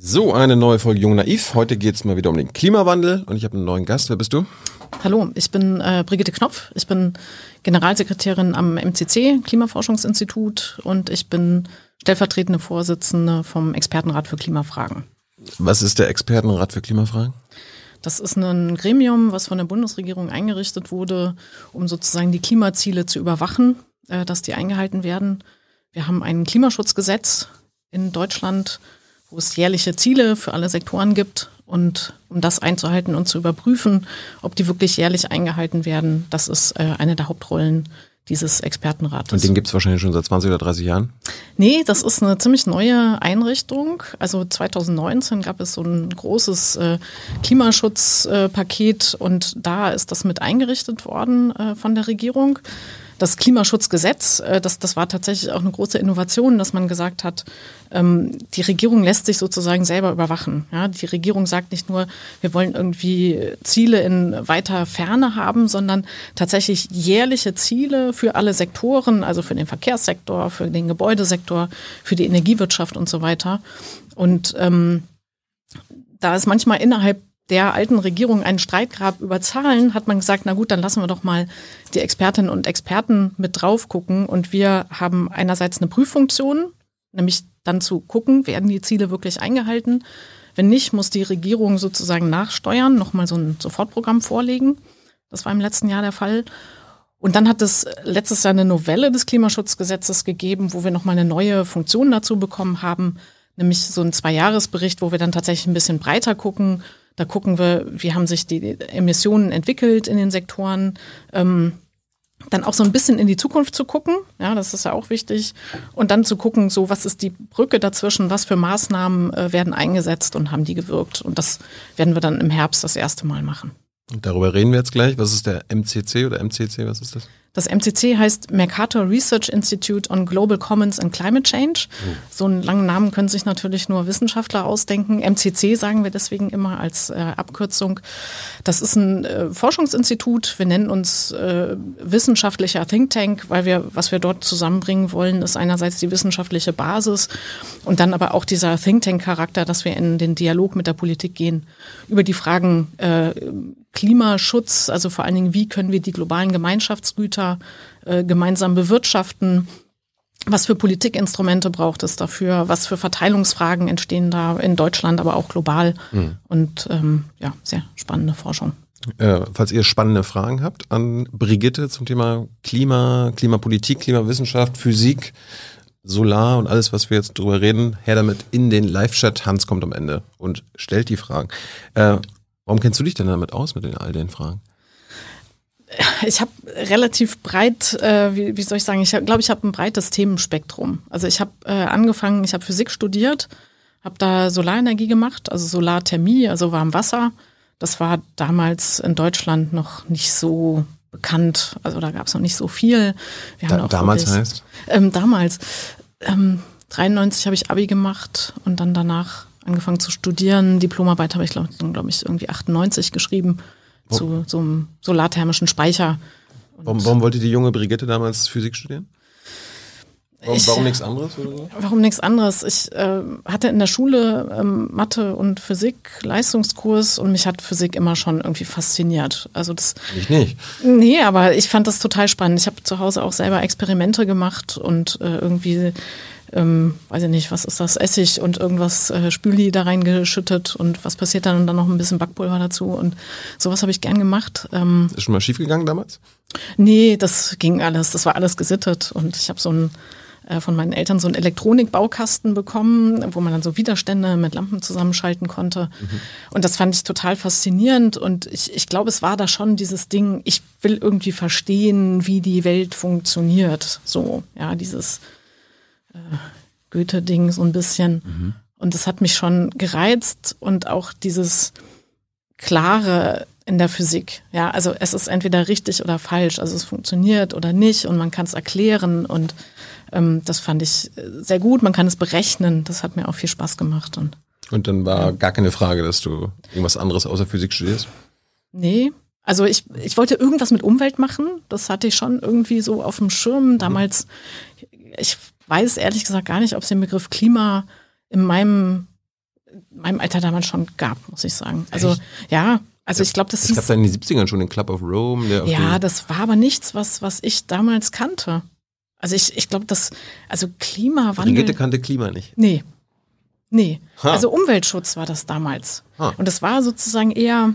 So, eine neue Folge Jung Naiv. Heute geht's mal wieder um den Klimawandel und ich habe einen neuen Gast. Wer bist du? Hallo, ich bin äh, Brigitte Knopf. Ich bin Generalsekretärin am MCC, Klimaforschungsinstitut, und ich bin stellvertretende Vorsitzende vom Expertenrat für Klimafragen. Was ist der Expertenrat für Klimafragen? Das ist ein Gremium, was von der Bundesregierung eingerichtet wurde, um sozusagen die Klimaziele zu überwachen, äh, dass die eingehalten werden. Wir haben ein Klimaschutzgesetz in Deutschland, wo es jährliche Ziele für alle Sektoren gibt. Und um das einzuhalten und zu überprüfen, ob die wirklich jährlich eingehalten werden, das ist äh, eine der Hauptrollen dieses Expertenrates. Und den gibt es wahrscheinlich schon seit 20 oder 30 Jahren? Nee, das ist eine ziemlich neue Einrichtung. Also 2019 gab es so ein großes äh, Klimaschutzpaket äh, und da ist das mit eingerichtet worden äh, von der Regierung das Klimaschutzgesetz, äh, das, das war tatsächlich auch eine große Innovation, dass man gesagt hat, ähm, die Regierung lässt sich sozusagen selber überwachen. Ja, die Regierung sagt nicht nur, wir wollen irgendwie Ziele in weiter Ferne haben, sondern tatsächlich jährliche Ziele für alle Sektoren, also für den Verkehrssektor, für den Gebäudesektor, für die Energiewirtschaft und so weiter. Und ähm, da ist manchmal innerhalb der alten Regierung einen Streitgrab über Zahlen, hat man gesagt, na gut, dann lassen wir doch mal die Expertinnen und Experten mit drauf gucken. Und wir haben einerseits eine Prüffunktion, nämlich dann zu gucken, werden die Ziele wirklich eingehalten. Wenn nicht, muss die Regierung sozusagen nachsteuern, nochmal so ein Sofortprogramm vorlegen. Das war im letzten Jahr der Fall. Und dann hat es letztes Jahr eine Novelle des Klimaschutzgesetzes gegeben, wo wir nochmal eine neue Funktion dazu bekommen haben, nämlich so ein Zwei-Jahres-Bericht, wo wir dann tatsächlich ein bisschen breiter gucken, da gucken wir, wie haben sich die Emissionen entwickelt in den Sektoren. Ähm, dann auch so ein bisschen in die Zukunft zu gucken, ja, das ist ja auch wichtig. Und dann zu gucken, so was ist die Brücke dazwischen, was für Maßnahmen äh, werden eingesetzt und haben die gewirkt. Und das werden wir dann im Herbst das erste Mal machen. Und darüber reden wir jetzt gleich. Was ist der MCC oder MCC? Was ist das? Das MCC heißt Mercator Research Institute on Global Commons and Climate Change. Oh. So einen langen Namen können sich natürlich nur Wissenschaftler ausdenken. MCC sagen wir deswegen immer als äh, Abkürzung. Das ist ein äh, Forschungsinstitut. Wir nennen uns äh, wissenschaftlicher Think Tank, weil wir, was wir dort zusammenbringen wollen, ist einerseits die wissenschaftliche Basis und dann aber auch dieser Think Tank Charakter, dass wir in den Dialog mit der Politik gehen über die Fragen äh, Klimaschutz, also vor allen Dingen, wie können wir die globalen Gemeinschaftsgüter äh, gemeinsam bewirtschaften? Was für Politikinstrumente braucht es dafür? Was für Verteilungsfragen entstehen da in Deutschland, aber auch global? Mhm. Und ähm, ja, sehr spannende Forschung. Äh, falls ihr spannende Fragen habt an Brigitte zum Thema Klima, Klimapolitik, Klimawissenschaft, Physik, Solar und alles, was wir jetzt drüber reden, her damit in den Live-Chat. Hans kommt am Ende und stellt die Fragen. Äh, Warum kennst du dich denn damit aus mit den, all den Fragen? Ich habe relativ breit, äh, wie, wie, soll ich sagen, ich glaube, ich habe ein breites Themenspektrum. Also ich habe äh, angefangen, ich habe Physik studiert, habe da Solarenergie gemacht, also Solarthermie, also warm Wasser. Das war damals in Deutschland noch nicht so bekannt, also da gab es noch nicht so viel. Da, damals wirklich, heißt? Ähm, damals. Ähm, 93 habe ich Abi gemacht und dann danach angefangen zu studieren. Diplomarbeit habe ich, glaube glaub ich, irgendwie 98 geschrieben oh. zu so einem solarthermischen Speicher. Warum, warum, wollte die junge Brigitte damals Physik studieren? Warum, ich, warum nichts anderes? So? Warum nichts anderes? Ich äh, hatte in der Schule ähm, Mathe und Physik Leistungskurs und mich hat Physik immer schon irgendwie fasziniert. Also das. Ich nicht. Nee, aber ich fand das total spannend. Ich habe zu Hause auch selber Experimente gemacht und äh, irgendwie ähm, weiß ich nicht, was ist das, Essig und irgendwas äh, Spüli da reingeschüttet und was passiert dann und dann noch ein bisschen Backpulver dazu und sowas habe ich gern gemacht. Ähm, ist schon mal schiefgegangen damals? Nee, das ging alles, das war alles gesittet und ich habe so ein äh, von meinen Eltern so einen Elektronikbaukasten bekommen, wo man dann so Widerstände mit Lampen zusammenschalten konnte. Mhm. Und das fand ich total faszinierend. Und ich, ich glaube, es war da schon dieses Ding, ich will irgendwie verstehen, wie die Welt funktioniert. So, ja, dieses Goethe-Ding so ein bisschen. Mhm. Und das hat mich schon gereizt und auch dieses Klare in der Physik. Ja, also es ist entweder richtig oder falsch. Also es funktioniert oder nicht und man kann es erklären und ähm, das fand ich sehr gut. Man kann es berechnen. Das hat mir auch viel Spaß gemacht. Und, und dann war gar keine Frage, dass du irgendwas anderes außer Physik studierst? Nee. Also ich, ich wollte irgendwas mit Umwelt machen. Das hatte ich schon irgendwie so auf dem Schirm. Mhm. Damals, ich weiß ehrlich gesagt gar nicht, ob es den Begriff Klima in meinem meinem Alter damals schon gab, muss ich sagen. Also Echt? ja, also ich glaube, das Es gab da in den 70ern schon den Club of Rome. Ja, das war aber nichts, was, was ich damals kannte. Also ich, ich glaube, das, also Klimawandel. Brigitte kannte Klima nicht. Nee. Nee. Ha. Also Umweltschutz war das damals. Ha. Und das war sozusagen eher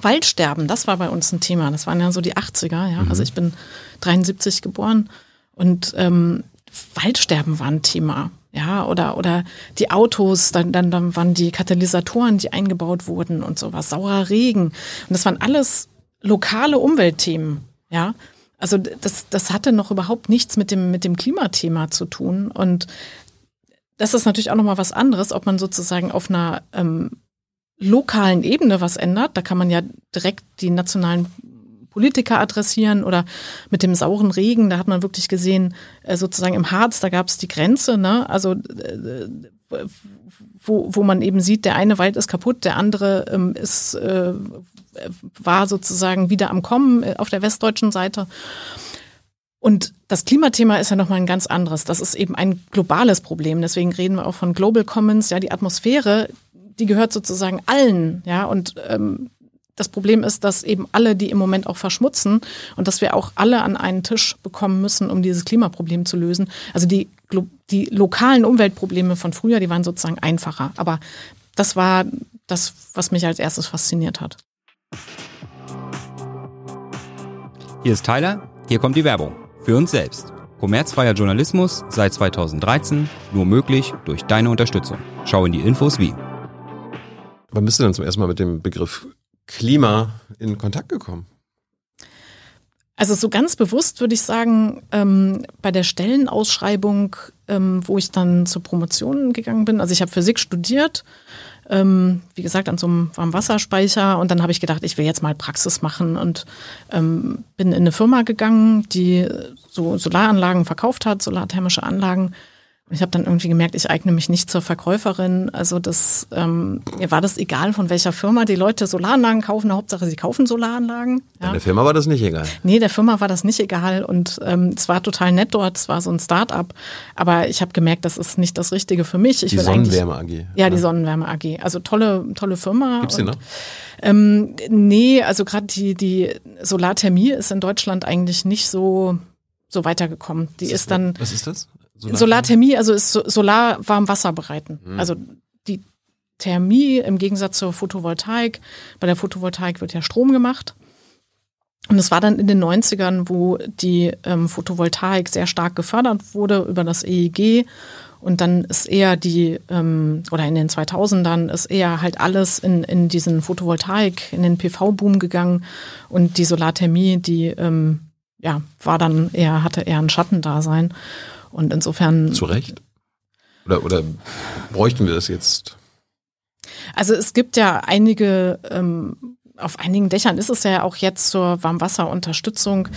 Waldsterben, das war bei uns ein Thema. Das waren ja so die 80er, ja. Mhm. Also ich bin 73 geboren und ähm, Waldsterben war ein Thema. Ja, oder, oder die Autos, dann, dann, dann waren die Katalysatoren, die eingebaut wurden und sowas, saurer Regen. Und das waren alles lokale Umweltthemen, ja. Also das, das hatte noch überhaupt nichts mit dem, mit dem Klimathema zu tun. Und das ist natürlich auch nochmal was anderes, ob man sozusagen auf einer ähm, lokalen Ebene was ändert. Da kann man ja direkt die nationalen Politiker adressieren oder mit dem sauren Regen, da hat man wirklich gesehen, äh, sozusagen im Harz, da gab es die Grenze, ne? Also äh, wo, wo man eben sieht, der eine Wald ist kaputt, der andere ähm, ist, äh, war sozusagen wieder am Kommen auf der westdeutschen Seite. Und das Klimathema ist ja nochmal ein ganz anderes. Das ist eben ein globales Problem. Deswegen reden wir auch von Global Commons. Ja, die Atmosphäre, die gehört sozusagen allen. Ja, und ähm, das Problem ist, dass eben alle die im Moment auch verschmutzen und dass wir auch alle an einen Tisch bekommen müssen, um dieses Klimaproblem zu lösen. Also die, die lokalen Umweltprobleme von früher, die waren sozusagen einfacher. Aber das war das, was mich als erstes fasziniert hat. Hier ist Tyler, hier kommt die Werbung. Für uns selbst. Kommerzfreier Journalismus seit 2013, nur möglich durch deine Unterstützung. Schau in die Infos wie. Wann bist du denn zum ersten Mal mit dem Begriff Klima in Kontakt gekommen? Also so ganz bewusst würde ich sagen, ähm, bei der Stellenausschreibung, ähm, wo ich dann zur Promotion gegangen bin, also ich habe Physik studiert, ähm, wie gesagt, an so einem Warmwasserspeicher. Und dann habe ich gedacht, ich will jetzt mal Praxis machen und ähm, bin in eine Firma gegangen, die so Solaranlagen verkauft hat, solarthermische Anlagen ich habe dann irgendwie gemerkt, ich eigne mich nicht zur Verkäuferin. Also das, ähm, mir war das egal, von welcher Firma die Leute Solaranlagen kaufen. Hauptsache, sie kaufen Solaranlagen. Ja. Der Firma war das nicht egal. Nee, der Firma war das nicht egal. Und ähm, es war total nett dort, es war so ein Start-up. Aber ich habe gemerkt, das ist nicht das Richtige für mich. Ich die Sonnenwärme AG. Ja, ja, die Sonnenwärme AG. Also tolle, tolle Firma. Gibt's die noch? Ähm, nee, also gerade die, die Solarthermie ist in Deutschland eigentlich nicht so so weitergekommen. Die ist, ist dann. Was ist das? Solarthermie, Solarthermie also ist Solar warm Wasser bereiten. Mhm. Also die Thermie im Gegensatz zur Photovoltaik. Bei der Photovoltaik wird ja Strom gemacht. Und es war dann in den 90ern, wo die ähm, Photovoltaik sehr stark gefördert wurde über das EEG. Und dann ist eher die, ähm, oder in den 2000ern ist eher halt alles in, in diesen Photovoltaik, in den PV-Boom gegangen. Und die Solarthermie, die, ähm, ja, war dann eher, hatte eher ein Schattendasein. Und insofern. Zu Recht? Oder, oder bräuchten wir das jetzt? Also es gibt ja einige, ähm, auf einigen Dächern ist es ja auch jetzt zur Warmwasserunterstützung.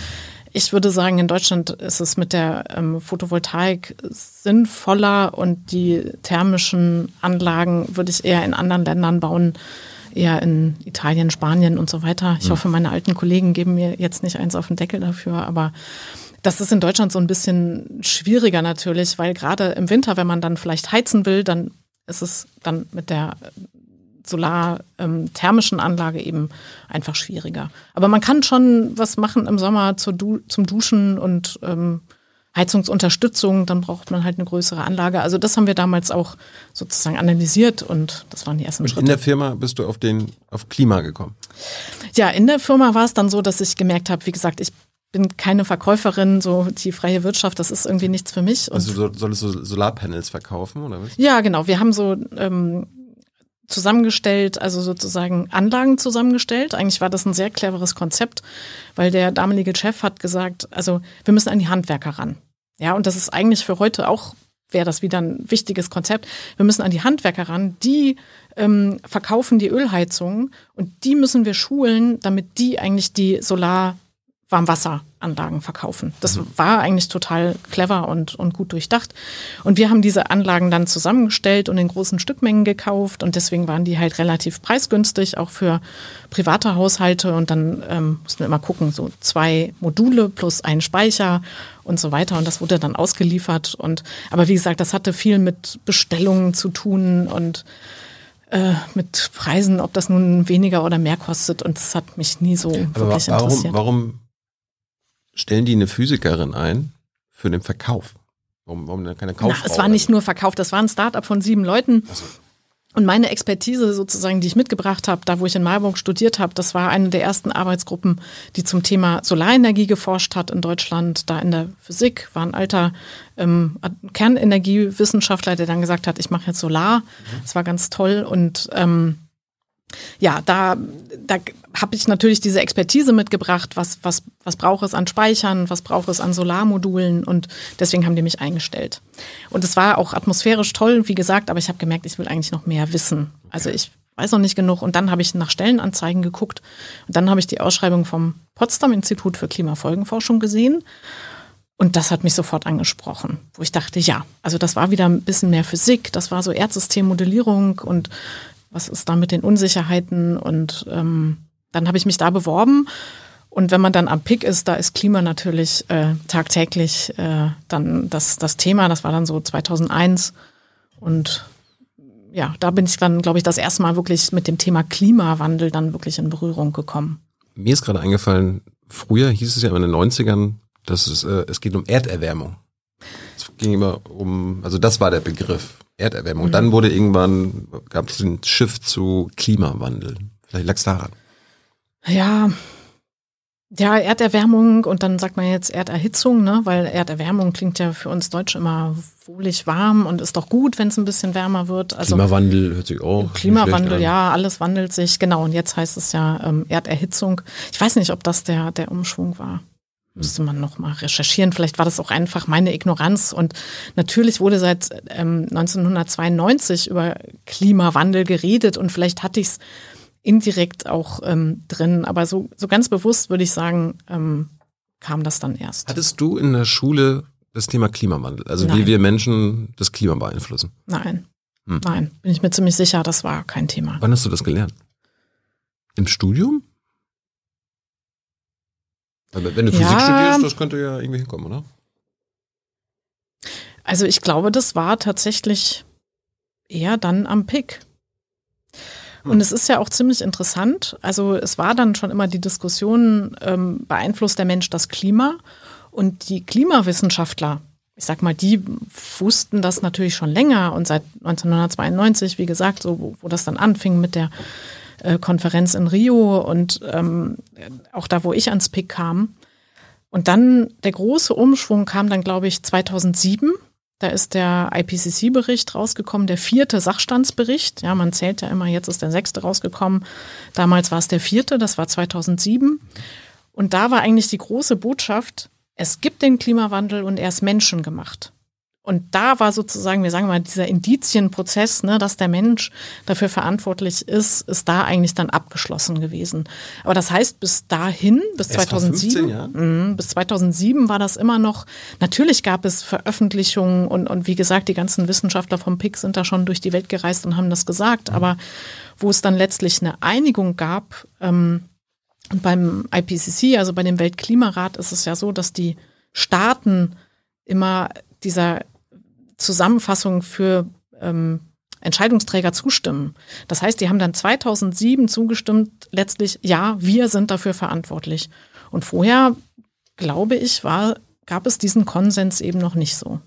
Ich würde sagen, in Deutschland ist es mit der ähm, Photovoltaik sinnvoller und die thermischen Anlagen würde ich eher in anderen Ländern bauen, eher in Italien, Spanien und so weiter. Ich hm. hoffe, meine alten Kollegen geben mir jetzt nicht eins auf den Deckel dafür, aber das ist in Deutschland so ein bisschen schwieriger natürlich, weil gerade im Winter, wenn man dann vielleicht heizen will, dann ist es dann mit der solarthermischen ähm, Anlage eben einfach schwieriger. Aber man kann schon was machen im Sommer du zum Duschen und ähm, Heizungsunterstützung, dann braucht man halt eine größere Anlage. Also das haben wir damals auch sozusagen analysiert und das waren die ersten und Schritte. In der Firma bist du auf den auf Klima gekommen? Ja, in der Firma war es dann so, dass ich gemerkt habe, wie gesagt, ich bin keine Verkäuferin, so die freie Wirtschaft, das ist irgendwie nichts für mich. Und also solltest du Solarpanels verkaufen oder was? Ja, genau. Wir haben so ähm, zusammengestellt, also sozusagen Anlagen zusammengestellt. Eigentlich war das ein sehr cleveres Konzept, weil der damalige Chef hat gesagt, also wir müssen an die Handwerker ran. Ja, und das ist eigentlich für heute auch wäre das wieder ein wichtiges Konzept. Wir müssen an die Handwerker ran, die ähm, verkaufen die Ölheizungen und die müssen wir schulen, damit die eigentlich die Solar Warmwasseranlagen verkaufen. Das mhm. war eigentlich total clever und, und gut durchdacht. Und wir haben diese Anlagen dann zusammengestellt und in großen Stückmengen gekauft und deswegen waren die halt relativ preisgünstig, auch für private Haushalte. Und dann ähm, mussten wir immer gucken, so zwei Module plus ein Speicher und so weiter. Und das wurde dann ausgeliefert. Und aber wie gesagt, das hatte viel mit Bestellungen zu tun und äh, mit Preisen, ob das nun weniger oder mehr kostet. Und das hat mich nie so Aber wirklich warum, interessiert. warum stellen die eine Physikerin ein für den Verkauf? Warum, warum denn keine Kauffrau? es war nicht nur Verkauf, das war ein Start-up von sieben Leuten. Und meine Expertise sozusagen, die ich mitgebracht habe, da wo ich in Marburg studiert habe, das war eine der ersten Arbeitsgruppen, die zum Thema Solarenergie geforscht hat in Deutschland. Da in der Physik war ein alter ähm, Kernenergiewissenschaftler, der dann gesagt hat, ich mache jetzt Solar. Das war ganz toll und ähm, ja, da, da habe ich natürlich diese Expertise mitgebracht, was, was, was braucht es an Speichern, was braucht es an Solarmodulen und deswegen haben die mich eingestellt. Und es war auch atmosphärisch toll, wie gesagt, aber ich habe gemerkt, ich will eigentlich noch mehr wissen. Also ich weiß noch nicht genug und dann habe ich nach Stellenanzeigen geguckt und dann habe ich die Ausschreibung vom Potsdam Institut für Klimafolgenforschung gesehen und das hat mich sofort angesprochen, wo ich dachte, ja, also das war wieder ein bisschen mehr Physik, das war so Erdsystemmodellierung und was ist da mit den Unsicherheiten und ähm, dann habe ich mich da beworben und wenn man dann am Pick ist, da ist Klima natürlich äh, tagtäglich äh, dann das, das Thema, das war dann so 2001 und ja, da bin ich dann, glaube ich, das erste Mal wirklich mit dem Thema Klimawandel dann wirklich in Berührung gekommen. Mir ist gerade eingefallen, früher hieß es ja immer in den 90ern, dass es, äh, es geht um Erderwärmung. Es ging immer um, also das war der Begriff, Erderwärmung. Mhm. Dann wurde irgendwann, gab es den Shift zu Klimawandel. Vielleicht lag es daran. Ja, ja, Erderwärmung und dann sagt man jetzt Erderhitzung, ne? weil Erderwärmung klingt ja für uns Deutsche immer wohlig warm und ist doch gut, wenn es ein bisschen wärmer wird. Also Klimawandel hört sich auch. Klimawandel, ja, alles wandelt sich, genau. Und jetzt heißt es ja ähm, Erderhitzung. Ich weiß nicht, ob das der, der Umschwung war. Müsste man noch mal recherchieren. Vielleicht war das auch einfach meine Ignoranz. Und natürlich wurde seit ähm, 1992 über Klimawandel geredet und vielleicht hatte ich es indirekt auch ähm, drin. Aber so, so ganz bewusst würde ich sagen, ähm, kam das dann erst. Hattest du in der Schule das Thema Klimawandel? Also wie Nein. wir Menschen das Klima beeinflussen? Nein. Hm. Nein, bin ich mir ziemlich sicher, das war kein Thema. Wann hast du das gelernt? Im Studium? Wenn du Physik Ja. studierst, das könnte ja irgendwie hinkommen, oder? Also ich glaube, das war tatsächlich eher dann am Pick. Und es ist ja auch ziemlich interessant. Also es war dann schon immer die Diskussion, ähm, beeinflusst der Mensch das Klima? Und die Klimawissenschaftler, ich sag mal, die wussten das natürlich schon länger und seit 1992, wie gesagt, so wo, wo das dann anfing mit der äh, Konferenz in Rio und ähm, auch da, wo ich ans Pick kam. Und dann der große Umschwung kam dann, glaube ich, 2007. Da ist der IPCC-Bericht rausgekommen, der vierte Sachstandsbericht. Ja, man zählt ja immer, jetzt ist der sechste rausgekommen. Damals war es der vierte, das war 2007. Und da war eigentlich die große Botschaft, es gibt den Klimawandel und er ist menschengemacht. Und da war sozusagen, wir sagen mal, dieser Indizienprozess, ne, dass der Mensch dafür verantwortlich ist, ist da eigentlich dann abgeschlossen gewesen. Aber das heißt, bis dahin, bis Erst vor 2007, 15 Jahren? Mhm, bis 2007 war das immer noch, natürlich gab es Veröffentlichungen und, und wie gesagt, die ganzen Wissenschaftler vom PIC sind da schon durch die Welt gereist und haben das gesagt. Aber wo es dann letztlich eine Einigung gab, ähm, und beim IPCC, also bei dem Weltklimarat, ist es ja so, dass die Staaten immer dieser Zusammenfassung für ähm, Entscheidungsträger zustimmen. Das heißt, die haben dann 2007 zugestimmt, letztlich, ja, wir sind dafür verantwortlich. Und vorher, glaube ich, war, gab es diesen Konsens eben noch nicht so.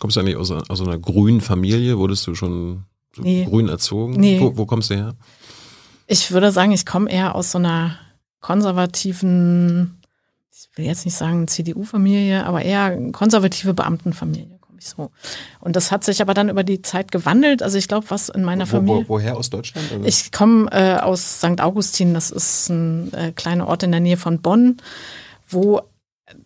Kommst du eigentlich aus, einer- aus einer grünen Familie? Wurdest du schon so Nee. grün erzogen? Nee. Wo, wo kommst du her? Ich würde sagen, ich komme eher aus so einer konservativen, ich will jetzt nicht sagen CDU-Familie, aber eher konservative Beamtenfamilie so. Und das hat sich aber dann über die Zeit gewandelt. Also ich glaube, was in meiner wo, Familie. wo, woher aus Deutschland? Also Ich komme äh, aus St. Augustin, das ist ein äh, kleiner Ort in der Nähe von Bonn, wo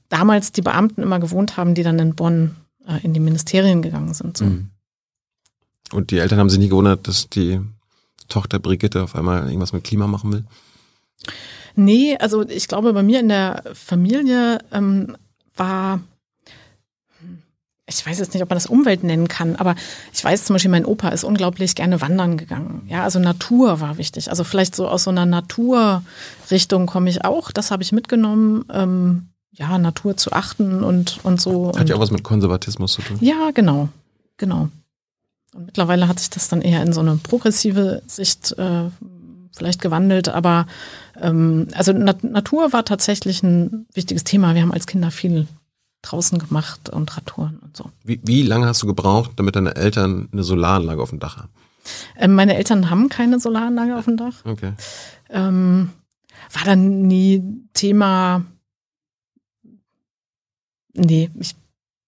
damals die Beamten immer gewohnt haben, die dann in Bonn äh, in die Ministerien gegangen sind. So. Mhm. Und die Eltern haben sich nie gewundert, dass die Tochter Brigitte auf einmal irgendwas mit Klima machen will? Nee, also ich glaube, bei mir in der Familie ähm, war, ich weiß jetzt nicht, ob man das Umwelt nennen kann, aber ich weiß zum Beispiel, mein Opa ist unglaublich gerne wandern gegangen. Ja, also Natur war wichtig. Also vielleicht so aus so einer Naturrichtung komme ich auch. Das habe ich mitgenommen. Ähm, ja, Natur zu achten und, und so. Hat ja auch was mit Konservatismus zu tun. ja, genau, genau. Und mittlerweile hat sich das dann eher in so eine progressive Sicht äh, vielleicht gewandelt, aber ähm, also Nat Natur war tatsächlich ein wichtiges Thema. Wir haben als Kinder viel draußen gemacht und Radtouren und so. Wie, wie lange hast du gebraucht, damit deine Eltern eine Solaranlage auf dem Dach haben? Ähm, meine Eltern haben keine Solaranlage auf dem Dach. Okay. Ähm, war dann nie Thema. Nee, ich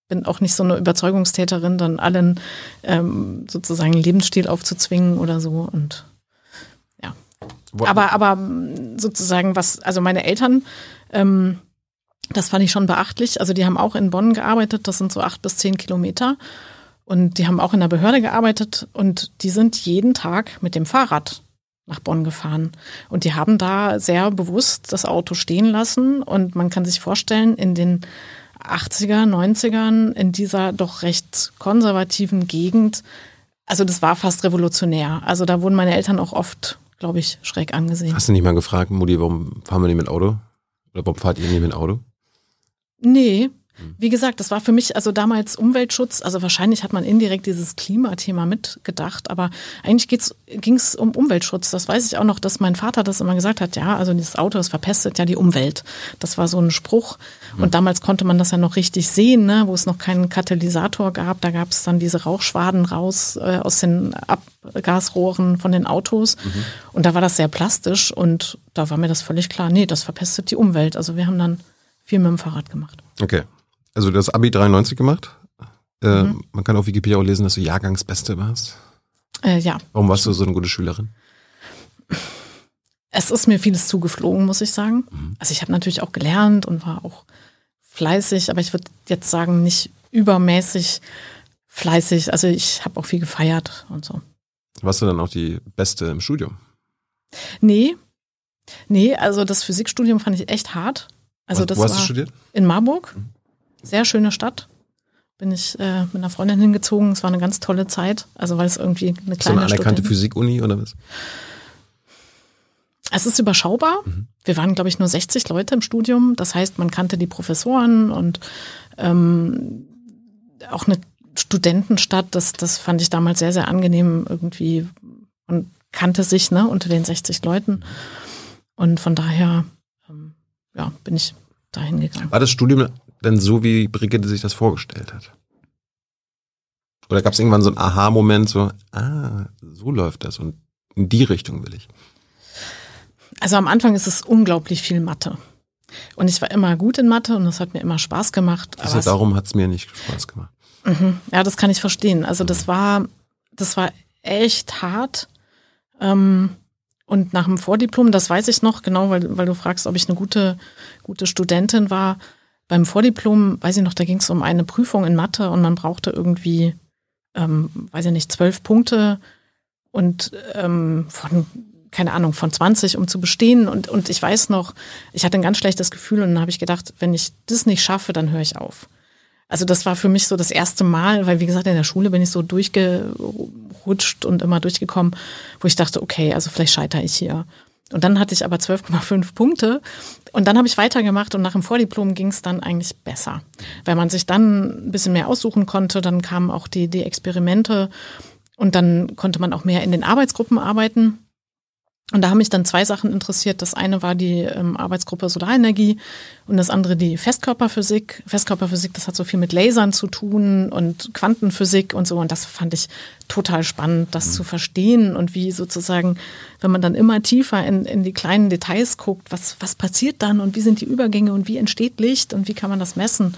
bin auch nicht so eine Überzeugungstäterin, dann allen ähm, sozusagen Lebensstil aufzuzwingen oder so. Und ja. Aber, aber sozusagen, was, also meine Eltern, ähm, das fand ich schon beachtlich. Also die haben auch in Bonn gearbeitet, das sind so acht bis zehn Kilometer. Und die haben auch in der Behörde gearbeitet und die sind jeden Tag mit dem Fahrrad nach Bonn gefahren. Und die haben da sehr bewusst das Auto stehen lassen. Und man kann sich vorstellen, in den 80er, 90ern, in dieser doch recht konservativen Gegend, also das war fast revolutionär. Also da wurden meine Eltern auch oft, glaube ich, schräg angesehen. Hast du nicht mal gefragt, Mutti, warum fahren wir nicht mit Auto? Oder warum fahrt ihr nicht mit Auto? Nee. Wie gesagt, das war für mich also damals Umweltschutz. Also wahrscheinlich hat man indirekt dieses Klimathema mitgedacht, aber eigentlich ging es um Umweltschutz. Das weiß ich auch noch, dass mein Vater das immer gesagt hat. Ja, also dieses Auto, das verpestet ja die Umwelt. Das war so ein Spruch. Und damals konnte man das ja noch richtig sehen, ne, wo es noch keinen Katalysator gab. Da gab es dann diese Rauchschwaden raus äh, aus den Abgasrohren von den Autos. Und da war das sehr plastisch und da war mir das völlig klar. Nee, das verpestet die Umwelt. Also wir haben dann viel mit dem Fahrrad gemacht. Okay. Also du hast Abi 93 gemacht. Äh, Man kann auf Wikipedia auch lesen, dass du Jahrgangsbeste warst. Äh, ja, Warum warst du so eine gute Schülerin? es ist mir vieles zugeflogen, muss ich sagen. Also ich habe natürlich auch gelernt und war auch fleißig, aber ich würde jetzt sagen, nicht übermäßig fleißig. Also ich habe auch viel gefeiert und so. Warst du dann auch die Beste im Studium? Nee, nee, also das Physikstudium fand ich echt hart. Also wo, das wo hast war du studiert? in Marburg. Sehr schöne Stadt. Bin ich äh, mit einer Freundin hingezogen. Es war eine ganz tolle Zeit. Also weil es irgendwie eine So eine kleine anerkannte Physik-Uni oder was? Es ist überschaubar. Wir waren, glaube ich, nur 60 Leute im Studium. Das heißt, man kannte die Professoren und ähm, auch eine Studentenstadt. Das, das fand ich damals sehr, sehr angenehm. Irgendwie, man kannte sich ne, unter den 60 Leuten. Und von daher ja, bin ich dahin gegangen. War das Studium denn so, wie Brigitte sich das vorgestellt hat? Oder gab es irgendwann so einen Aha-Moment, so, ah, so läuft das und in die Richtung will ich. Also am Anfang ist es unglaublich viel Mathe. Und ich war immer gut in Mathe und das hat mir immer Spaß gemacht. Also darum hat es mir nicht Spaß gemacht. Mhm. Ja, das kann ich verstehen. Also das war, das war echt hart. Ähm, und nach dem Vordiplom, das weiß ich noch genau, weil, weil du fragst, ob ich eine gute, gute Studentin war. Beim Vordiplom, weiß ich noch, da ging es um eine Prüfung in Mathe und man brauchte irgendwie, ähm, weiß ich nicht, zwölf Punkte und ähm, von, keine Ahnung, von 20, um zu bestehen. Und, und ich weiß noch, ich hatte ein ganz schlechtes Gefühl und dann habe ich gedacht, wenn ich das nicht schaffe, dann höre ich auf. Also das war für mich so das erste Mal, weil wie gesagt, in der Schule bin ich so durchgerutscht und immer durchgekommen, wo ich dachte, okay, also vielleicht scheitere ich hier. Und dann hatte ich aber 12,5 Punkte und dann habe ich weitergemacht und nach dem Vordiplom ging es dann eigentlich besser, weil man sich dann ein bisschen mehr aussuchen konnte, dann kamen auch die, die Experimente und dann konnte man auch mehr in den Arbeitsgruppen arbeiten. Und da haben mich dann zwei Sachen interessiert. Das eine war die ähm, Arbeitsgruppe Solarenergie und das andere die Festkörperphysik. Festkörperphysik, das hat so viel mit Lasern zu tun und Quantenphysik und so. Und das fand ich total spannend, das zu verstehen und wie sozusagen, wenn man dann immer tiefer in, in die kleinen Details guckt, was, was passiert dann und wie sind die Übergänge und wie entsteht Licht und wie kann man das messen.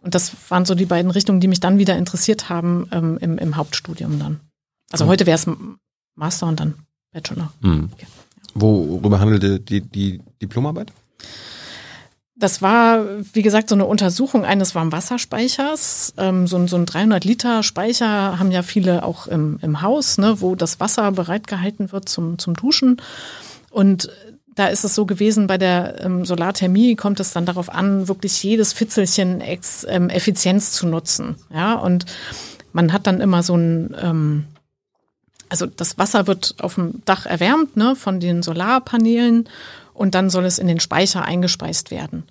Und das waren so die beiden Richtungen, die mich dann wieder interessiert haben ähm, im, im Hauptstudium dann. Also heute wäre es Master und dann Bachelor. Hm. Okay. Worüber handelte die, die Diplomarbeit? Das war, wie gesagt, so eine Untersuchung eines Warmwasserspeichers. Ähm, so, ein- so ein 300-Liter-Speicher haben ja viele auch im, im Haus, ne, wo das Wasser bereitgehalten wird zum, zum Duschen. Und da ist es so gewesen, bei der ähm, Solarthermie kommt es dann darauf an, wirklich jedes Fitzelchen ex, ähm, Effizienz zu nutzen. Ja, und man hat dann immer so ein, ähm, also das Wasser wird auf dem Dach erwärmt ne, von den Solarpanelen und dann soll es in den Speicher eingespeist werden.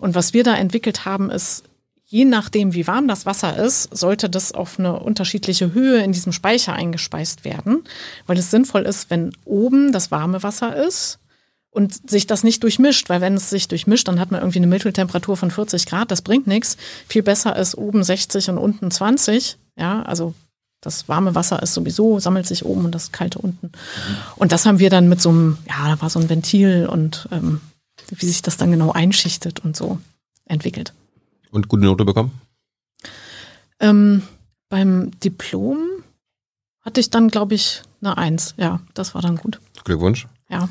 Und was wir da entwickelt haben, ist je nachdem, wie warm das Wasser ist, sollte das auf eine unterschiedliche Höhe in diesem Speicher eingespeist werden, weil es sinnvoll ist, wenn oben das warme Wasser ist und sich das nicht durchmischt, weil wenn es sich durchmischt, dann hat man irgendwie eine Mitteltemperatur von 40 Grad, das bringt nichts. Viel besser ist oben 60 und unten 20, ja, also das warme Wasser ist sowieso, sammelt sich oben und das kalte unten. Und das haben wir dann mit so einem, ja, da war so ein Ventil und ähm, wie sich das dann genau einschichtet und so entwickelt. Und gute Note bekommen? Ähm, beim Diplom hatte ich dann, glaube ich, eine Eins. Ja, das war dann gut. Glückwunsch. Ja.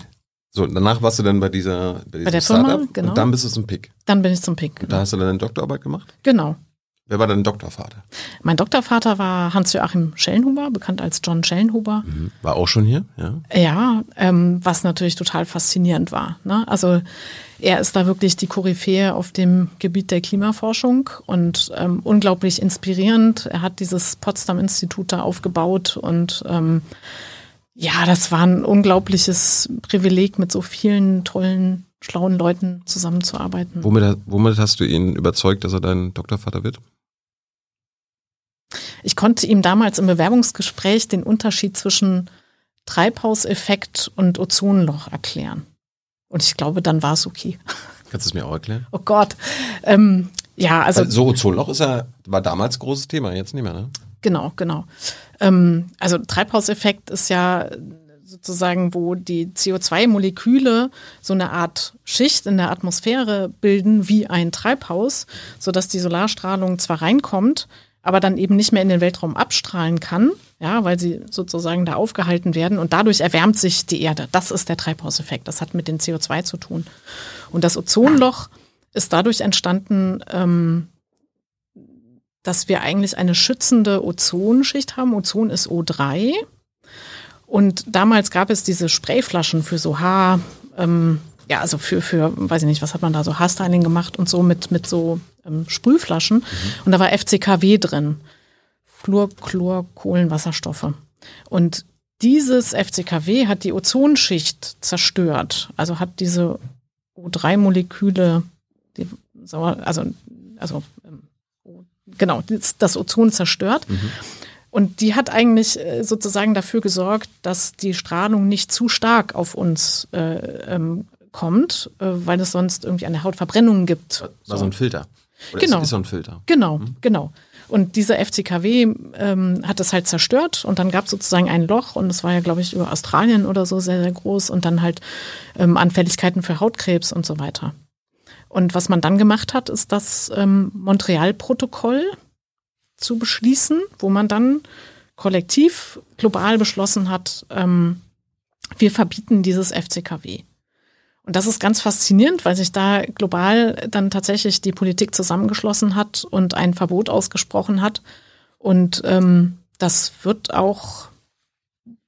So, danach warst du dann bei dieser bei, Bei der Firma, Startup genau. und dann bist du zum PIC. Dann bin ich zum PIC. Und da hast du dann eine Doktorarbeit gemacht? Genau. Wer war dein Doktorvater? Mein Doktorvater war Hans-Joachim Schellenhuber, bekannt als John Schellenhuber. War auch schon hier, ja. Ja, ähm, was natürlich total faszinierend war. Ne? Also er ist da wirklich die Koryphäe auf dem Gebiet der Klimaforschung und ähm, unglaublich inspirierend. Er hat dieses Potsdam-Institut da aufgebaut und ähm, ja, das war ein unglaubliches Privileg, mit so vielen tollen, schlauen Leuten zusammenzuarbeiten. Womit, womit hast du ihn überzeugt, dass er dein Doktorvater wird? Ich konnte ihm damals im Bewerbungsgespräch den Unterschied zwischen Treibhauseffekt und Ozonloch erklären. Und ich glaube, dann war es okay. Kannst du es mir auch erklären? Oh Gott. Ähm, ja, also Weil so Ozonloch ist ja, war damals großes Thema, jetzt nicht mehr, ne? genau, genau. Ähm, also Treibhauseffekt ist ja sozusagen, wo die CO2-Moleküle so eine Art Schicht in der Atmosphäre bilden wie ein Treibhaus, sodass die Solarstrahlung zwar reinkommt, aber dann eben nicht mehr in den Weltraum abstrahlen kann, ja, weil sie sozusagen da aufgehalten werden und dadurch erwärmt sich die Erde. Das ist der Treibhauseffekt. Das hat mit dem CO2 zu tun. Und das Ozonloch ist dadurch entstanden, ähm, dass wir eigentlich eine schützende Ozonschicht haben. Ozon ist O3. Und damals gab es diese Sprayflaschen für so Haar, ähm, ja, also für, für, weiß ich nicht, was hat man da so Haarstyling gemacht und so mit, mit so ähm, Sprühflaschen. Und da war FCKW drin. Fluor, Chlor, Kohlenwasserstoffe. Und dieses FCKW hat die Ozonschicht zerstört. Also hat diese O3-Moleküle, die Sauer, also, also ähm, genau, das, Ozon zerstört. Und die hat eigentlich äh, sozusagen dafür gesorgt, dass die Strahlung nicht zu stark auf uns äh, ähm, kommt, äh, weil es sonst irgendwie eine Hautverbrennung gibt. War so ein Filter. Oder Genau. Ist, ist so ein Filter. Genau, genau. Und dieser FCKW ähm, hat das halt zerstört und dann gab es sozusagen ein Loch und es war ja, glaube ich, über Australien oder so sehr, sehr groß und dann halt ähm, Anfälligkeiten für Hautkrebs und so weiter. Und was man dann gemacht hat, ist das ähm, Montreal-Protokoll zu beschließen, wo man dann kollektiv global beschlossen hat, ähm, wir verbieten dieses FCKW. Und das ist ganz faszinierend, weil sich da global dann tatsächlich die Politik zusammengeschlossen hat und ein Verbot ausgesprochen hat. Und ähm, das wird auch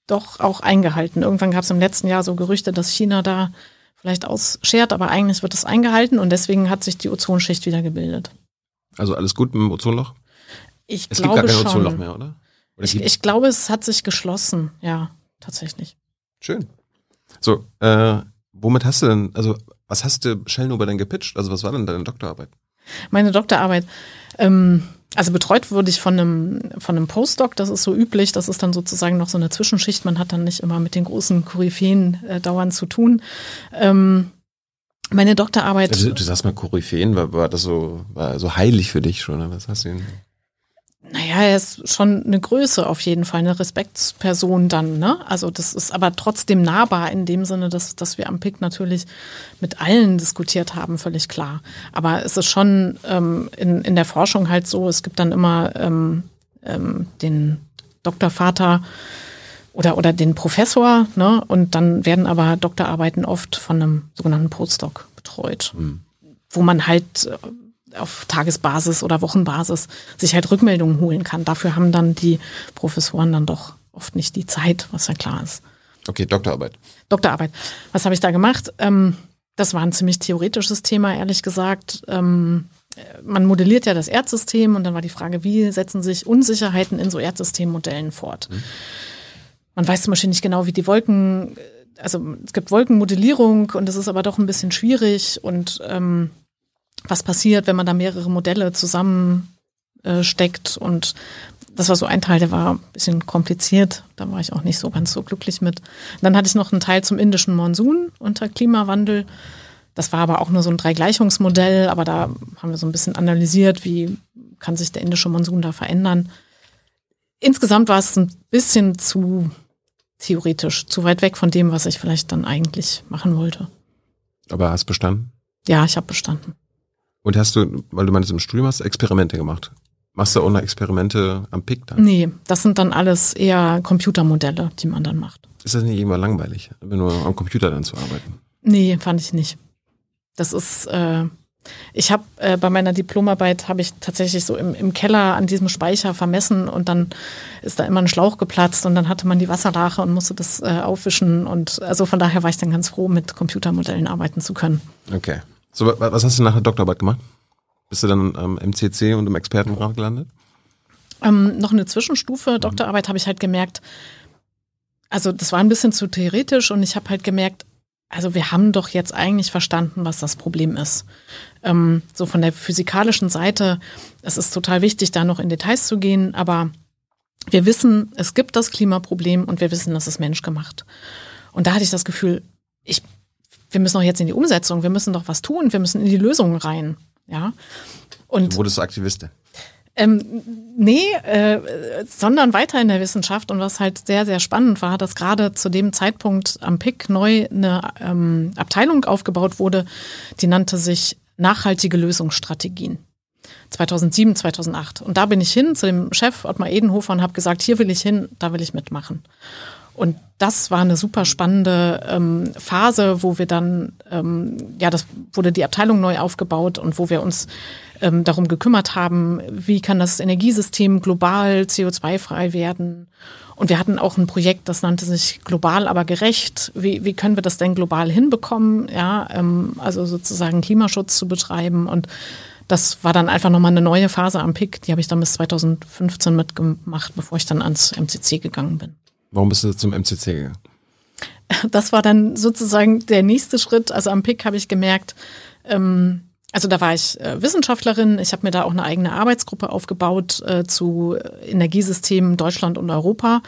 doch auch eingehalten. Irgendwann gab es im letzten Jahr so Gerüchte, dass China da vielleicht ausschert, aber eigentlich wird es eingehalten und deswegen hat sich die Ozonschicht wieder gebildet. Also alles gut mit dem Ozonloch? Ich Es gibt glaube gar kein schon. Ozonloch mehr, oder? oder Ich, gibt- ich glaube, es hat sich geschlossen, ja, tatsächlich. Schön. So, äh, womit hast du denn, also was hast du Schellnuber denn gepitcht? Also was war denn deine Doktorarbeit? Meine Doktorarbeit, ähm, also betreut wurde ich von einem, von einem Postdoc, das ist so üblich, das ist dann sozusagen noch so eine Zwischenschicht, man hat dann nicht immer mit den großen Koryphäen äh, dauernd zu tun. Ähm, meine Doktorarbeit, Also, du sagst mal Koryphäen, war, war das so, war so heilig für dich schon? Oder was hast du denn? Naja, er ist schon eine Größe auf jeden Fall, eine Respektsperson dann, ne? Also das ist aber trotzdem nahbar in dem Sinne, dass, dass wir am PIC natürlich mit allen diskutiert haben, völlig klar. Aber es ist schon ähm, in, in der Forschung halt so, es gibt dann immer ähm, ähm, den Doktorvater oder, oder den Professor, ne? Und dann werden aber Doktorarbeiten oft von einem sogenannten Postdoc betreut, wo man halt äh, auf Tagesbasis oder Wochenbasis sich halt Rückmeldungen holen kann. Dafür haben dann die Professoren dann doch oft nicht die Zeit, was ja klar ist. Okay, Doktorarbeit. Doktorarbeit. Was habe ich da gemacht? Ähm, das war ein ziemlich theoretisches Thema, ehrlich gesagt. Ähm, äh, man modelliert ja das Erdsystem und dann war die Frage, wie setzen sich Unsicherheiten in so Erdsystemmodellen fort? Man weiß zum Beispiel nicht genau, wie die Wolken, also es gibt Wolkenmodellierung und das ist aber doch ein bisschen schwierig und ähm, was passiert, wenn man da mehrere Modelle zusammensteckt. und das war so ein Teil, der war ein bisschen kompliziert. Da war ich auch nicht so ganz so glücklich mit. dann hatte ich noch einen Teil zum indischen Monsun unter Klimawandel. Das war aber auch nur so ein Dreigleichungsmodell, aber da haben wir so ein bisschen analysiert, wie kann sich der indische Monsun da verändern. Insgesamt war es ein bisschen zu theoretisch, zu weit weg von dem, was ich vielleicht dann eigentlich machen wollte. Aber hast bestanden? Ja, ich habe bestanden. Und hast du, weil du meinst, im Studium hast, Experimente gemacht? Machst du auch noch Experimente am PIC dann? Nee, das sind dann alles eher Computermodelle, die man dann macht. Ist das nicht immer langweilig, nur am Computer dann zu arbeiten? Nee, fand ich nicht. Das ist, äh, ich habe äh, bei meiner Diplomarbeit habe ich tatsächlich so im, im Keller an diesem Speicher vermessen und dann ist da immer ein Schlauch geplatzt und dann hatte man die Wasserlache und musste das äh, aufwischen und also von daher war ich dann ganz froh, mit Computermodellen arbeiten zu können. Okay. So, was hast du nach der Doktorarbeit gemacht? Bist du dann am MCC und im Expertenrat gelandet? Ähm, noch eine Zwischenstufe. Doktorarbeit habe ich halt gemerkt, also das war ein bisschen zu theoretisch und ich habe halt gemerkt, also wir haben doch jetzt eigentlich verstanden, was das Problem ist. Ähm, so von der physikalischen Seite, es ist total wichtig, da noch in Details zu gehen, aber wir wissen, es gibt das Klimaproblem und wir wissen, das ist menschgemacht. Und da hatte ich das Gefühl, ich, wir müssen doch jetzt in die Umsetzung, wir müssen doch was tun, wir müssen in die Lösungen rein. Ja. Und du wurdest Aktivistin. Ähm, nee, äh, sondern weiter in der Wissenschaft. Und was halt sehr, sehr spannend war, dass gerade zu dem Zeitpunkt am PIC neu eine ähm, Abteilung aufgebaut wurde, die nannte sich Nachhaltige Lösungsstrategien. 2007, 2008. Und da bin ich hin zu dem Chef Ottmar Edenhofer und habe gesagt, hier will ich hin, da will ich mitmachen. Und das war eine super spannende ähm, Phase, wo wir dann, ähm, ja, das wurde die Abteilung neu aufgebaut und wo wir uns ähm, darum gekümmert haben, wie kann das Energiesystem global CO2-frei werden. Und wir hatten auch ein Projekt, das nannte sich global, aber gerecht. Wie, wie können wir das denn global hinbekommen? Ja, ähm, also sozusagen Klimaschutz zu betreiben. Und das war dann einfach nochmal eine neue Phase am PIC. Die habe ich dann bis 2015 mitgemacht, bevor ich dann ans MCC gegangen bin. Warum bist du zum MCC gegangen? Das war dann sozusagen der nächste Schritt. Also am PIC habe ich gemerkt, ähm, also da war ich äh, Wissenschaftlerin. Ich habe mir da auch eine eigene Arbeitsgruppe aufgebaut äh, zu Energiesystemen Deutschland und Europa.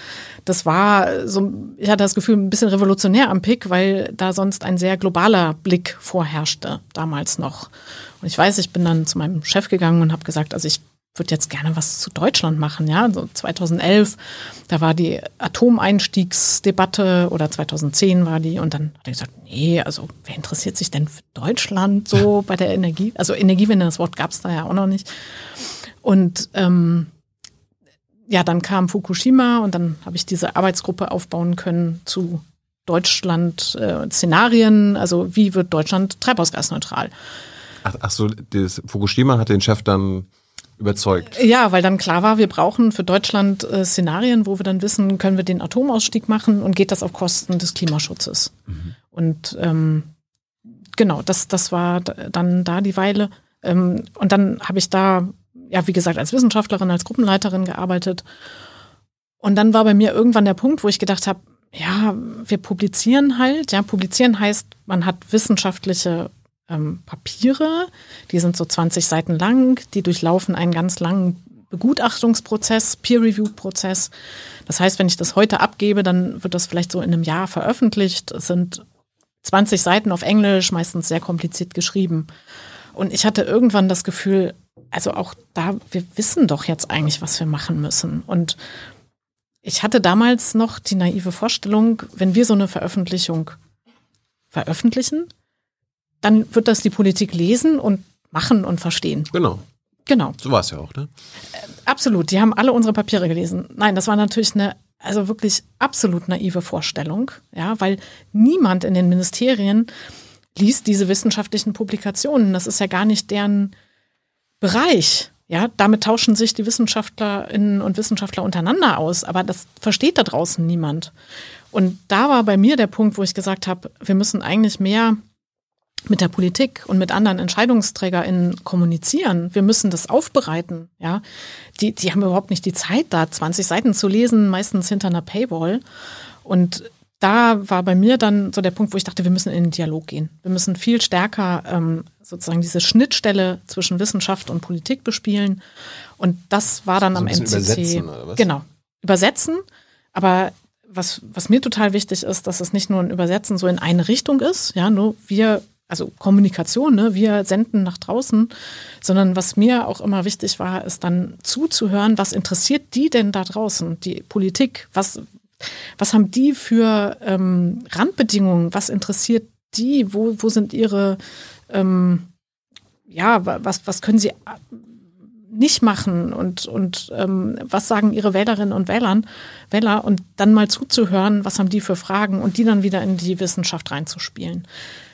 Das war so, ich hatte das Gefühl, ein bisschen revolutionär am PIC, weil da sonst ein sehr globaler Blick vorherrschte, damals noch. Und ich weiß, ich bin dann zu meinem Chef gegangen und habe gesagt, also ich würde jetzt gerne was zu Deutschland machen, ja. So 2011, da war die Atomeinstiegsdebatte oder 2010 war die und dann hat er gesagt, nee, also wer interessiert sich denn für Deutschland so bei der Energie? Also Energiewende, das Wort gab es da ja auch noch nicht. Und ähm, ja, dann kam Fukushima und dann habe ich diese Arbeitsgruppe aufbauen können zu Deutschland-Szenarien, äh, also wie wird Deutschland treibhausgasneutral? Ach, ach so, das Fukushima hat den Chef dann überzeugt. Ja, weil dann klar war, wir brauchen für Deutschland äh, Szenarien, wo wir dann wissen, können wir den Atomausstieg machen und geht das auf Kosten des Klimaschutzes. Mhm. Und ähm, genau, das, das war dann da die Weile. Ähm, und dann habe ich da, ja, wie gesagt, als Wissenschaftlerin, als Gruppenleiterin gearbeitet. Und dann war bei mir irgendwann der Punkt, wo ich gedacht habe, ja, wir publizieren halt. Ja, publizieren heißt, man hat wissenschaftliche ähm, Papiere, die sind so 20 Seiten lang, die durchlaufen einen ganz langen Begutachtungsprozess, Peer-Review-Prozess. Das heißt, wenn ich das heute abgebe, dann wird das vielleicht so in einem Jahr veröffentlicht. Es sind 20 Seiten auf Englisch, meistens sehr kompliziert geschrieben. Und ich hatte irgendwann das Gefühl, also auch da, wir wissen doch jetzt eigentlich, was wir machen müssen. Und ich hatte damals noch die naive Vorstellung, wenn wir so eine Veröffentlichung veröffentlichen, dann wird das die Politik lesen und machen und verstehen. Genau. Genau. So war es ja auch, ne? Äh, absolut. Die haben alle unsere Papiere gelesen. Nein, das war natürlich eine, also wirklich absolut naive Vorstellung, ja, weil niemand in den Ministerien liest diese wissenschaftlichen Publikationen. Das ist ja gar nicht deren Bereich. Ja, damit tauschen sich die Wissenschaftlerinnen und Wissenschaftler untereinander aus, aber das versteht da draußen niemand. Und da war bei mir der Punkt, wo ich gesagt habe, wir müssen eigentlich mehr mit der Politik und mit anderen EntscheidungsträgerInnen kommunizieren. Wir müssen das aufbereiten, ja. Die, die haben überhaupt nicht die Zeit, da 20 Seiten zu lesen, meistens hinter einer Paywall. Und da war bei mir dann so der Punkt, wo ich dachte, wir müssen in den Dialog gehen. Wir müssen viel stärker ähm, sozusagen diese Schnittstelle zwischen Wissenschaft und Politik bespielen. Und das war dann So am MCC. übersetzen, oder was? Genau. Übersetzen. Aber was, was mir total wichtig ist, dass es nicht nur ein Übersetzen so in eine Richtung ist, ja, nur wir, also Kommunikation, ne, wir senden nach draußen, sondern was mir auch immer wichtig war, ist dann zuzuhören, was interessiert die denn da draußen, die Politik, was, was haben die für ähm, Randbedingungen, was interessiert die, wo, wo sind ihre, ähm, ja, wa- was, was können sie nicht machen? Und, und ähm, was sagen ihre Wählerinnen und Wählern, Wähler? Und dann mal zuzuhören, was haben die für Fragen? Und die dann wieder in die Wissenschaft reinzuspielen.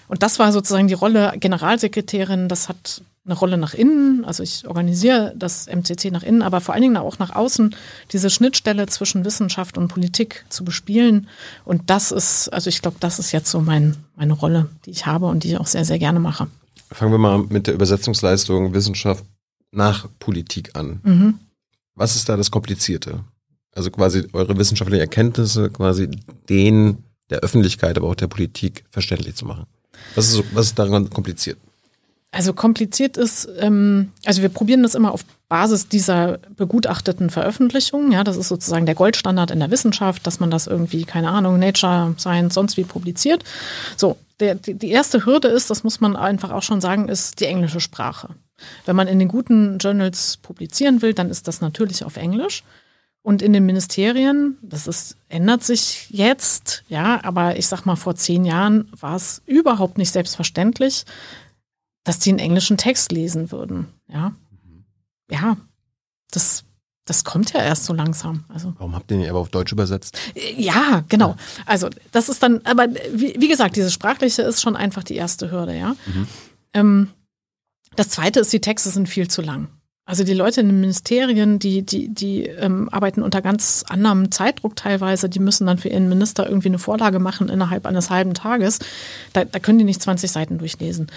Und das war sozusagen die Rolle Generalsekretärin, das hat eine Rolle nach innen, also ich organisiere das MCC nach innen, aber vor allen Dingen auch nach außen, diese Schnittstelle zwischen Wissenschaft und Politik zu bespielen. Und das ist, also ich glaube, das ist jetzt so mein, meine Rolle, die ich habe und die ich auch sehr, sehr gerne mache. Fangen wir mal mit der Übersetzungsleistung Wissenschaft nach Politik an. Mhm. Was ist da das Komplizierte? Also quasi eure wissenschaftlichen Erkenntnisse quasi den der Öffentlichkeit, aber auch der Politik verständlich zu machen. Was ist, was ist daran kompliziert? Also kompliziert ist, ähm, also wir probieren das immer auf Basis dieser begutachteten Veröffentlichungen. Ja, das ist sozusagen der Goldstandard in der Wissenschaft, dass man das irgendwie, keine Ahnung, Nature, Science, sonst wie publiziert. So, der, die erste Hürde ist, das muss man einfach auch schon sagen, ist die englische Sprache. Wenn man in den guten Journals publizieren will, dann ist das natürlich auf Englisch. Und in den Ministerien, das ist, ändert sich jetzt, ja, aber ich sag mal, vor zehn Jahren war es überhaupt nicht selbstverständlich, dass die einen englischen Text lesen würden. Ja, ja, das, das kommt ja erst so langsam. Also Warum habt ihr nicht aber auf Deutsch übersetzt? ja, genau. Also das ist dann, aber wie, wie gesagt, dieses Sprachliche ist schon einfach die erste Hürde, ja. Ähm, das zweite ist, die Texte sind viel zu lang. Also die Leute in den Ministerien, die, die, die ähm, arbeiten unter ganz anderem Zeitdruck teilweise, die müssen dann für ihren Minister irgendwie eine Vorlage machen innerhalb eines halben Tages. Da, da können die nicht 20 Seiten durchlesen.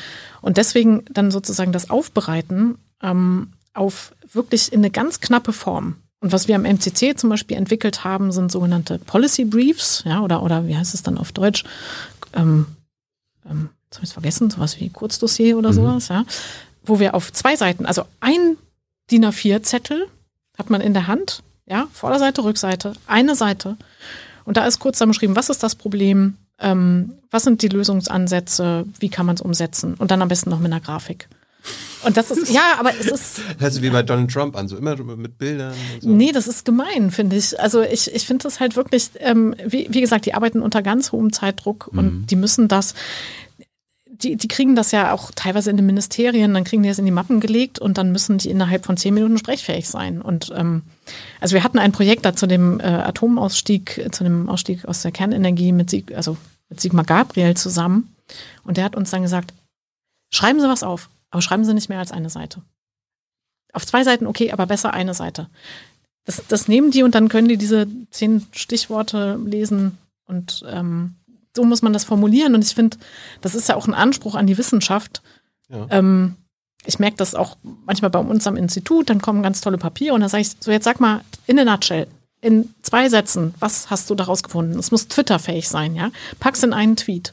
Und deswegen dann sozusagen das Aufbereiten ähm, auf wirklich in eine ganz knappe Form. Und was wir am MCC zum Beispiel entwickelt haben, sind sogenannte Policy Briefs, ja, oder, oder wie heißt es dann auf Deutsch? Ähm, ähm, jetzt habe ich es vergessen, sowas wie Kurzdossier oder sowas, ja, wo wir auf zwei Seiten, also ein DIN A4-Zettel hat man in der Hand, ja, Vorderseite, Rückseite, eine Seite. Und da ist kurz dann beschrieben, was ist das Problem, ähm, was sind die Lösungsansätze, wie kann man es umsetzen und dann am besten noch mit einer Grafik. Und das ist, ja, aber es ist, Hört sich wie bei Donald Trump an, so immer mit Bildern so. Nee, das ist gemein, finde ich. Also ich, ich finde das halt wirklich, ähm, wie, wie gesagt, die arbeiten unter ganz hohem Zeitdruck und die müssen das, die, die kriegen das ja auch teilweise in den Ministerien, dann kriegen die das in die Mappen gelegt und dann müssen die innerhalb von zehn Minuten sprechfähig sein. Und ähm, also wir hatten ein Projekt da zu dem äh, Atomausstieg, zu dem Ausstieg aus der Kernenergie mit, Sieg, also mit Sigmar Gabriel zusammen. Und der hat uns dann gesagt, schreiben Sie was auf, aber schreiben Sie nicht mehr als eine Seite. Auf zwei Seiten okay, aber besser eine Seite. Das, das nehmen die und dann können die diese zehn Stichworte lesen und ähm, so muss man das formulieren. Und ich finde, das ist ja auch ein Anspruch an die Wissenschaft. Ja. Ähm, ich merke das auch manchmal bei uns am Institut, dann kommen ganz tolle Papiere und dann sage ich, so jetzt sag mal in a nutshell, in zwei Sätzen, was hast du daraus gefunden? Es muss Twitter-fähig sein, ja? Pack's in einen Tweet.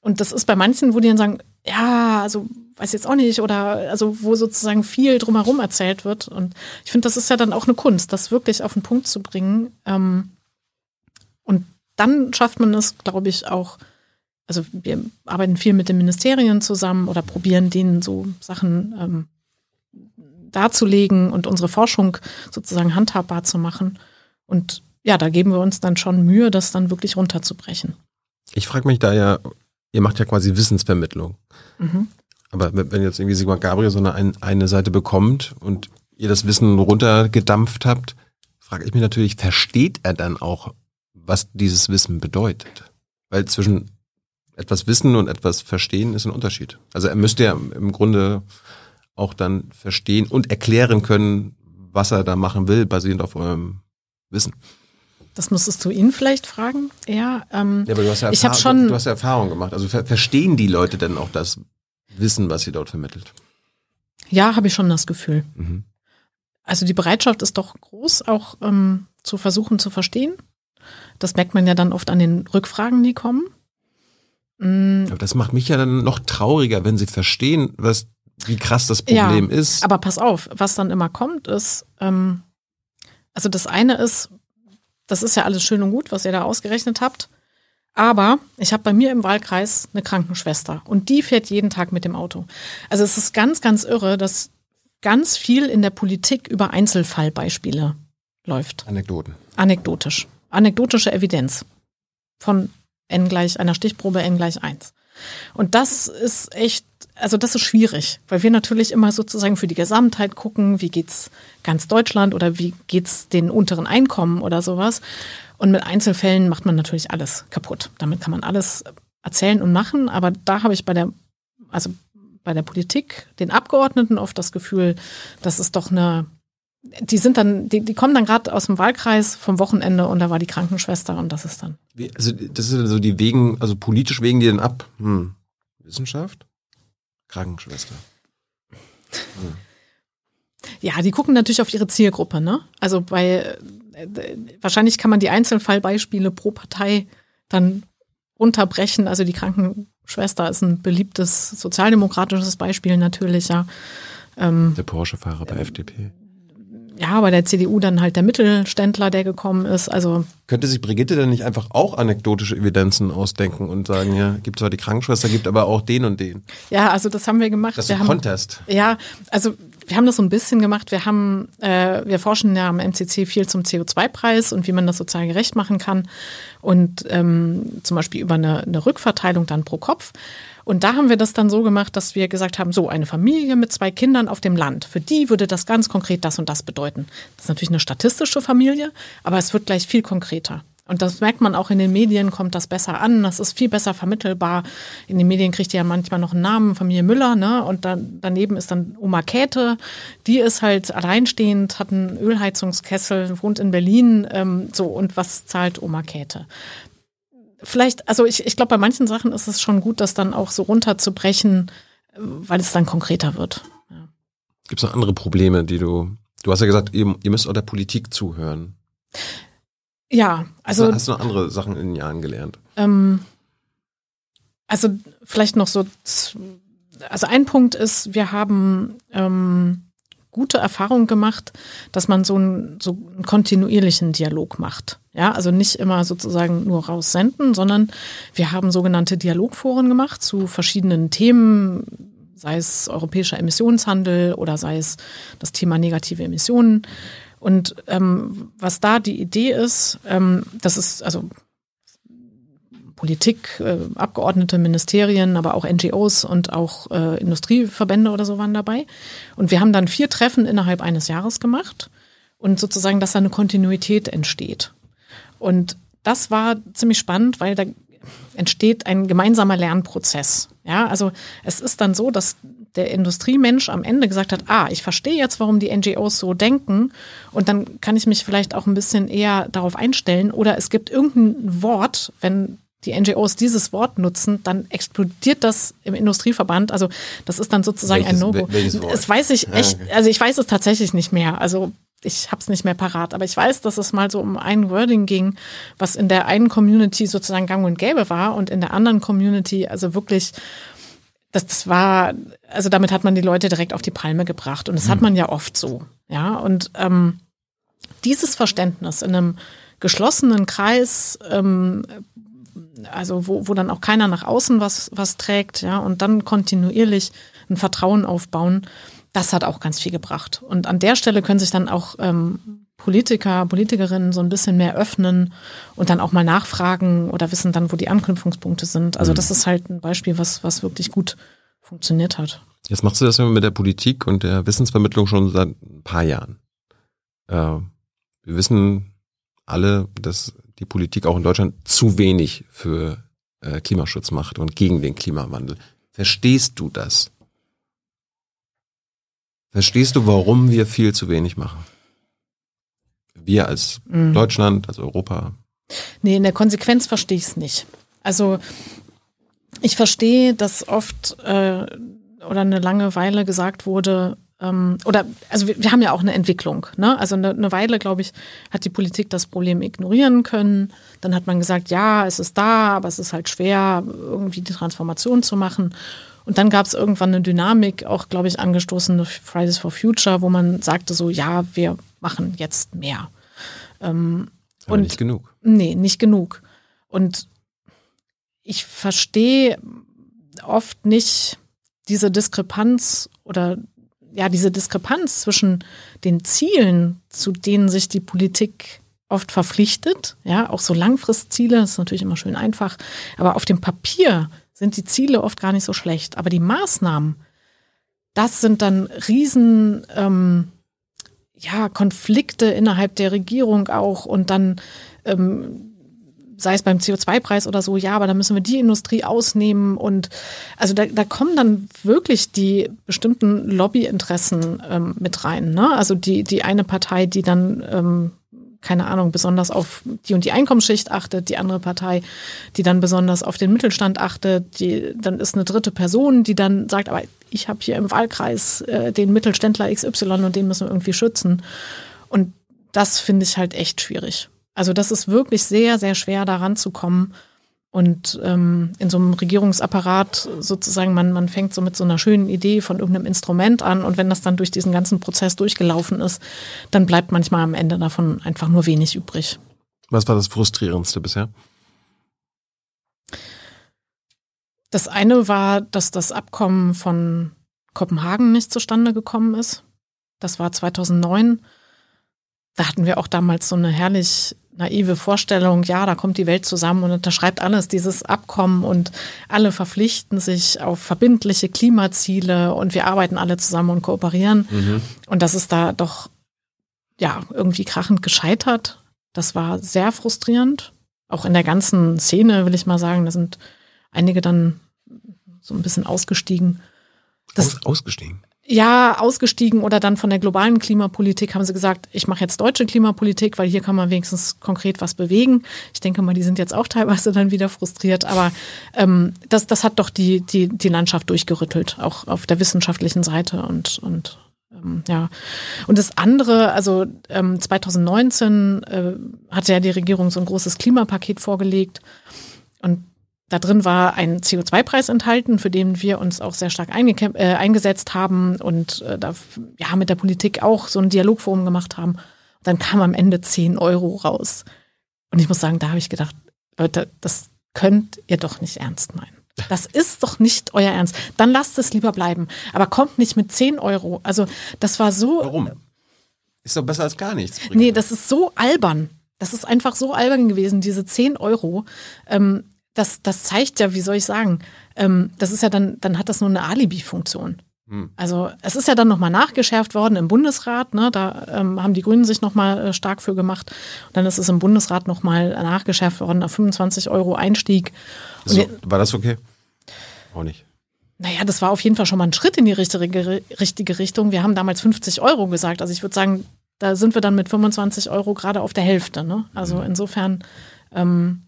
Und das ist bei manchen, wo die dann sagen, ja, also weiß jetzt auch nicht, oder also wo sozusagen viel drumherum erzählt wird. Und ich finde, das ist ja dann auch eine Kunst, das wirklich auf den Punkt zu bringen. Ähm, dann schafft man es, glaube ich, auch, also wir arbeiten viel mit den Ministerien zusammen oder probieren denen so Sachen ähm, darzulegen und unsere Forschung sozusagen handhabbar zu machen. Und ja, da geben wir uns dann schon Mühe, das dann wirklich runterzubrechen. Ich frage mich da ja, ihr macht ja quasi Wissensvermittlung. Mhm. Aber wenn jetzt irgendwie Sigmar Gabriel so eine, ein- eine Seite bekommt und ihr das Wissen runtergedampft habt, frage ich mich natürlich, versteht er dann auch, was dieses Wissen bedeutet? Weil zwischen etwas wissen und etwas verstehen ist ein Unterschied. Also er müsste ja im Grunde auch dann verstehen und erklären können, was er da machen will, basierend auf eurem Wissen. Das müsstest du ihn vielleicht fragen. Ja, ähm, Ja, aber du hast ja, Ich hab schon- du hast ja Erfahrung gemacht. Also ver verstehen die Leute denn auch das Wissen, was ihr dort vermittelt? ja habe ich schon das Gefühl. Mhm. Also die Bereitschaft ist doch groß, auch ähm, zu versuchen zu verstehen. Das merkt man ja dann oft an den Rückfragen, die kommen. Mm. Aber das macht mich ja dann noch trauriger, wenn sie verstehen, was, wie krass das Problem ja, ist. Aber pass auf, was dann immer kommt, ist, ähm, also das eine ist, das ist ja alles schön und gut, was ihr da ausgerechnet habt. Aber ich habe bei mir im Wahlkreis eine Krankenschwester und die fährt jeden Tag mit dem Auto. Also es ist ganz, ganz irre, dass ganz viel in der Politik über Einzelfallbeispiele läuft. Anekdoten. Anekdotisch. Anekdotische Evidenz. Von n gleich einer Stichprobe n gleich eins. Und das ist echt, also das ist schwierig, weil wir natürlich immer sozusagen für die Gesamtheit gucken, wie geht's ganz Deutschland oder wie geht's den unteren Einkommen oder sowas. Und mit Einzelfällen macht man natürlich alles kaputt. Damit kann man alles erzählen und machen, aber da habe ich bei der, also bei der Politik, den Abgeordneten oft das Gefühl, das ist doch eine die sind dann, die, die kommen dann gerade aus dem Wahlkreis vom Wochenende und da war die Krankenschwester und das ist dann. Also das ist also die wegen, also politisch wegen die denn ab? Hm. Wissenschaft? Krankenschwester. Hm. Ja, die gucken natürlich auf ihre Zielgruppe, ne? Also bei äh, wahrscheinlich kann man die Einzelfallbeispiele pro Partei dann unterbrechen. Also die Krankenschwester ist ein beliebtes sozialdemokratisches Beispiel natürlich, ja. Ähm, Der Porsche-Fahrer bei FDP ja, bei der CDU dann halt der Mittelständler, der gekommen ist. Also könnte sich Brigitte dann nicht einfach auch anekdotische Evidenzen ausdenken und sagen, ja, gibt zwar die Krankenschwester, gibt aber auch den und den. Ja, also das haben wir gemacht. Das ist ein Contest. Ja, also wir haben das so ein bisschen gemacht. Wir haben, äh, wir forschen ja am MCC viel zum CO2-Preis und wie man das sozial gerecht machen kann und ähm, zum Beispiel über eine, eine Rückverteilung dann pro Kopf. Und da haben wir das dann so gemacht, dass wir gesagt haben, so eine Familie mit zwei Kindern auf dem Land, für die würde das ganz konkret das und das bedeuten. Das ist natürlich eine statistische Familie, aber es wird gleich viel konkreter. Und das merkt man auch in den Medien, kommt das besser an, das ist viel besser vermittelbar. In den Medien kriegt ihr ja manchmal noch einen Namen, Familie Müller, ne? Und dann, daneben ist dann Oma Käthe, die ist halt alleinstehend, hat einen Ölheizungskessel, wohnt in Berlin, ähm, so, und was zahlt Oma Käthe? Vielleicht, also ich, ich glaube, bei manchen Sachen ist es schon gut, das dann auch so runterzubrechen, weil es dann konkreter wird. Ja. Gibt es noch andere Probleme, die du, du hast ja gesagt, ihr, ihr müsst auch der Politik zuhören. Ja, also. Hast du, hast du noch andere Sachen in den Jahren gelernt? Ähm, also vielleicht noch so, also ein Punkt ist, wir haben ähm, gute Erfahrung gemacht, dass man so einen, so einen kontinuierlichen Dialog macht. Ja, also nicht immer sozusagen nur raussenden, sondern wir haben sogenannte Dialogforen gemacht zu verschiedenen Themen, sei es europäischer Emissionshandel oder sei es das Thema negative Emissionen. Und ähm, was da die Idee ist, ähm, das ist also Politik, äh, Abgeordnete, Ministerien, aber auch NGOs und auch äh, Industrieverbände oder so waren dabei. Und wir haben dann vier Treffen innerhalb eines Jahres gemacht und sozusagen, dass da eine Kontinuität entsteht. Und das war ziemlich spannend, weil da entsteht ein gemeinsamer Lernprozess. Ja, also es ist dann so, dass der Industriemensch am Ende gesagt hat, ah, ich verstehe jetzt, warum die NGOs so denken und dann kann ich mich vielleicht auch ein bisschen eher darauf einstellen oder es gibt irgendein Wort, wenn die NGOs dieses Wort nutzen, dann explodiert das im Industrieverband. Also das ist dann sozusagen welches, ein No-Go. Es weiß ich echt, also ich weiß es tatsächlich nicht mehr. Also ich habe es nicht mehr parat, aber ich weiß, dass es mal so um ein Wording ging, was in der einen Community sozusagen gang und gäbe war und in der anderen Community also wirklich das, das war, also damit hat man die Leute direkt auf die Palme gebracht und das hat hm. man ja oft so, ja und ähm, dieses Verständnis in einem geschlossenen Kreis ähm, also wo, wo dann auch keiner nach außen was, was trägt, ja, und dann kontinuierlich ein Vertrauen aufbauen, das hat auch ganz viel gebracht. Und an der Stelle können sich dann auch ähm, Politiker, Politikerinnen so ein bisschen mehr öffnen und dann auch mal nachfragen oder wissen dann, wo die Anknüpfungspunkte sind. Also das mhm. ist halt ein Beispiel, was, was wirklich gut funktioniert hat. Jetzt machst du das mit der Politik und der Wissensvermittlung schon seit ein paar Jahren. Äh, wir wissen alle, dass die Politik auch in Deutschland zu wenig für äh, Klimaschutz macht und gegen den Klimawandel. Verstehst du das? Verstehst du, warum wir viel zu wenig machen? Wir als mhm. Deutschland, als Europa. Nee, in der Konsequenz verstehe ich es nicht. Also ich verstehe, dass oft äh, oder eine lange Weile gesagt wurde, ähm, oder also wir, wir, haben ja auch eine Entwicklung. Ne? Also eine, eine Weile, glaube ich, hat die Politik das Problem ignorieren können. Dann hat man gesagt, ja, es ist da, aber es ist halt schwer, irgendwie die Transformation zu machen. Und dann gab es irgendwann eine Dynamik, auch, glaube ich, angestoßen durch Fridays for Future, wo man sagte so, ja, wir machen jetzt mehr. Ähm, aber und nicht genug. Nee, nicht genug. Und ich verstehe oft nicht diese Diskrepanz oder ja, diese Diskrepanz zwischen den Zielen, zu denen sich die Politik oft verpflichtet, ja, auch so Langfristziele, ist natürlich immer schön einfach, aber auf dem Papier sind die Ziele oft gar nicht so schlecht. Aber die Maßnahmen, das sind dann riesen ähm, ja, Konflikte innerhalb der Regierung auch und dann ähm, sei es beim CO2-Preis oder so, ja, aber da müssen wir die Industrie ausnehmen und also da, da kommen dann wirklich die bestimmten Lobbyinteressen ähm, mit rein. Ne? Also die, die eine Partei, die dann ähm, keine Ahnung, besonders auf die und die Einkommensschicht achtet, die andere Partei, die dann besonders auf den Mittelstand achtet, die, dann ist eine dritte Person, die dann sagt, aber ich habe hier im Wahlkreis äh, den Mittelständler XY und den müssen wir irgendwie schützen. Und das finde ich halt echt schwierig. Also das ist wirklich sehr, sehr schwer daran zu kommen. Und ähm, in so einem Regierungsapparat sozusagen, man, man fängt so mit so einer schönen Idee von irgendeinem Instrument an und wenn das dann durch diesen ganzen Prozess durchgelaufen ist, dann bleibt manchmal am Ende davon einfach nur wenig übrig. Was war das Frustrierendste bisher? Das eine war, dass das Abkommen von Kopenhagen nicht zustande gekommen ist. Das war 2009. Da hatten wir auch damals so eine herrlich naive Vorstellung, ja, da kommt die Welt zusammen und unterschreibt alles dieses Abkommen und alle verpflichten sich auf verbindliche Klimaziele und wir arbeiten alle zusammen und kooperieren. Mhm. Und das ist da doch ja irgendwie krachend gescheitert. Das war sehr frustrierend. Auch in der ganzen Szene, will ich mal sagen, da sind einige dann so ein bisschen ausgestiegen. Das, Aus, ausgestiegen? Ja, ausgestiegen oder dann von der globalen Klimapolitik haben sie gesagt, ich mache jetzt deutsche Klimapolitik, weil hier kann man wenigstens konkret was bewegen. Ich denke mal, die sind jetzt auch teilweise dann wieder frustriert, aber ähm, das, das hat doch die, die, die Landschaft durchgerüttelt, auch auf der wissenschaftlichen Seite und, und ähm, ja. Und das andere, also ähm, 2019 äh, hatte ja die Regierung so ein großes Klimapaket vorgelegt und da drin war ein CO2-Preis enthalten, für den wir uns auch sehr stark äh, eingesetzt haben und äh, da ja, mit der Politik auch so ein Dialogforum gemacht haben. dann kam am Ende 10 Euro raus. Und ich muss sagen, da habe ich gedacht, Leute, das könnt ihr doch nicht ernst meinen. Das ist doch nicht euer Ernst. Dann lasst es lieber bleiben. Aber kommt nicht mit 10 Euro. Also das war so. Warum? Ist doch besser als gar nichts. Nee, das ist so albern. Das ist einfach so albern gewesen, diese 10 Euro. Ähm, das, das zeigt ja, wie soll ich sagen, ähm, das ist ja dann, dann hat das nur eine Alibi-Funktion. Hm. Also es ist ja dann nochmal nachgeschärft worden im Bundesrat, ne? da ähm, haben die Grünen sich nochmal äh, stark für gemacht. Und dann ist es im Bundesrat nochmal nachgeschärft worden auf 25 Euro Einstieg. So, war das okay? Auch nicht. Naja, das war auf jeden Fall schon mal ein Schritt in die richtige, richtige Richtung. Wir haben damals 50 Euro gesagt. Also ich würde sagen, da sind wir dann mit 25 Euro gerade auf der Hälfte. Ne? Also mhm. insofern ähm,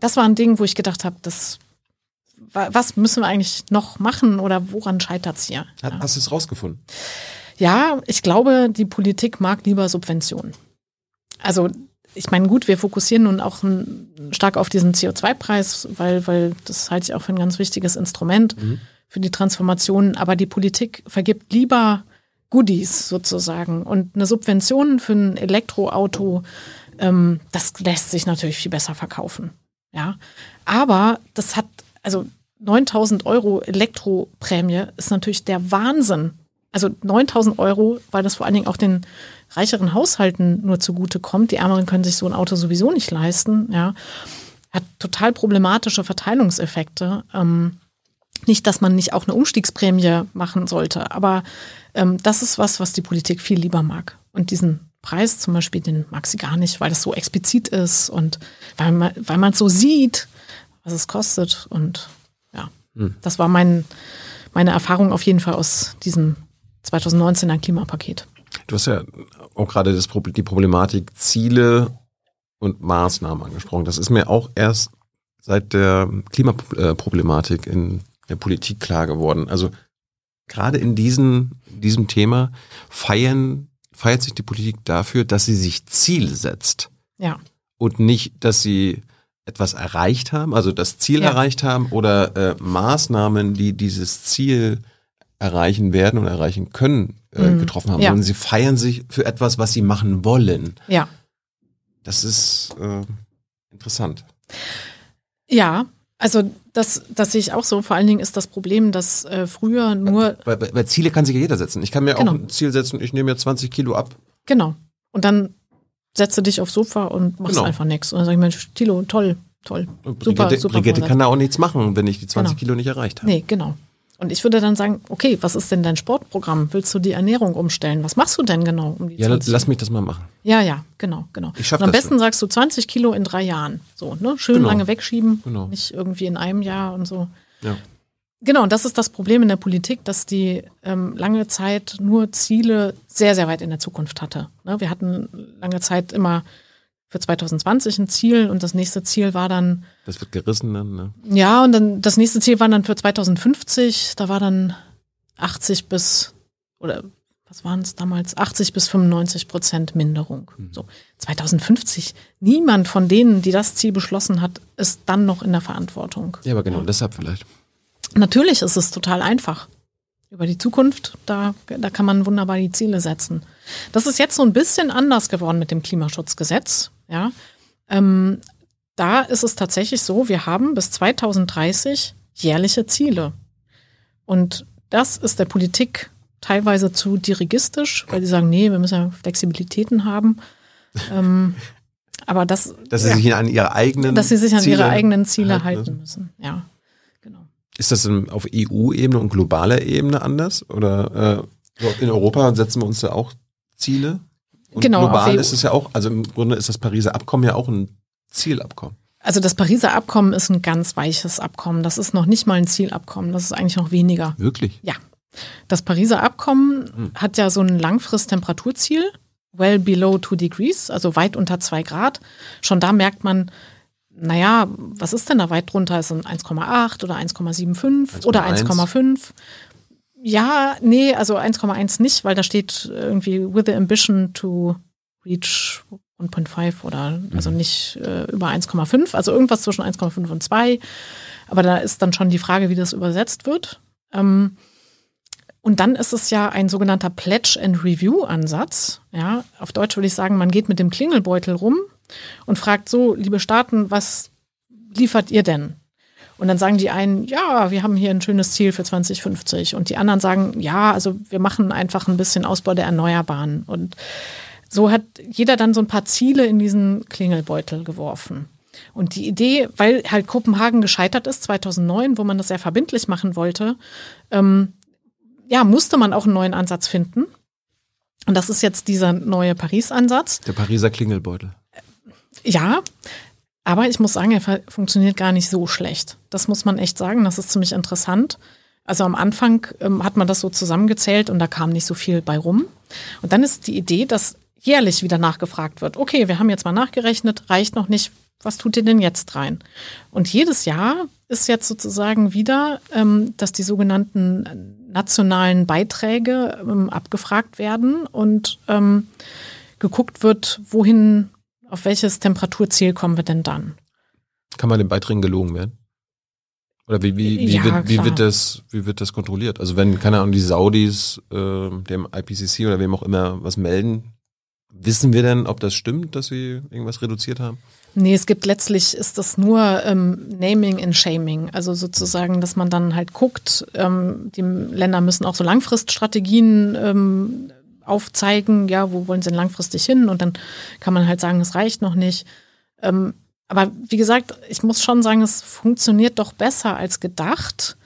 das war ein Ding, wo ich gedacht habe, das was müssen wir eigentlich noch machen oder woran scheitert es hier? Ja. Hast du es rausgefunden? Ja, ich glaube, die Politik mag lieber Subventionen. Also ich meine, gut, wir fokussieren nun auch stark auf diesen CO2-Preis, weil, weil das halte ich auch für ein ganz wichtiges Instrument mhm. für die Transformation. Aber die Politik vergibt lieber Goodies sozusagen. Und eine Subvention für ein Elektroauto, ähm, das lässt sich natürlich viel besser verkaufen. Ja, aber das hat, also 9000 Euro Elektroprämie ist natürlich der Wahnsinn. Also 9000 Euro, weil das vor allen Dingen auch den reicheren Haushalten nur zugute kommt. Die Ärmeren können sich so ein Auto sowieso nicht leisten. Ja, hat total problematische Verteilungseffekte. Ähm, nicht, dass man nicht auch eine Umstiegsprämie machen sollte, aber ähm, das ist was, was die Politik viel lieber mag. Und diesen Preis zum Beispiel, den mag sie gar nicht, weil das so explizit ist und weil man weil man so sieht, was es kostet. Und ja, hm. das war mein, meine Erfahrung auf jeden Fall aus diesem 2019er Klimapaket. Du hast ja auch gerade das, die Problematik Ziele und Maßnahmen angesprochen. Das ist mir auch erst seit der Klimaproblematik in der Politik klar geworden. Also gerade in diesem, diesem Thema feiern, feiert sich die Politik dafür, dass sie sich Ziel setzt. Ja. Und nicht, dass sie etwas erreicht haben, also das Ziel Ja. erreicht haben oder äh, Maßnahmen, die dieses Ziel erreichen werden oder erreichen können, äh, Mhm. getroffen haben, Ja. sondern sie feiern sich für etwas, was sie machen wollen. Ja. Das ist äh, interessant. Ja. Also das, das sehe ich auch so. Vor allen Dingen ist das Problem, dass äh, früher nur Weil, Ziele kann sich ja jeder setzen. Ich kann mir Genau. auch ein Ziel setzen, ich nehme jetzt 20 Kilo ab. Genau. Und dann setze dich aufs Sofa und machst Genau. einfach nichts. Und dann sag ich, Mensch, Tilo, toll, toll. Und Super, Brigitte, super Brigitte kann da auch nichts machen, wenn ich die 20 Genau. Kilo nicht erreicht habe. Nee, genau. Und ich würde dann sagen, okay, was ist denn dein Sportprogramm? Willst du die Ernährung umstellen? Was machst du denn genau um die Ja, 20 lass mich das mal machen. Ja, ja, genau, genau. Ich schaff Und am besten sagst du 20 Kilo in drei Jahren. So, ne? Schön Genau. lange wegschieben, Genau. nicht irgendwie in einem Jahr und so. Ja. Genau, und das ist das Problem in der Politik, dass die ähm, lange Zeit nur Ziele sehr, sehr weit in der Zukunft hatte. Ne? Wir hatten lange Zeit immer für 2020 ein Ziel und das nächste Ziel war dann, Das wird gerissen dann. Ne? ja, und dann das nächste Ziel war dann für 2050, da war dann 80 bis, oder was waren es damals, 80 bis 95 Prozent Minderung. So, 2050, niemand von denen, die das Ziel beschlossen hat, ist dann noch in der Verantwortung. Ja, aber genau deshalb vielleicht. Natürlich ist es total einfach. Über die Zukunft, da, da kann man wunderbar die Ziele setzen. Das ist jetzt so ein bisschen anders geworden mit dem Klimaschutzgesetz. Ja. Ähm, da ist es tatsächlich so, wir haben bis 2030 jährliche Ziele. Und das ist der Politik teilweise zu dirigistisch, weil die sagen, nee, wir müssen ja Flexibilitäten haben. ähm, aber das, Dass sie ja, sich an ihre eigenen dass sie sich an Ziele ihre eigenen Ziele halten halten müssen. Ja, genau. Ist das auf EU-Ebene und globaler Ebene anders? Oder äh, in Europa setzen wir uns da auch Ziele? Und Genau, global ist es ja auch, also im Grunde ist das Pariser Abkommen ja auch ein Zielabkommen. Also das Pariser Abkommen ist ein ganz weiches Abkommen. Das ist noch nicht mal ein Zielabkommen. Das ist eigentlich noch weniger. Wirklich? Ja. Das Pariser Abkommen Hm. hat ja so ein Langfrist-Temperaturziel, well below two degrees, also weit unter zwei Grad. Schon da merkt man, naja, was ist denn da weit drunter? Ist es ein 1,8 oder 1,75 oder 1,1? 1,5? Ja, nee, also 1,1 nicht, weil da steht irgendwie with the ambition to reach 1,5 oder also nicht äh, über 1,5, also irgendwas zwischen 1,5 und 2. Aber da ist dann schon die Frage, wie das übersetzt wird. Ähm, und dann ist es ja ein sogenannter Pledge and Review Ansatz. Ja, auf Deutsch würde ich sagen, man geht mit dem Klingelbeutel rum und fragt so, liebe Staaten, was liefert ihr denn? Und dann sagen die einen, ja, wir haben hier ein schönes Ziel für 2050. Und die anderen sagen, ja, also wir machen einfach ein bisschen Ausbau der Erneuerbaren. Und so hat jeder dann so ein paar Ziele in diesen Klingelbeutel geworfen. Und die Idee, weil halt Kopenhagen gescheitert ist 2009, wo man das sehr verbindlich machen wollte, ähm, ja, musste man auch einen neuen Ansatz finden. Und das ist jetzt dieser neue Paris-Ansatz. Der Pariser Klingelbeutel. Ja, aber ich muss sagen, er fu- funktioniert gar nicht so schlecht. Das muss man echt sagen. Das ist ziemlich interessant. Also am Anfang ähm, hat man das so zusammengezählt und da kam nicht so viel bei rum. Und dann ist die Idee, dass jährlich wieder nachgefragt wird. Okay, wir haben jetzt mal nachgerechnet, reicht noch nicht. Was tut ihr denn jetzt rein? Und jedes Jahr ist jetzt sozusagen wieder, ähm, dass die sogenannten nationalen Beiträge ähm, abgefragt werden und ähm, geguckt wird, wohin, auf welches Temperaturziel kommen wir denn dann? Kann man den Beiträgen gelogen werden? Oder wie, wie, wie, Ja, wird, wie, wird, das, wie wird das kontrolliert? Also wenn, keine Ahnung, die Saudis äh, dem IPCC oder wem auch immer was melden, wissen wir denn, ob das stimmt, dass sie irgendwas reduziert haben? Nee, es gibt letztlich, ist das nur ähm, Naming and Shaming. Also sozusagen, dass man dann halt guckt, ähm, die Länder müssen auch so Langfriststrategien ähm, aufzeigen, ja, wo wollen sie denn langfristig hin? Und dann kann man halt sagen, es reicht noch nicht. Ähm, aber wie gesagt, ich muss schon sagen, es funktioniert doch besser als gedacht.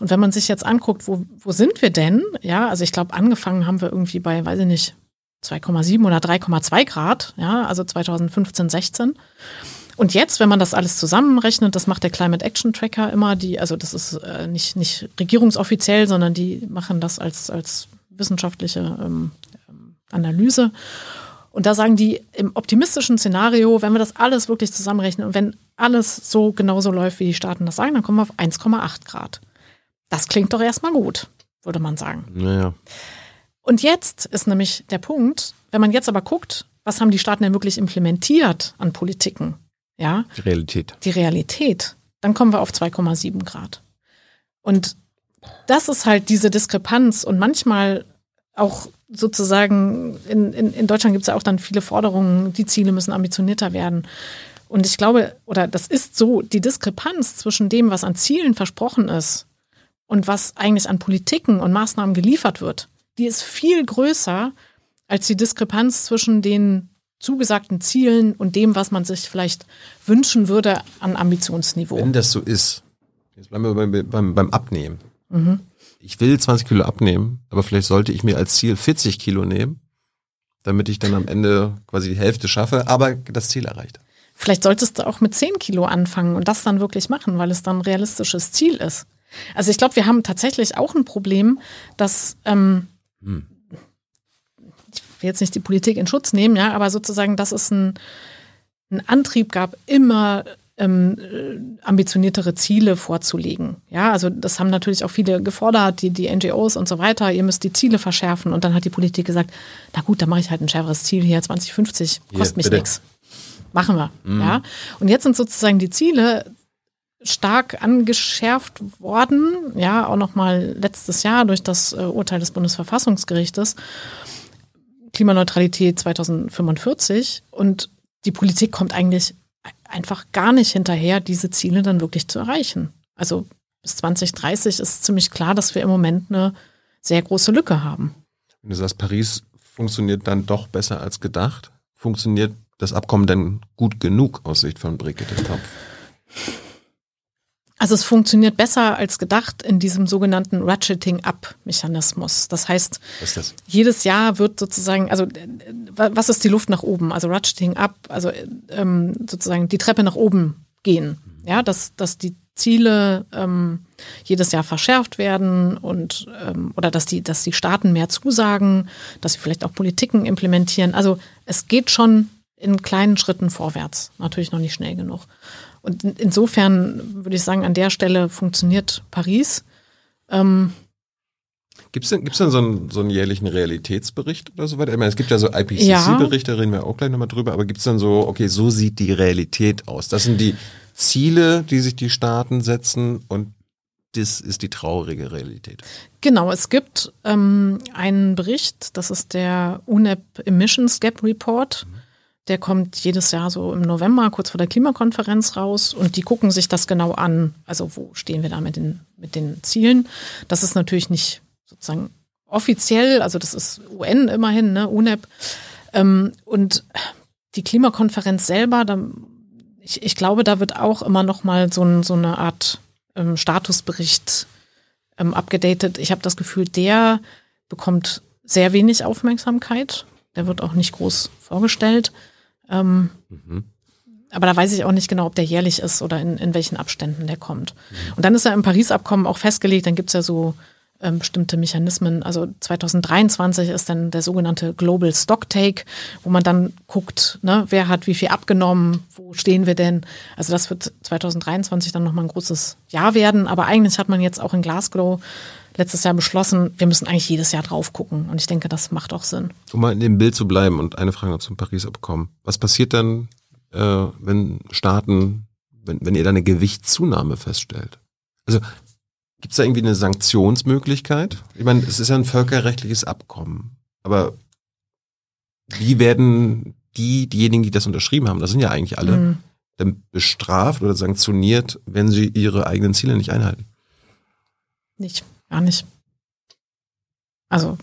Und wenn man sich jetzt anguckt, wo, wo sind wir denn? Ja, also ich glaube, angefangen haben wir irgendwie bei, weiß ich nicht, 2,7 oder 3,2 Grad, ja, also 2015, 16. Und jetzt, wenn man das alles zusammenrechnet, das macht der Climate Action Tracker immer, die, also das ist äh, nicht, nicht regierungsoffiziell, sondern die machen das als, als wissenschaftliche ähm, Analyse. Und da sagen die, im optimistischen Szenario, wenn wir das alles wirklich zusammenrechnen und wenn alles so genauso läuft, wie die Staaten das sagen, dann kommen wir auf 1,8 Grad. Das klingt doch erstmal gut. würde man sagen. Naja. Und jetzt ist nämlich der Punkt, wenn man jetzt aber guckt, was haben die Staaten denn wirklich implementiert an Politiken? Ja, Die Realität. die Realität, dann kommen wir auf 2,7 Grad. Und das ist halt diese Diskrepanz und manchmal auch sozusagen, in, in, in Deutschland gibt es ja auch dann viele Forderungen, die Ziele müssen ambitionierter werden. Und ich glaube, oder das ist so, die Diskrepanz zwischen dem, was an Zielen versprochen ist und was eigentlich an Politiken und Maßnahmen geliefert wird, die ist viel größer als die Diskrepanz zwischen den zugesagten Zielen und dem, was man sich vielleicht wünschen würde an Ambitionsniveau. Wenn das so ist, jetzt bleiben wir beim, beim, beim Abnehmen. Ich will 20 Kilo abnehmen, aber vielleicht sollte ich mir als Ziel 40 Kilo nehmen, damit ich dann am Ende quasi die Hälfte schaffe, aber das Ziel erreicht. Vielleicht solltest du auch mit 10 Kilo anfangen und das dann wirklich machen, weil es dann ein realistisches Ziel ist. Also ich glaube, wir haben tatsächlich auch ein Problem, dass ähm, ich will jetzt nicht die Politik in Schutz nehmen, ja, aber sozusagen, dass es ein, einen Antrieb gab, immer ähm, äh, ambitioniertere Ziele vorzulegen. Ja, also das haben natürlich auch viele gefordert, die, die NGOs und so weiter, ihr müsst die Ziele verschärfen. Und dann hat die Politik gesagt, na gut, dann mache ich halt ein schärferes Ziel hier, 2050, Hier, kostet mich nichts. Machen wir. Ja. Und jetzt sind sozusagen die Ziele stark angeschärft worden, ja, auch nochmal letztes Jahr durch das äh, Urteil des Bundesverfassungsgerichtes. Klimaneutralität 2045 und die Politik kommt eigentlich einfach gar nicht hinterher, diese Ziele dann wirklich zu erreichen. Also bis 2030 ist ziemlich klar, dass wir im Moment eine sehr große Lücke haben. Wenn du sagst, Paris funktioniert dann doch besser als gedacht, funktioniert das Abkommen denn gut genug aus Sicht von Brigitte Kampf? Also es funktioniert besser als gedacht in diesem sogenannten Ratcheting-Up-Mechanismus. Das heißt, das? jedes Jahr wird sozusagen, also äh, was ist die Luft nach oben? Also Ratcheting up, also ähm, sozusagen die Treppe nach oben gehen. Ja, dass, dass die Ziele ähm, jedes Jahr verschärft werden und ähm, oder dass die, dass die Staaten mehr zusagen, dass sie vielleicht auch Politiken implementieren. Also es geht schon in kleinen Schritten vorwärts, natürlich noch nicht schnell genug. Und in- insofern würde ich sagen, an der Stelle funktioniert Paris. Ähm, Gibt es denn, gibt's denn so, einen, so einen jährlichen Realitätsbericht oder so weiter? Ich meine, es gibt ja so Ja. IPCC-Berichte, da reden wir auch gleich nochmal drüber, aber gibt es dann so, okay, so sieht die Realität aus. Das sind die Ziele, die sich die Staaten setzen und das ist die traurige Realität. Genau, es gibt ähm, einen Bericht, das ist der UNEP Emissions Gap Report. Der kommt jedes Jahr so im November, kurz vor der Klimakonferenz raus und die gucken sich das genau an. Also wo stehen wir da mit den, mit den Zielen? Das ist natürlich nicht sozusagen offiziell, also das ist UN immerhin, ne, UNEP. Ähm, und die Klimakonferenz selber, da, ich, ich glaube, da wird auch immer noch mal so, ein, so eine Art ähm, Statusbericht ähm, abgedatet. Ich habe das Gefühl, der bekommt sehr wenig Aufmerksamkeit. Der wird auch nicht groß vorgestellt. Ähm, Aber da weiß ich auch nicht genau, ob der jährlich ist oder in, in welchen Abständen der kommt. Und dann ist ja im Paris-Abkommen auch festgelegt, dann gibt's ja so bestimmte Mechanismen. Also 2023 ist dann der sogenannte Global Stocktake, wo man dann guckt, ne, wer hat wie viel abgenommen, wo stehen wir denn. Also das wird 2023 dann nochmal ein großes Jahr werden. Aber eigentlich hat man jetzt auch in Glasgow letztes Jahr beschlossen, wir müssen eigentlich jedes Jahr drauf gucken. Und ich denke, das macht auch Sinn. Um mal in dem Bild zu bleiben und eine Frage noch zum Paris-Abkommen. Was passiert dann, äh, wenn Staaten, wenn, wenn ihr da eine Gewichtszunahme feststellt? Also gibt es da irgendwie eine Sanktionsmöglichkeit? Ich meine, es ist ja ein völkerrechtliches Abkommen, aber wie werden die, diejenigen, die das unterschrieben haben, das sind ja eigentlich alle, Mhm. dann bestraft oder sanktioniert, wenn sie ihre eigenen Ziele nicht einhalten? Nicht, gar nicht. Also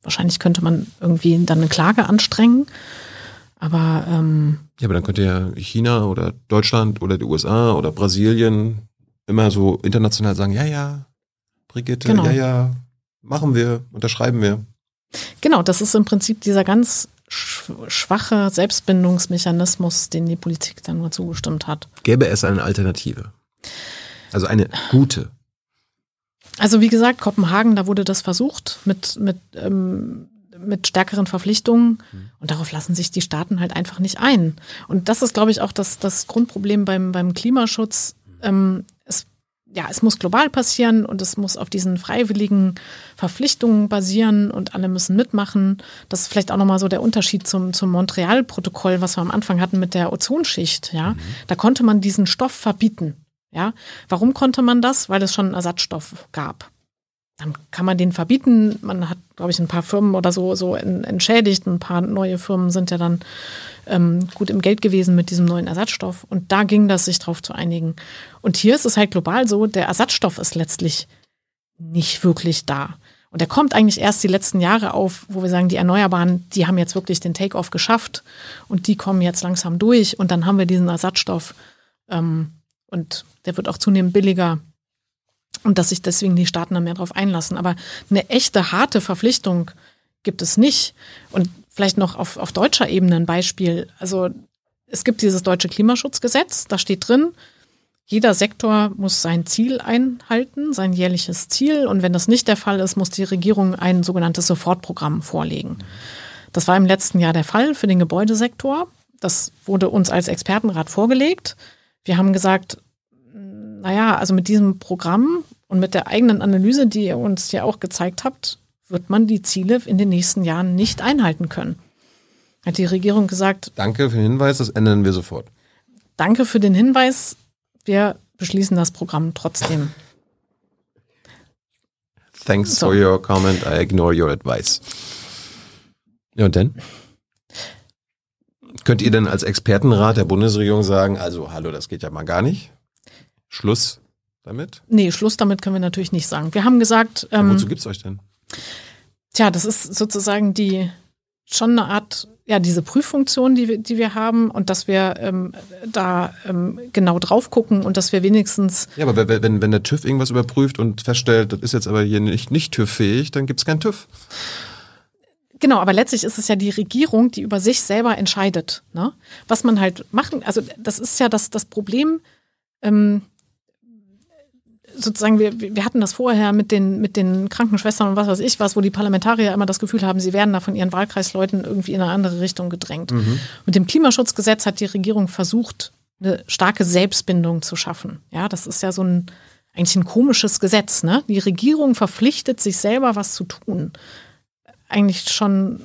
wahrscheinlich könnte man irgendwie dann eine Klage anstrengen, aber ähm, Ja, aber dann könnte ja China oder Deutschland oder die USA oder Brasilien immer so international sagen, ja, ja, Brigitte, Genau. ja, ja, machen wir, unterschreiben wir. genau, das ist im Prinzip dieser ganz sch- schwache Selbstbindungsmechanismus, den die Politik dann nur zugestimmt hat. Gäbe es eine Alternative? Also eine gute. Also wie gesagt, Kopenhagen, da wurde das versucht mit, mit, ähm, mit stärkeren Verpflichtungen und darauf lassen sich die Staaten halt einfach nicht ein. Und das ist, glaube ich, auch das, das Grundproblem beim, beim Klimaschutz. Ähm, ja, es muss global passieren und es muss auf diesen freiwilligen Verpflichtungen basieren und alle müssen mitmachen. Das ist vielleicht auch nochmal so der Unterschied zum, zum Montreal-Protokoll, was wir am Anfang hatten mit der Ozonschicht. Ja, mhm. da konnte man diesen Stoff verbieten. Ja, warum konnte man das? Weil es schon einen Ersatzstoff gab. Dann kann man den verbieten. Man hat, glaube ich, ein paar Firmen oder so, so entschädigt. Ein paar neue Firmen sind ja dann ähm, gut im Geld gewesen mit diesem neuen Ersatzstoff. Und da ging das, sich drauf zu einigen. Und hier ist es halt global so, der Ersatzstoff ist letztlich nicht wirklich da. Und der kommt eigentlich erst die letzten Jahre auf, wo wir sagen, die Erneuerbaren, die haben jetzt wirklich den Take-off geschafft und die kommen jetzt langsam durch und dann haben wir diesen Ersatzstoff ähm, und der wird auch zunehmend billiger und dass sich deswegen die Staaten da mehr drauf einlassen. Aber eine echte harte Verpflichtung gibt es nicht. Und Vielleicht noch auf, auf deutscher Ebene ein Beispiel. Also es gibt dieses deutsche Klimaschutzgesetz, da steht drin, jeder Sektor muss sein Ziel einhalten, sein jährliches Ziel. Und wenn das nicht der Fall ist, muss die Regierung ein sogenanntes Sofortprogramm vorlegen. Das war im letzten Jahr der Fall für den Gebäudesektor. Das wurde uns als Expertenrat vorgelegt. Wir haben gesagt, naja, also mit diesem Programm und mit der eigenen Analyse, die ihr uns ja auch gezeigt habt, wird man die Ziele in den nächsten Jahren nicht einhalten können. Hat die Regierung gesagt. Danke für den Hinweis, das ändern wir sofort. Danke für den Hinweis. Wir beschließen das Programm trotzdem. Thanks so. for your comment. I ignore your advice. Ja, und dann? Könnt ihr denn als Expertenrat der Bundesregierung sagen, also hallo, das geht ja mal gar nicht? Schluss damit? Nee, Schluss damit können wir natürlich nicht sagen. Wir haben gesagt. Ähm, wozu gibt es euch denn? Tja, das ist sozusagen die schon eine Art, ja, diese Prüffunktion, die wir, die wir haben und dass wir ähm, da ähm, genau drauf gucken und dass wir wenigstens. Ja, aber wenn, wenn der TÜV irgendwas überprüft und feststellt, das ist jetzt aber hier nicht, nicht TÜV-fähig, dann gibt es keinen TÜV. Genau, aber letztlich ist es ja die Regierung, die über sich selber entscheidet. Ne? Was man halt machen, also das ist ja das, das Problem, ähm, sozusagen, wir, wir hatten das vorher mit den, mit den Krankenschwestern und was weiß ich was, wo die Parlamentarier immer das Gefühl haben, sie werden da von ihren Wahlkreisleuten irgendwie in eine andere Richtung gedrängt. Mhm. Mit dem Klimaschutzgesetz hat die Regierung versucht, eine starke Selbstbindung zu schaffen. Ja, das ist ja so ein eigentlich ein komisches Gesetz. Ne? Die Regierung verpflichtet sich selber, was zu tun. Eigentlich schon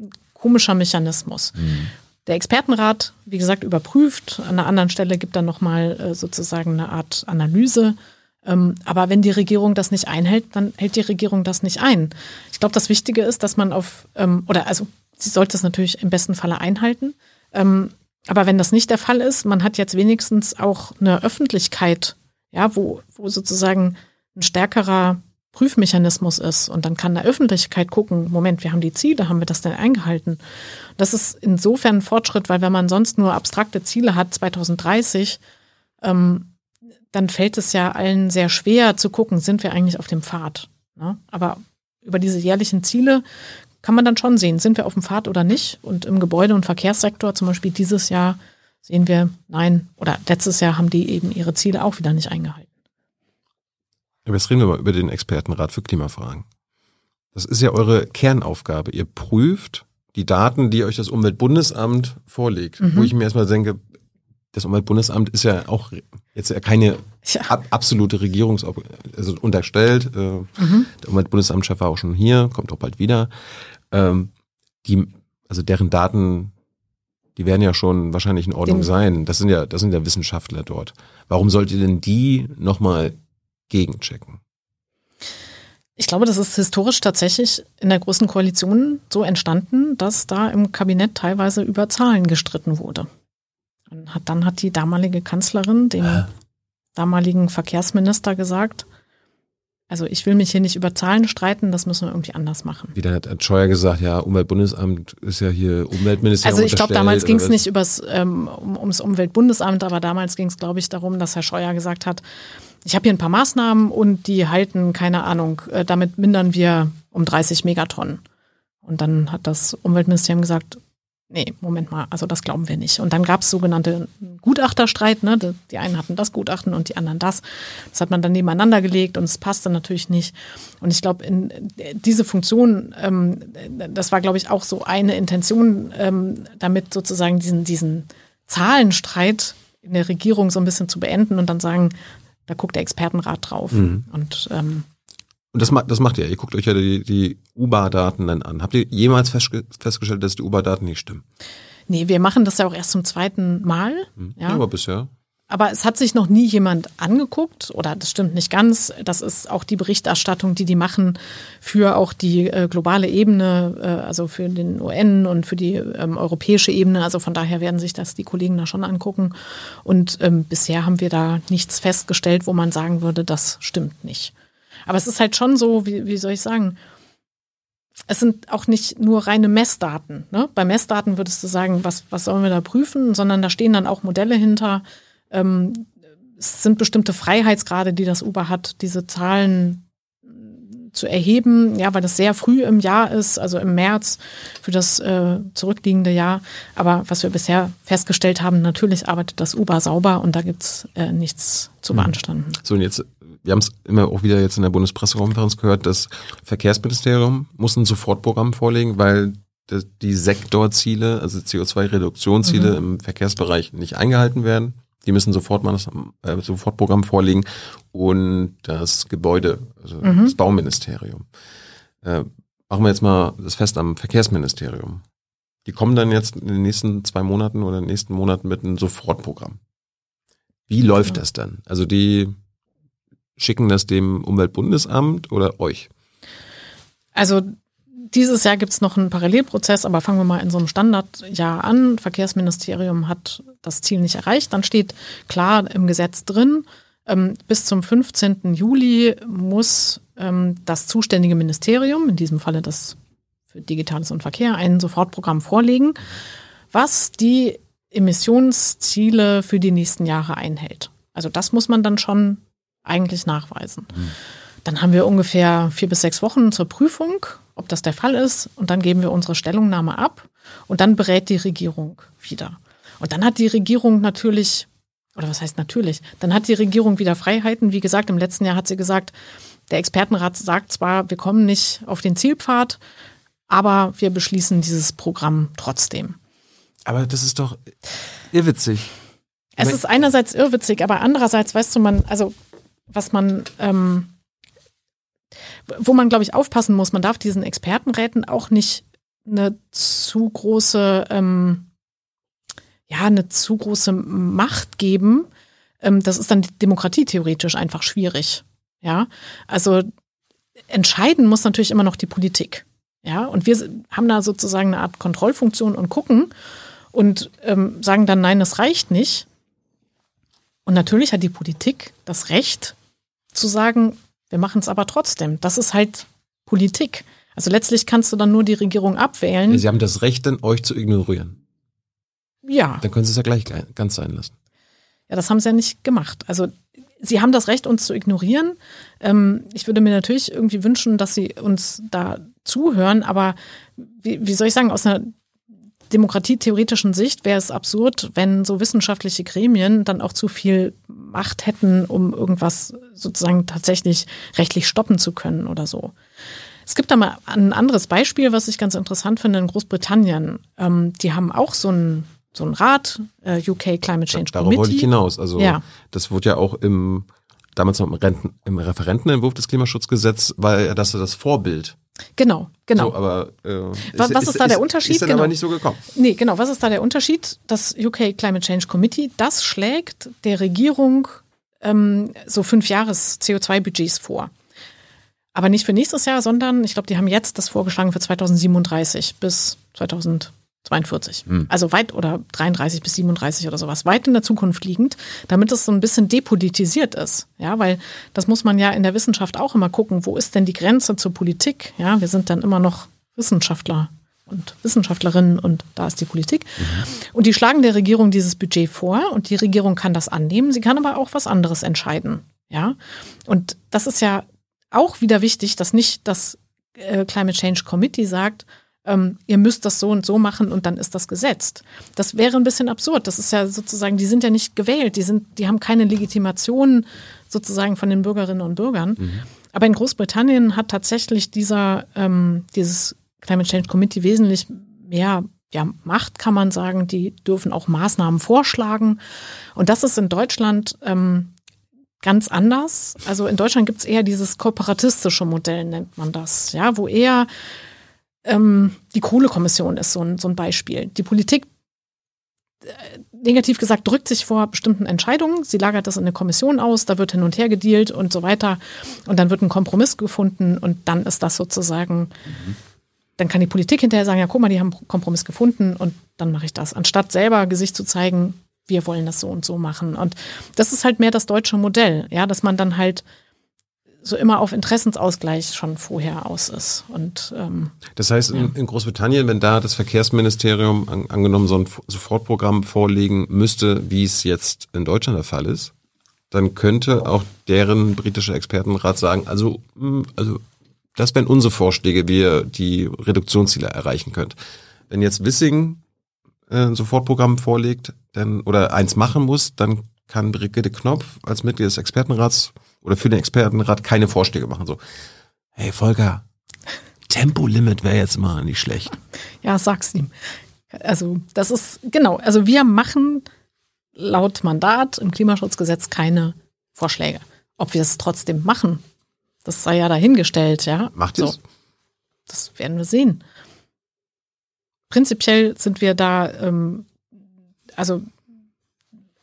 ein komischer Mechanismus. Mhm. Der Expertenrat, wie gesagt, überprüft. An einer anderen Stelle gibt dann nochmal äh, sozusagen eine Art Analyse aber wenn die Regierung das nicht einhält, dann hält die Regierung das nicht ein. Ich glaube, das Wichtige ist, dass man auf, ähm, oder also sie sollte es natürlich im besten Falle einhalten. Ähm, aber wenn das nicht der Fall ist, man hat jetzt wenigstens auch eine Öffentlichkeit, ja, wo, wo sozusagen ein stärkerer Prüfmechanismus ist und dann kann der Öffentlichkeit gucken, Moment, wir haben die Ziele, haben wir das denn eingehalten? Das ist insofern ein Fortschritt, weil wenn man sonst nur abstrakte Ziele hat, 2030, ähm, dann fällt es ja allen sehr schwer zu gucken, sind wir eigentlich auf dem Pfad. Ne? Aber über diese jährlichen Ziele kann man dann schon sehen, sind wir auf dem Pfad oder nicht. Und im Gebäude- und Verkehrssektor zum Beispiel dieses Jahr sehen wir, nein, oder letztes Jahr haben die eben ihre Ziele auch wieder nicht eingehalten. Aber jetzt reden wir mal über den Expertenrat für Klimafragen. Das ist ja eure Kernaufgabe. Ihr prüft die Daten, die euch das Umweltbundesamt vorlegt. Mhm. Wo ich mir erstmal denke, das Umweltbundesamt ist ja auch jetzt ja keine ja. Ab, absolute Regierungs also unterstellt. Äh, mhm. Der Umweltbundesamtschef war auch schon hier, kommt auch bald wieder. Ähm, die, also deren Daten, die werden ja schon wahrscheinlich in Ordnung Den, sein. Das sind ja, das sind ja Wissenschaftler dort. Warum sollt ihr denn die nochmal gegenchecken? Ich glaube, das ist historisch tatsächlich in der Großen Koalition so entstanden, dass da im Kabinett teilweise über Zahlen gestritten wurde. Und hat, dann hat die damalige Kanzlerin dem äh. damaligen Verkehrsminister gesagt, also ich will mich hier nicht über Zahlen streiten, das müssen wir irgendwie anders machen. Wie dann hat Scheuer gesagt, ja, Umweltbundesamt ist ja hier Umweltministerium. Also ich glaube, damals ging es nicht übers, ähm, um, ums Umweltbundesamt, aber damals ging es, glaube ich, darum, dass Herr Scheuer gesagt hat, ich habe hier ein paar Maßnahmen und die halten, keine Ahnung, äh, damit mindern wir um 30 Megatonnen. Und dann hat das Umweltministerium gesagt, nee, Moment mal, also das glauben wir nicht. Und dann gab es sogenannte Gutachterstreit, ne? Die einen hatten das Gutachten und die anderen das. Das hat man dann nebeneinander gelegt und es passte natürlich nicht. Und ich glaube, in diese Funktion, ähm, das war, glaube ich, auch so eine Intention, ähm, damit sozusagen diesen, diesen Zahlenstreit in der Regierung so ein bisschen zu beenden und dann sagen, Da guckt der Expertenrat drauf. Mhm. Und, ähm, und das, macht, das macht ihr. Ihr guckt euch ja die, die UBA-Daten dann an. Habt ihr jemals festgestellt, dass die UBA-Daten nicht stimmen? Nee, wir machen das ja auch erst zum zweiten Mal. Mhm. Ja, aber bisher. Aber es hat sich noch nie jemand angeguckt, oder das stimmt nicht ganz. Das ist auch die Berichterstattung, die die machen für auch die äh, globale Ebene, äh, also für den UN und für die ähm, europäische Ebene. Also von daher werden sich das die Kollegen da schon angucken. Und ähm, bisher haben wir da nichts festgestellt, wo man sagen würde, das stimmt nicht. Aber es ist halt schon so, wie, wie soll ich sagen, es sind auch nicht nur reine Messdaten. Ne? Bei Messdaten würdest du sagen, was, was sollen wir da prüfen, sondern da stehen dann auch Modelle hinter, ähm, es sind bestimmte Freiheitsgrade, die das Uber hat, diese Zahlen zu erheben, ja, weil das sehr früh im Jahr ist, also im März für das äh, zurückliegende Jahr. Aber was wir bisher festgestellt haben, natürlich arbeitet das Uber sauber und da gibt's äh, nichts zu hm. beanstanden. So, und jetzt, wir haben es immer auch wieder jetzt in der Bundespressekonferenz gehört, das Verkehrsministerium muss ein Sofortprogramm vorlegen, weil die Sektorziele, also CO2-Reduktionsziele mhm. im Verkehrsbereich nicht eingehalten werden. Die müssen sofort mal das äh, Sofortprogramm vorlegen und das Gebäude, also mhm. das Bauministerium. Äh, machen wir jetzt mal das fest am Verkehrsministerium. Die kommen dann jetzt in den nächsten zwei Monaten oder in den nächsten Monaten mit einem Sofortprogramm. Wie läuft ja. das dann? Also die schicken das dem Umweltbundesamt oder euch? Also dieses Jahr gibt es noch einen Parallelprozess, aber fangen wir mal in so einem Standardjahr an. Verkehrsministerium hat das Ziel nicht erreicht. Dann steht klar im Gesetz drin, ähm, bis zum 15. Juli muss ähm, das zuständige Ministerium, in diesem Falle das für Digitales und Verkehr, ein Sofortprogramm vorlegen, was die Emissionsziele für die nächsten Jahre einhält. Also das muss man dann schon eigentlich nachweisen. Mhm. Dann haben wir ungefähr vier bis sechs Wochen zur Prüfung, ob das der Fall ist. Und dann geben wir unsere Stellungnahme ab. Und dann berät die Regierung wieder. Und dann hat die Regierung natürlich, oder was heißt natürlich, dann hat die Regierung wieder Freiheiten. Wie gesagt, im letzten Jahr hat sie gesagt, der Expertenrat sagt zwar, wir kommen nicht auf den Zielpfad, aber wir beschließen dieses Programm trotzdem. Aber das ist doch irrwitzig. Es ist einerseits irrwitzig, aber andererseits weißt du, man, also was man ähm, wo man, glaube ich, aufpassen muss, man darf diesen Expertenräten auch nicht eine zu große, ähm, ja, eine zu große Macht geben. Ähm, das ist dann demokratietheoretisch einfach schwierig. Ja, also entscheiden muss natürlich immer noch die Politik. Ja, und wir haben da sozusagen eine Art Kontrollfunktion und gucken und ähm, sagen dann, nein, das reicht nicht. Und natürlich hat die Politik das Recht zu sagen, wir machen es aber trotzdem. Das ist halt Politik. Also letztlich kannst du dann nur die Regierung abwählen. Sie haben das Recht, dann euch zu ignorieren. Ja. Dann können Sie es ja gleich ganz sein lassen. Ja, das haben sie ja nicht gemacht. Also sie haben das Recht, uns zu ignorieren. Ähm, ich würde mir natürlich irgendwie wünschen, dass sie uns da zuhören, aber wie, wie soll ich sagen, aus einer demokratietheoretischen Sicht wäre es absurd, wenn so wissenschaftliche Gremien dann auch zu viel Macht hätten, um irgendwas sozusagen tatsächlich rechtlich stoppen zu können oder so. Es gibt da mal ein anderes Beispiel, was ich ganz interessant finde in Großbritannien. Ähm, die haben auch so ein so ein Rat, äh, UK Climate Change Darauf Committee. wollte ich hinaus. Also ja. das wurde ja auch im damals noch im, Renten, im Referentenentwurf des Klimaschutzgesetzes, weil das das Vorbild Genau, genau. So, aber äh, was, was ist, ist, da der Unterschied? Ist dann genau. aber nicht so gekommen. Nee, genau. Was ist da der Unterschied? Das UK Climate Change Committee, das schlägt der Regierung ähm, so fünf Jahres CO2-Budgets vor. Aber nicht für nächstes Jahr, sondern ich glaube, die haben jetzt das vorgeschlagen für 2037 bis 2000. 42. Hm. Also weit oder 33 bis 37 oder sowas, weit in der Zukunft liegend, damit es so ein bisschen depolitisiert ist. Ja, weil das muss man ja in der Wissenschaft auch immer gucken, wo ist denn die Grenze zur Politik? Ja, wir sind dann immer noch Wissenschaftler und Wissenschaftlerinnen und da ist die Politik. Und die schlagen der Regierung dieses Budget vor und die Regierung kann das annehmen. Sie kann aber auch was anderes entscheiden. Ja, und das ist ja auch wieder wichtig, dass nicht das äh, Climate Change Committee sagt, ähm, ihr müsst das so und so machen und dann ist das gesetzt. Das wäre ein bisschen absurd. Das ist ja sozusagen, die sind ja nicht gewählt, die sind, die haben keine Legitimation sozusagen von den Bürgerinnen und Bürgern. Mhm. Aber in Großbritannien hat tatsächlich dieser, ähm, dieses Climate Change Committee wesentlich mehr ja, Macht, kann man sagen. Die dürfen auch Maßnahmen vorschlagen. Und das ist in Deutschland ähm, ganz anders. Also in Deutschland gibt es eher dieses kooperatistische Modell, nennt man das, ja, wo eher ähm, die Kohlekommission ist so ein, so ein Beispiel. Die Politik äh, negativ gesagt, drückt sich vor bestimmten Entscheidungen. Sie lagert das in eine Kommission aus, da wird hin und her gedealt und so weiter. Und dann wird ein Kompromiss gefunden und dann ist das sozusagen, mhm. Dann kann die Politik hinterher sagen, ja, guck mal, die haben einen Kompromiss gefunden und dann mache ich das. Anstatt selber Gesicht zu zeigen, wir wollen das so und so machen. Und das ist halt mehr das deutsche Modell, ja, dass man dann halt so immer auf Interessensausgleich schon vorher aus ist. Und, ähm, das heißt, ja. in, in, Großbritannien, wenn da das Verkehrsministerium an, angenommen so ein Sofortprogramm vorlegen müsste, wie es jetzt in Deutschland der Fall ist, dann könnte auch deren britischer Expertenrat sagen, also, hm, also das wären unsere Vorschläge, wie ihr die Reduktionsziele erreichen könnt. Wenn jetzt Wissing äh, ein Sofortprogramm vorlegt, dann oder eins machen muss, dann kann Brigitte Knopf als Mitglied des Expertenrats oder für den Expertenrat keine Vorschläge machen. So, hey Volker, Tempolimit wäre jetzt mal nicht schlecht. Ja, sag's ihm. Also das ist genau. Also wir machen laut Mandat im Klimaschutzgesetz keine Vorschläge. Ob wir es trotzdem machen, das sei ja dahingestellt. Ja, macht so. es. Das werden wir sehen. Prinzipiell sind wir da, ähm, also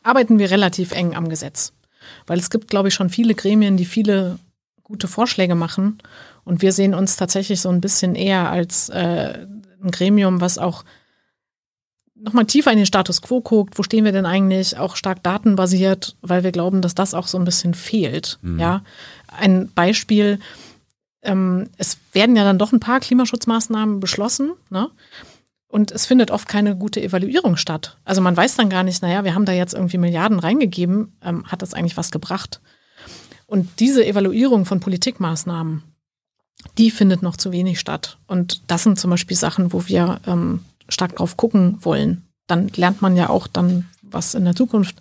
arbeiten wir relativ eng am Gesetz. Weil es gibt, glaube ich, schon viele Gremien, die viele gute Vorschläge machen. Und wir sehen uns tatsächlich so ein bisschen eher als äh, ein Gremium, was auch nochmal tiefer in den Status quo guckt, wo stehen wir denn eigentlich, auch stark datenbasiert, weil wir glauben, dass das auch so ein bisschen fehlt. Mhm. Ja, ein Beispiel, ähm, es werden ja dann doch ein paar Klimaschutzmaßnahmen beschlossen, ne? Und es findet oft keine gute Evaluierung statt. Also man weiß dann gar nicht, naja, wir haben da jetzt irgendwie Milliarden reingegeben, ähm, hat das eigentlich was gebracht? Und diese Evaluierung von Politikmaßnahmen, die findet noch zu wenig statt. Und das sind zum Beispiel Sachen, wo wir ähm, stark drauf gucken wollen. Dann lernt man ja auch dann, was in der Zukunft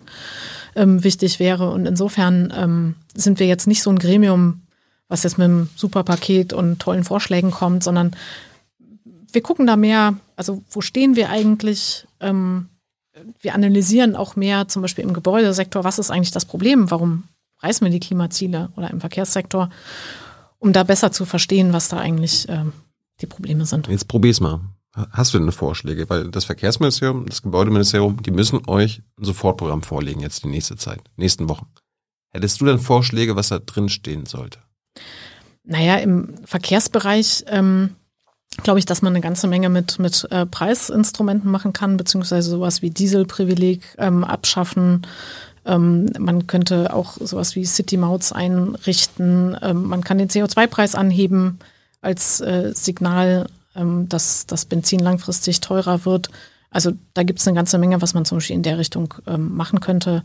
ähm, wichtig wäre. Und insofern ähm, sind wir jetzt nicht so ein Gremium, was jetzt mit einem Superpaket und tollen Vorschlägen kommt, sondern wir gucken da mehr, also wo stehen wir eigentlich? Ähm, wir analysieren auch mehr, zum Beispiel im Gebäudesektor, was ist eigentlich das Problem? Warum reißen wir die Klimaziele oder im Verkehrssektor, um da besser zu verstehen, was da eigentlich ähm, die Probleme sind. Jetzt probier's mal. Hast du denn Vorschläge? Weil das Verkehrsministerium, das Gebäudeministerium, die müssen euch ein Sofortprogramm vorlegen jetzt die nächste Zeit, nächsten Wochen. Hättest du denn Vorschläge, was da drin stehen sollte? Naja, im Verkehrsbereich ähm, glaube ich, dass man eine ganze Menge mit, mit äh, Preisinstrumenten machen kann, beziehungsweise sowas wie Dieselprivileg ähm, abschaffen. Ähm, man könnte auch sowas wie City Mouts einrichten. Ähm, man kann den CO2-Preis anheben als äh, Signal, ähm, dass das Benzin langfristig teurer wird. Also da gibt es eine ganze Menge, was man zum Beispiel in der Richtung ähm, machen könnte.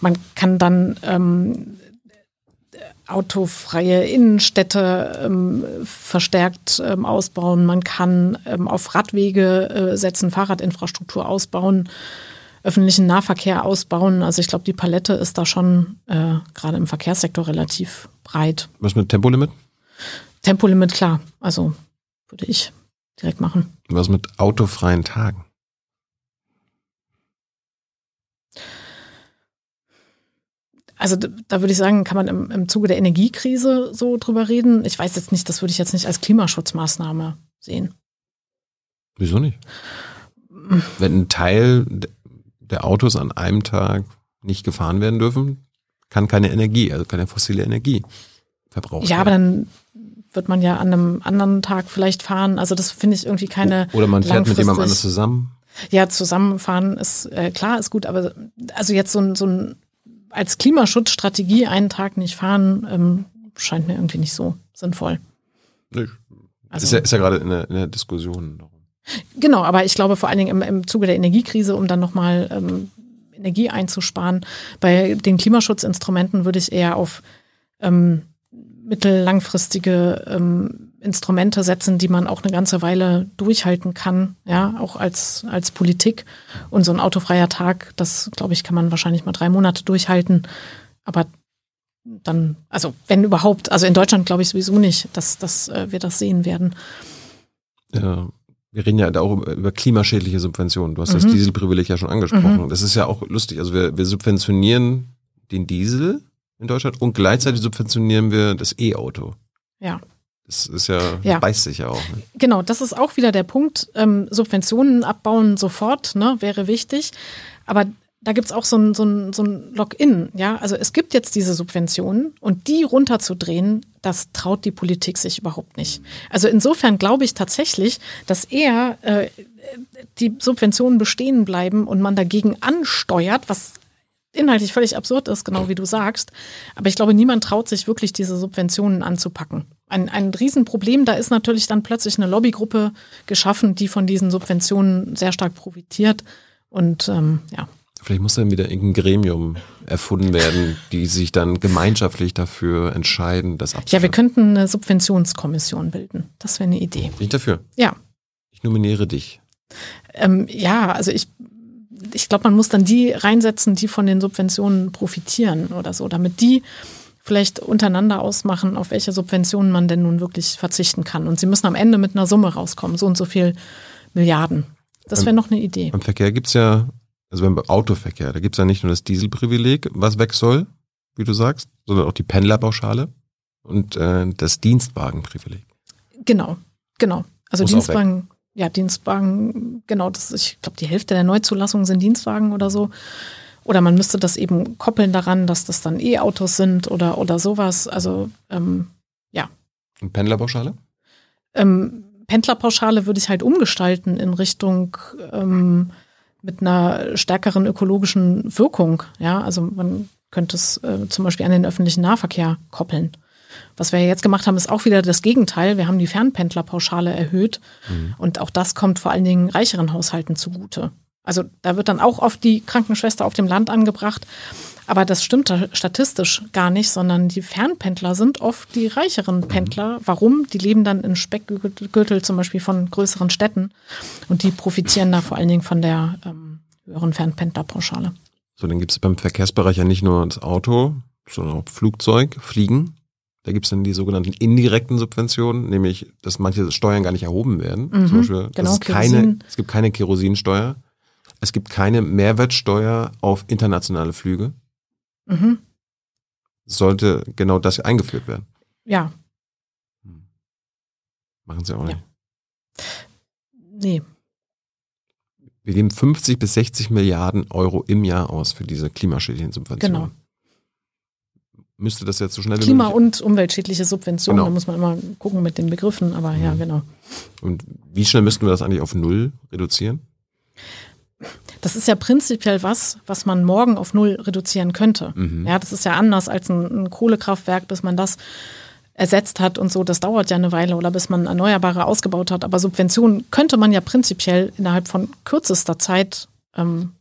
Man kann dann ähm, autofreie Innenstädte ähm, verstärkt ähm, ausbauen. Man kann ähm, auf Radwege äh, setzen, Fahrradinfrastruktur ausbauen, öffentlichen Nahverkehr ausbauen. Also ich glaube, die Palette ist da schon äh, gerade im Verkehrssektor relativ breit. Was mit Tempolimit? Tempolimit, klar. Also würde ich direkt machen. Was mit autofreien Tagen? Also da würde ich sagen, kann man im, im Zuge der Energiekrise so drüber reden. Ich weiß jetzt nicht, das würde ich jetzt nicht als Klimaschutzmaßnahme sehen. Wieso nicht? Wenn ein Teil der Autos an einem Tag nicht gefahren werden dürfen, kann keine Energie, also keine fossile Energie verbraucht ja, werden. Ja, aber dann wird man ja an einem anderen Tag vielleicht fahren. Also das finde ich irgendwie keine. Oder man fährt mit jemandem anders zusammen. Ja, zusammenfahren ist äh, klar, ist gut, aber also jetzt so ein, so ein als Klimaschutzstrategie einen Tag nicht fahren, ähm, scheint mir irgendwie nicht so sinnvoll. Nee. Also, ist, ja, ist ja gerade in der, in der Diskussion darum. Genau, aber ich glaube vor allen Dingen im, im Zuge der Energiekrise, um dann nochmal ähm, Energie einzusparen, bei den Klimaschutzinstrumenten würde ich eher auf ähm, mittellangfristige ähm, Instrumente setzen, die man auch eine ganze Weile durchhalten kann, ja, auch als, als Politik. Und so ein autofreier Tag, das, glaube ich, kann man wahrscheinlich mal drei Monate durchhalten. Aber dann, also wenn überhaupt, also in Deutschland glaube ich sowieso nicht, dass, dass äh, wir das sehen werden. Ja, wir reden ja auch über klimaschädliche Subventionen. Du hast mhm. das Dieselprivileg ja schon angesprochen. Mhm. Das ist ja auch lustig. Also wir, wir subventionieren den Diesel in Deutschland und gleichzeitig subventionieren wir das E-Auto. Ja. Das ist ja, Ja. beißt sich ja auch. Ne? Genau, das ist auch wieder der Punkt. Ähm, Subventionen abbauen sofort, ne, wäre wichtig. Aber da gibt's auch so ein, so ein, so ein Login, ja. Also es gibt jetzt diese Subventionen und die runterzudrehen, das traut die Politik sich überhaupt nicht. Also insofern glaube ich tatsächlich, dass eher äh, die Subventionen bestehen bleiben und man dagegen ansteuert, was inhaltlich völlig absurd ist, genau wie du sagst. Aber ich glaube, niemand traut sich wirklich, diese Subventionen anzupacken. Ein, ein Riesenproblem, da ist natürlich dann plötzlich eine Lobbygruppe geschaffen, die von diesen Subventionen sehr stark profitiert. Und ähm, ja, Vielleicht muss dann wieder irgendein Gremium erfunden werden, die sich dann gemeinschaftlich dafür entscheiden, das ja, wir abzuschaffen. könnten eine Subventionskommission bilden. Das wäre eine Idee. Bin ich dafür. Ja, Ich nominiere dich. ähm, ja, also ich, ich glaube, man muss dann die reinsetzen, die von den Subventionen profitieren oder so, damit die vielleicht untereinander ausmachen, auf welche Subventionen man denn nun wirklich verzichten kann. Und sie müssen am Ende mit einer Summe rauskommen, so und so viel Milliarden. Das wäre noch eine Idee. Beim Verkehr gibt's ja, also beim Autoverkehr, da gibt's ja nicht nur das Dieselprivileg, was weg soll, wie du sagst, sondern auch die Pendlerpauschale und äh, das Dienstwagenprivileg. Genau, genau. Also Muss Dienstwagen, ja, Dienstwagen, genau, das ich glaube, die Hälfte der Neuzulassungen sind Dienstwagen oder so. Oder man müsste das eben koppeln daran, dass das dann E-Autos sind oder, oder sowas. Also ähm, Und Pendlerpauschale? ähm, Pendlerpauschale würde ich halt umgestalten in Richtung ähm, mit einer stärkeren ökologischen Wirkung. Ja, also man könnte es äh, zum Beispiel an den öffentlichen Nahverkehr koppeln. Was wir jetzt gemacht haben, ist auch wieder das Gegenteil. Wir haben die Fernpendlerpauschale erhöht und auch das kommt vor allen Dingen reicheren Haushalten zugute. Also da wird dann auch oft die Krankenschwester auf dem Land angebracht. Aber das stimmt da statistisch gar nicht, sondern die Fernpendler sind oft die reicheren Pendler. Warum? Die leben dann in Speckgürtel zum Beispiel von größeren Städten und die profitieren da vor allen Dingen von der ähm, höheren Fernpendlerpauschale. So, dann gibt's beim Verkehrsbereich ja nicht nur das Auto, sondern auch Flugzeug, Fliegen. Da gibt's dann die sogenannten indirekten Subventionen, nämlich, dass manche Steuern gar nicht erhoben werden. Mhm, Zum Beispiel, genau, es, keine, es gibt keine Kerosinsteuer. Es gibt keine Mehrwertsteuer auf internationale Flüge. Mhm. Sollte genau das eingeführt werden. Ja, Machen sie auch nicht. nee. Wir geben 50 bis 60 Milliarden Euro im Jahr aus für diese klimaschädlichen Subventionen. Genau. Müsste das jetzt so schnell Klima- und umweltschädliche Subventionen, Genau. da muss man immer gucken mit den Begriffen, aber ja, Mhm. genau. Und wie schnell müssten wir das eigentlich auf Null reduzieren? Das ist ja prinzipiell was, was man morgen auf Null reduzieren könnte. Mhm. Ja, das ist ja anders als ein, ein Kohlekraftwerk, bis man das ersetzt hat und so. Das dauert ja eine Weile oder bis man Erneuerbare ausgebaut hat. Aber Subventionen könnte man ja prinzipiell innerhalb von kürzester Zeit ähm,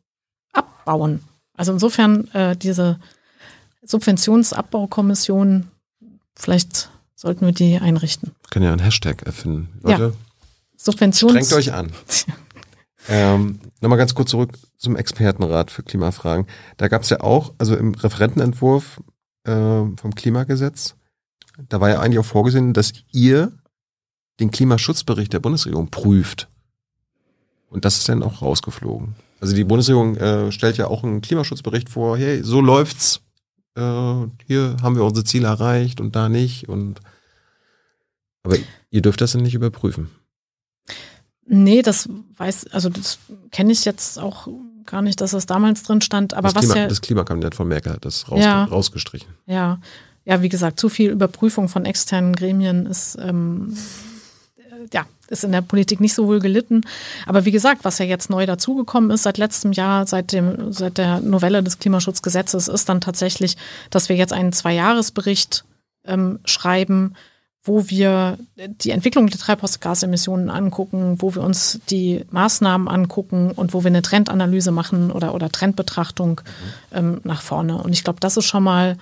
abbauen. Also insofern äh, diese Subventionsabbaukommission, vielleicht sollten wir die einrichten. Wir können ja einen Hashtag erfinden. Ja. Leute, Subventions strengt euch an. ähm, Nochmal ganz kurz zurück zum Expertenrat für Klimafragen. Da gab es ja auch, also im Referentenentwurf äh, vom Klimagesetz, da war ja eigentlich auch vorgesehen, dass ihr den Klimaschutzbericht der Bundesregierung prüft. Und das ist dann auch rausgeflogen. Also die Bundesregierung äh, stellt ja auch einen Klimaschutzbericht vor, hey, so läuft's. Äh, hier haben wir unsere Ziele erreicht und da nicht. Und aber ihr dürft das dann nicht überprüfen. Nee, das weiß, also das kenne ich jetzt auch gar nicht, dass das damals drin stand. Aber das, was Klima, ja, das Klimakabinett von Merkel hat das raus, Ja. rausgestrichen. ja, ja, wie gesagt, zu viel Überprüfung von externen Gremien ist, ähm, äh, ja, ist in der Politik nicht so wohl gelitten. Aber wie gesagt, was ja jetzt neu dazugekommen ist seit letztem Jahr, seit dem, seit der Novelle des Klimaschutzgesetzes, ist dann tatsächlich, dass wir jetzt einen Zweijahresbericht ähm, schreiben, wo wir die Entwicklung der Treibhausgasemissionen angucken, wo wir uns die Maßnahmen angucken und wo wir eine Trendanalyse machen oder, oder Trendbetrachtung ähm, nach vorne. Und ich glaube, das ist schon mal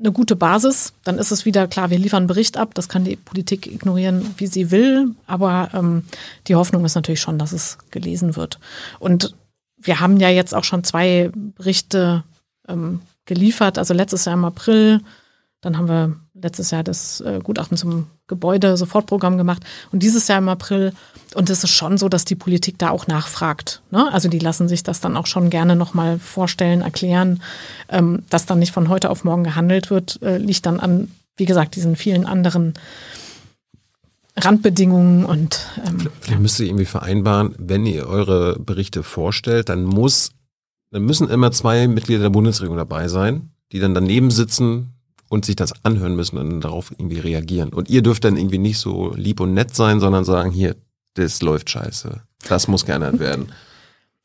eine gute Basis. Dann ist es wieder klar, wir liefern einen Bericht ab. Das kann die Politik ignorieren, wie sie will. Aber ähm, die Hoffnung ist natürlich schon, dass es gelesen wird. Und wir haben ja jetzt auch schon zwei Berichte ähm, geliefert. Also letztes Jahr im April, dann haben wir letztes Jahr das äh, Gutachten zum Gebäude-Sofortprogramm gemacht und dieses Jahr im April. Und es ist schon so, dass die Politik da auch nachfragt. Ne? Also die lassen sich das dann auch schon gerne nochmal vorstellen, erklären. Ähm, dass dann nicht von heute auf morgen gehandelt wird, äh, liegt dann an, wie gesagt, diesen vielen anderen Randbedingungen und ähm, vielleicht müsst ihr irgendwie vereinbaren, wenn ihr eure Berichte vorstellt, dann muss, dann müssen immer zwei Mitglieder der Bundesregierung dabei sein, die dann daneben sitzen und sich das anhören müssen und darauf irgendwie reagieren. Und ihr dürft dann irgendwie nicht so lieb und nett sein, sondern sagen, hier, das läuft scheiße. Das muss geändert werden.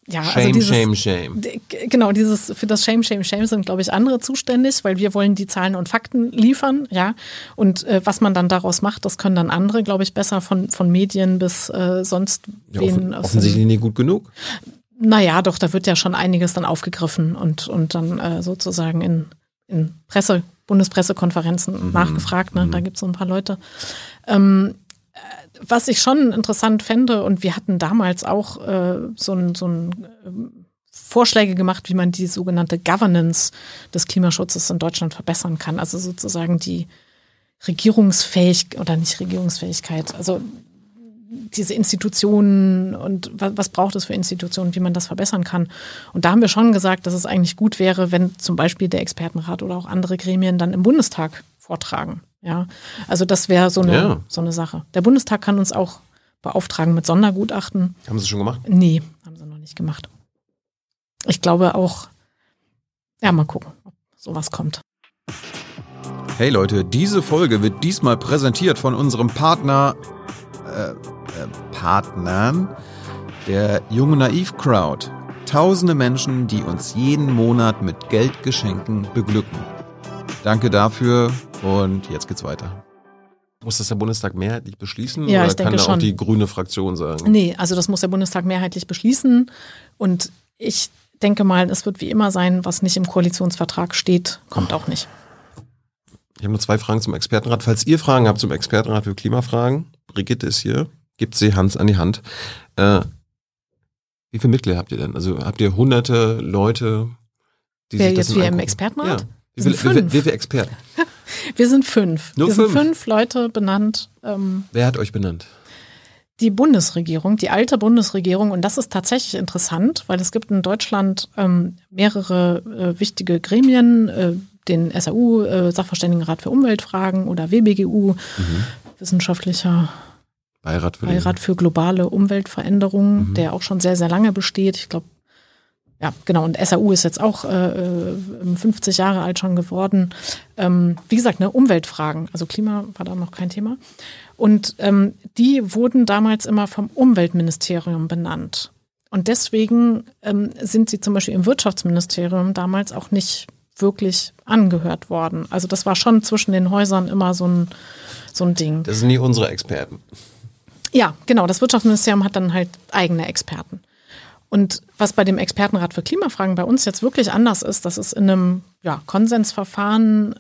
Ja, shame, also dieses, shame, shame. Genau, dieses für das Shame, Shame, Shame sind, glaube ich, andere zuständig, weil wir wollen die Zahlen und Fakten liefern, ja. Und äh, was man dann daraus macht, das können dann andere, glaube ich, besser von, von Medien bis äh, sonst ja, wen. Offen, offensichtlich nicht gut genug. Naja, doch, da wird ja schon einiges dann aufgegriffen und, und dann äh, sozusagen in, in Presse, Bundespressekonferenzen mhm. nachgefragt, ne? Mhm. Da gibt es so ein paar Leute. Ähm, was ich schon interessant fände, und wir hatten damals auch äh, so ein, so ein äh, Vorschläge gemacht, wie man die sogenannte Governance des Klimaschutzes in Deutschland verbessern kann. Also sozusagen die Regierungsfähigkeit oder nicht Regierungsfähigkeit, also diese Institutionen und was, was braucht es für Institutionen, wie man das verbessern kann. Und da haben wir schon gesagt, dass es eigentlich gut wäre, wenn zum Beispiel der Expertenrat oder auch andere Gremien dann im Bundestag vortragen. Ja, also das wäre so eine, ja. so eine Sache. Der Bundestag kann uns auch beauftragen mit Sondergutachten. Haben Sie schon gemacht? Nee, haben sie noch nicht gemacht. Ich glaube auch, ja, mal gucken, ob sowas kommt. Hey Leute, diese Folge wird diesmal präsentiert von unserem Partner, äh, äh, Partnern, der Junge Naiv Crowd. Tausende Menschen, die uns jeden Monat mit Geldgeschenken beglücken. Danke dafür und jetzt geht's weiter. Muss das der Bundestag mehrheitlich beschließen? Ja, oder ich denke kann da schon. auch die grüne Fraktion sagen? Nee, also das muss der Bundestag mehrheitlich beschließen. Und ich denke mal, es wird wie immer sein, was nicht im Koalitionsvertrag steht, kommt auch nicht. Ich habe nur zwei Fragen zum Expertenrat. Falls ihr Fragen habt zum Expertenrat für Klimafragen, Brigitte ist hier, gibt sie Hans an die Hand. Äh, wie viele Mitglieder habt ihr denn? Also habt ihr hunderte Leute, die Wer sich das jetzt wie im Expertenrat? Ja. Wie viele, wie, wie viele Experten? Wir sind fünf. Nur Wir fünf? sind fünf Leute benannt. Ähm, Wer hat euch benannt? die Bundesregierung, die alte Bundesregierung, und das ist tatsächlich interessant, weil es gibt in Deutschland ähm, mehrere äh, wichtige Gremien, äh, den SAU, äh, Sachverständigenrat für Umweltfragen oder WBGU, Mhm. Wissenschaftlicher Beirat für, Beirat für globale Umweltveränderungen, Mhm. der auch schon sehr, sehr lange besteht. Ich glaube, ja, genau. Und SAU ist jetzt auch äh, äh, 50 Jahre alt schon geworden. Ähm, wie gesagt, ne, Umweltfragen, also Klima war da noch kein Thema. Und ähm, die wurden damals immer vom Umweltministerium benannt. Und deswegen ähm, sind sie zum Beispiel im Wirtschaftsministerium damals auch nicht wirklich angehört worden. Also das war schon zwischen den Häusern immer so ein, so ein Ding. Das sind nie unsere Experten. Ja, genau. Das Wirtschaftsministerium hat dann halt eigene Experten. Und was bei dem Expertenrat für Klimafragen bei uns jetzt wirklich anders ist, das ist in einem ja, Konsensverfahren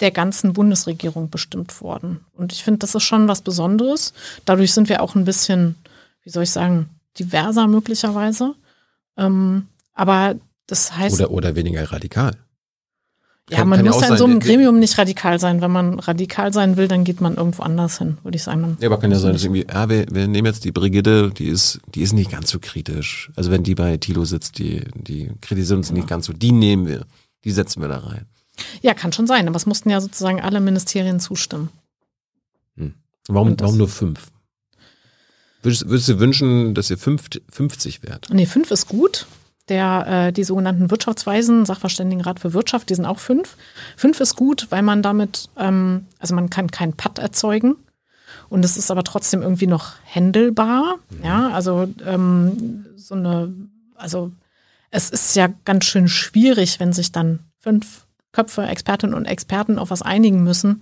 der ganzen Bundesregierung bestimmt worden. Und ich finde, das ist schon was Besonderes. Dadurch sind wir auch ein bisschen, wie soll ich sagen, diverser möglicherweise. Ähm, aber das heißt. Oder, oder weniger radikal. Ja, Kann- man kann ja muss ja in sein, so einem Gremium nicht radikal sein. Wenn man radikal sein will, dann geht man irgendwo anders hin, würde ich sagen. Ja, aber kann ja sein, dass irgendwie, ja, wir, wir nehmen jetzt die Brigitte, die ist, die ist nicht ganz so kritisch. Also wenn die bei Thilo sitzt, die, die kritisiert uns nicht ganz so. Die nehmen wir. Die setzen wir da rein. Ja, kann schon sein, aber es mussten ja sozusagen alle Ministerien zustimmen. Warum, Und das- warum nur fünf? Würdest, würdest du wünschen, dass ihr fünf, 50 wärt? Nee, fünf ist gut. Der, äh, die sogenannten Wirtschaftsweisen, Sachverständigenrat für Wirtschaft, die sind auch fünf. Fünf ist gut, weil man damit, ähm, also man kann keinen Patt erzeugen. Und es ist aber trotzdem irgendwie noch händelbar. Ja, also ähm, so eine, also es ist ja ganz schön schwierig, wenn sich dann fünf Köpfe, Expertinnen und Experten auf was einigen müssen.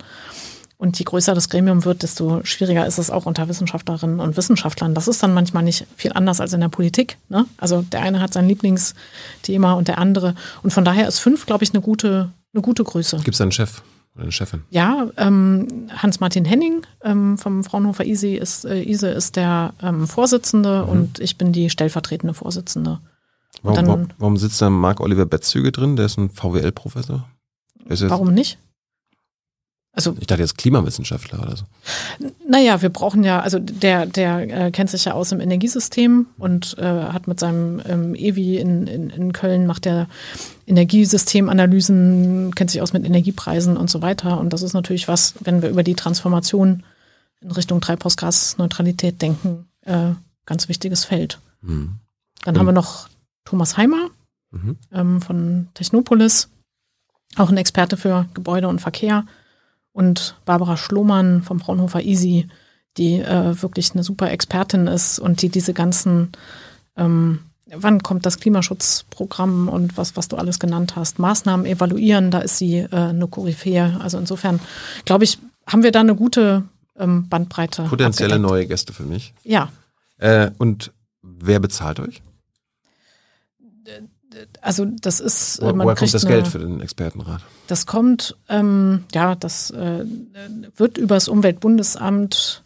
Und je größer das Gremium wird, desto schwieriger ist es auch unter Wissenschaftlerinnen und Wissenschaftlern. Das ist dann manchmal nicht viel anders als in der Politik. Ne? Also der eine hat sein Lieblingsthema und der andere. Und von daher ist fünf, glaube ich, eine gute, eine gute Größe. Gibt es einen Chef oder eine Chefin? Ja, ähm, Hans-Martin Henning ähm, vom Fraunhofer ISE ist, äh, ISE ist der ähm, Vorsitzende und ich bin die stellvertretende Vorsitzende. Warum, dann- warum, warum sitzt da Marc-Oliver Bettzüge drin? Der ist ein VWL-Professor. Warum nicht? Also Ich dachte jetzt Klimawissenschaftler oder so. Naja, wir brauchen ja, also der, der äh, kennt sich ja aus im Energiesystem und äh, hat mit seinem ähm, EWI in, in, in Köln, macht der Energiesystemanalysen, kennt sich aus mit Energiepreisen und so weiter. Und das ist natürlich was, wenn wir über die Transformation in Richtung Treibhausgasneutralität denken, äh, ganz wichtiges Feld. Hm. Dann Mhm. haben wir noch Thomas Heimer Mhm. ähm, von Technopolis, auch ein Experte für Gebäude und Verkehr. Und Barbara Schlohmann vom Fraunhofer Easy, die äh, wirklich eine super Expertin ist und die diese ganzen, ähm, wann kommt das Klimaschutzprogramm und was, was du alles genannt hast, Maßnahmen evaluieren, da ist sie äh, eine Koryphäe. Also insofern, glaube ich, haben wir da eine gute ähm, Bandbreite. Potenzielle abgedeckt. neue Gäste für mich. Ja, Äh, und wer bezahlt euch? also das ist, äh, man woher kriegt kommt das Geld für den Expertenrat? Das kommt, ähm, ja, das äh, wird übers Umweltbundesamt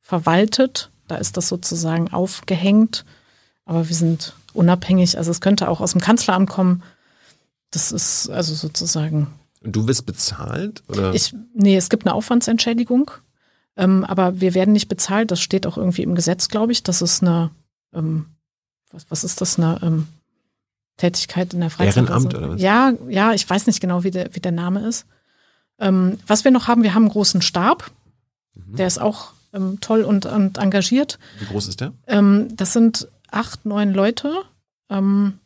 verwaltet. Da ist das sozusagen aufgehängt. Aber wir sind unabhängig. Also es könnte auch aus dem Kanzleramt kommen. Das ist also sozusagen. Und du wirst bezahlt? Oder? Ich, nee, es gibt eine Aufwandsentschädigung. Ähm, aber wir werden nicht bezahlt. Das steht auch irgendwie im Gesetz, glaube ich. Das ist eine, ähm, was, was ist das, eine ähm, Tätigkeit in der Freizeit? Ehrenamt also, oder was? Ja, ja, ich weiß nicht genau, wie der, wie der Name ist. Ähm, was wir noch haben, wir haben einen großen Stab. Mhm. Der ist auch ähm, toll und, und engagiert. Wie groß ist der? Ähm, das sind acht, neun Leute, ähm,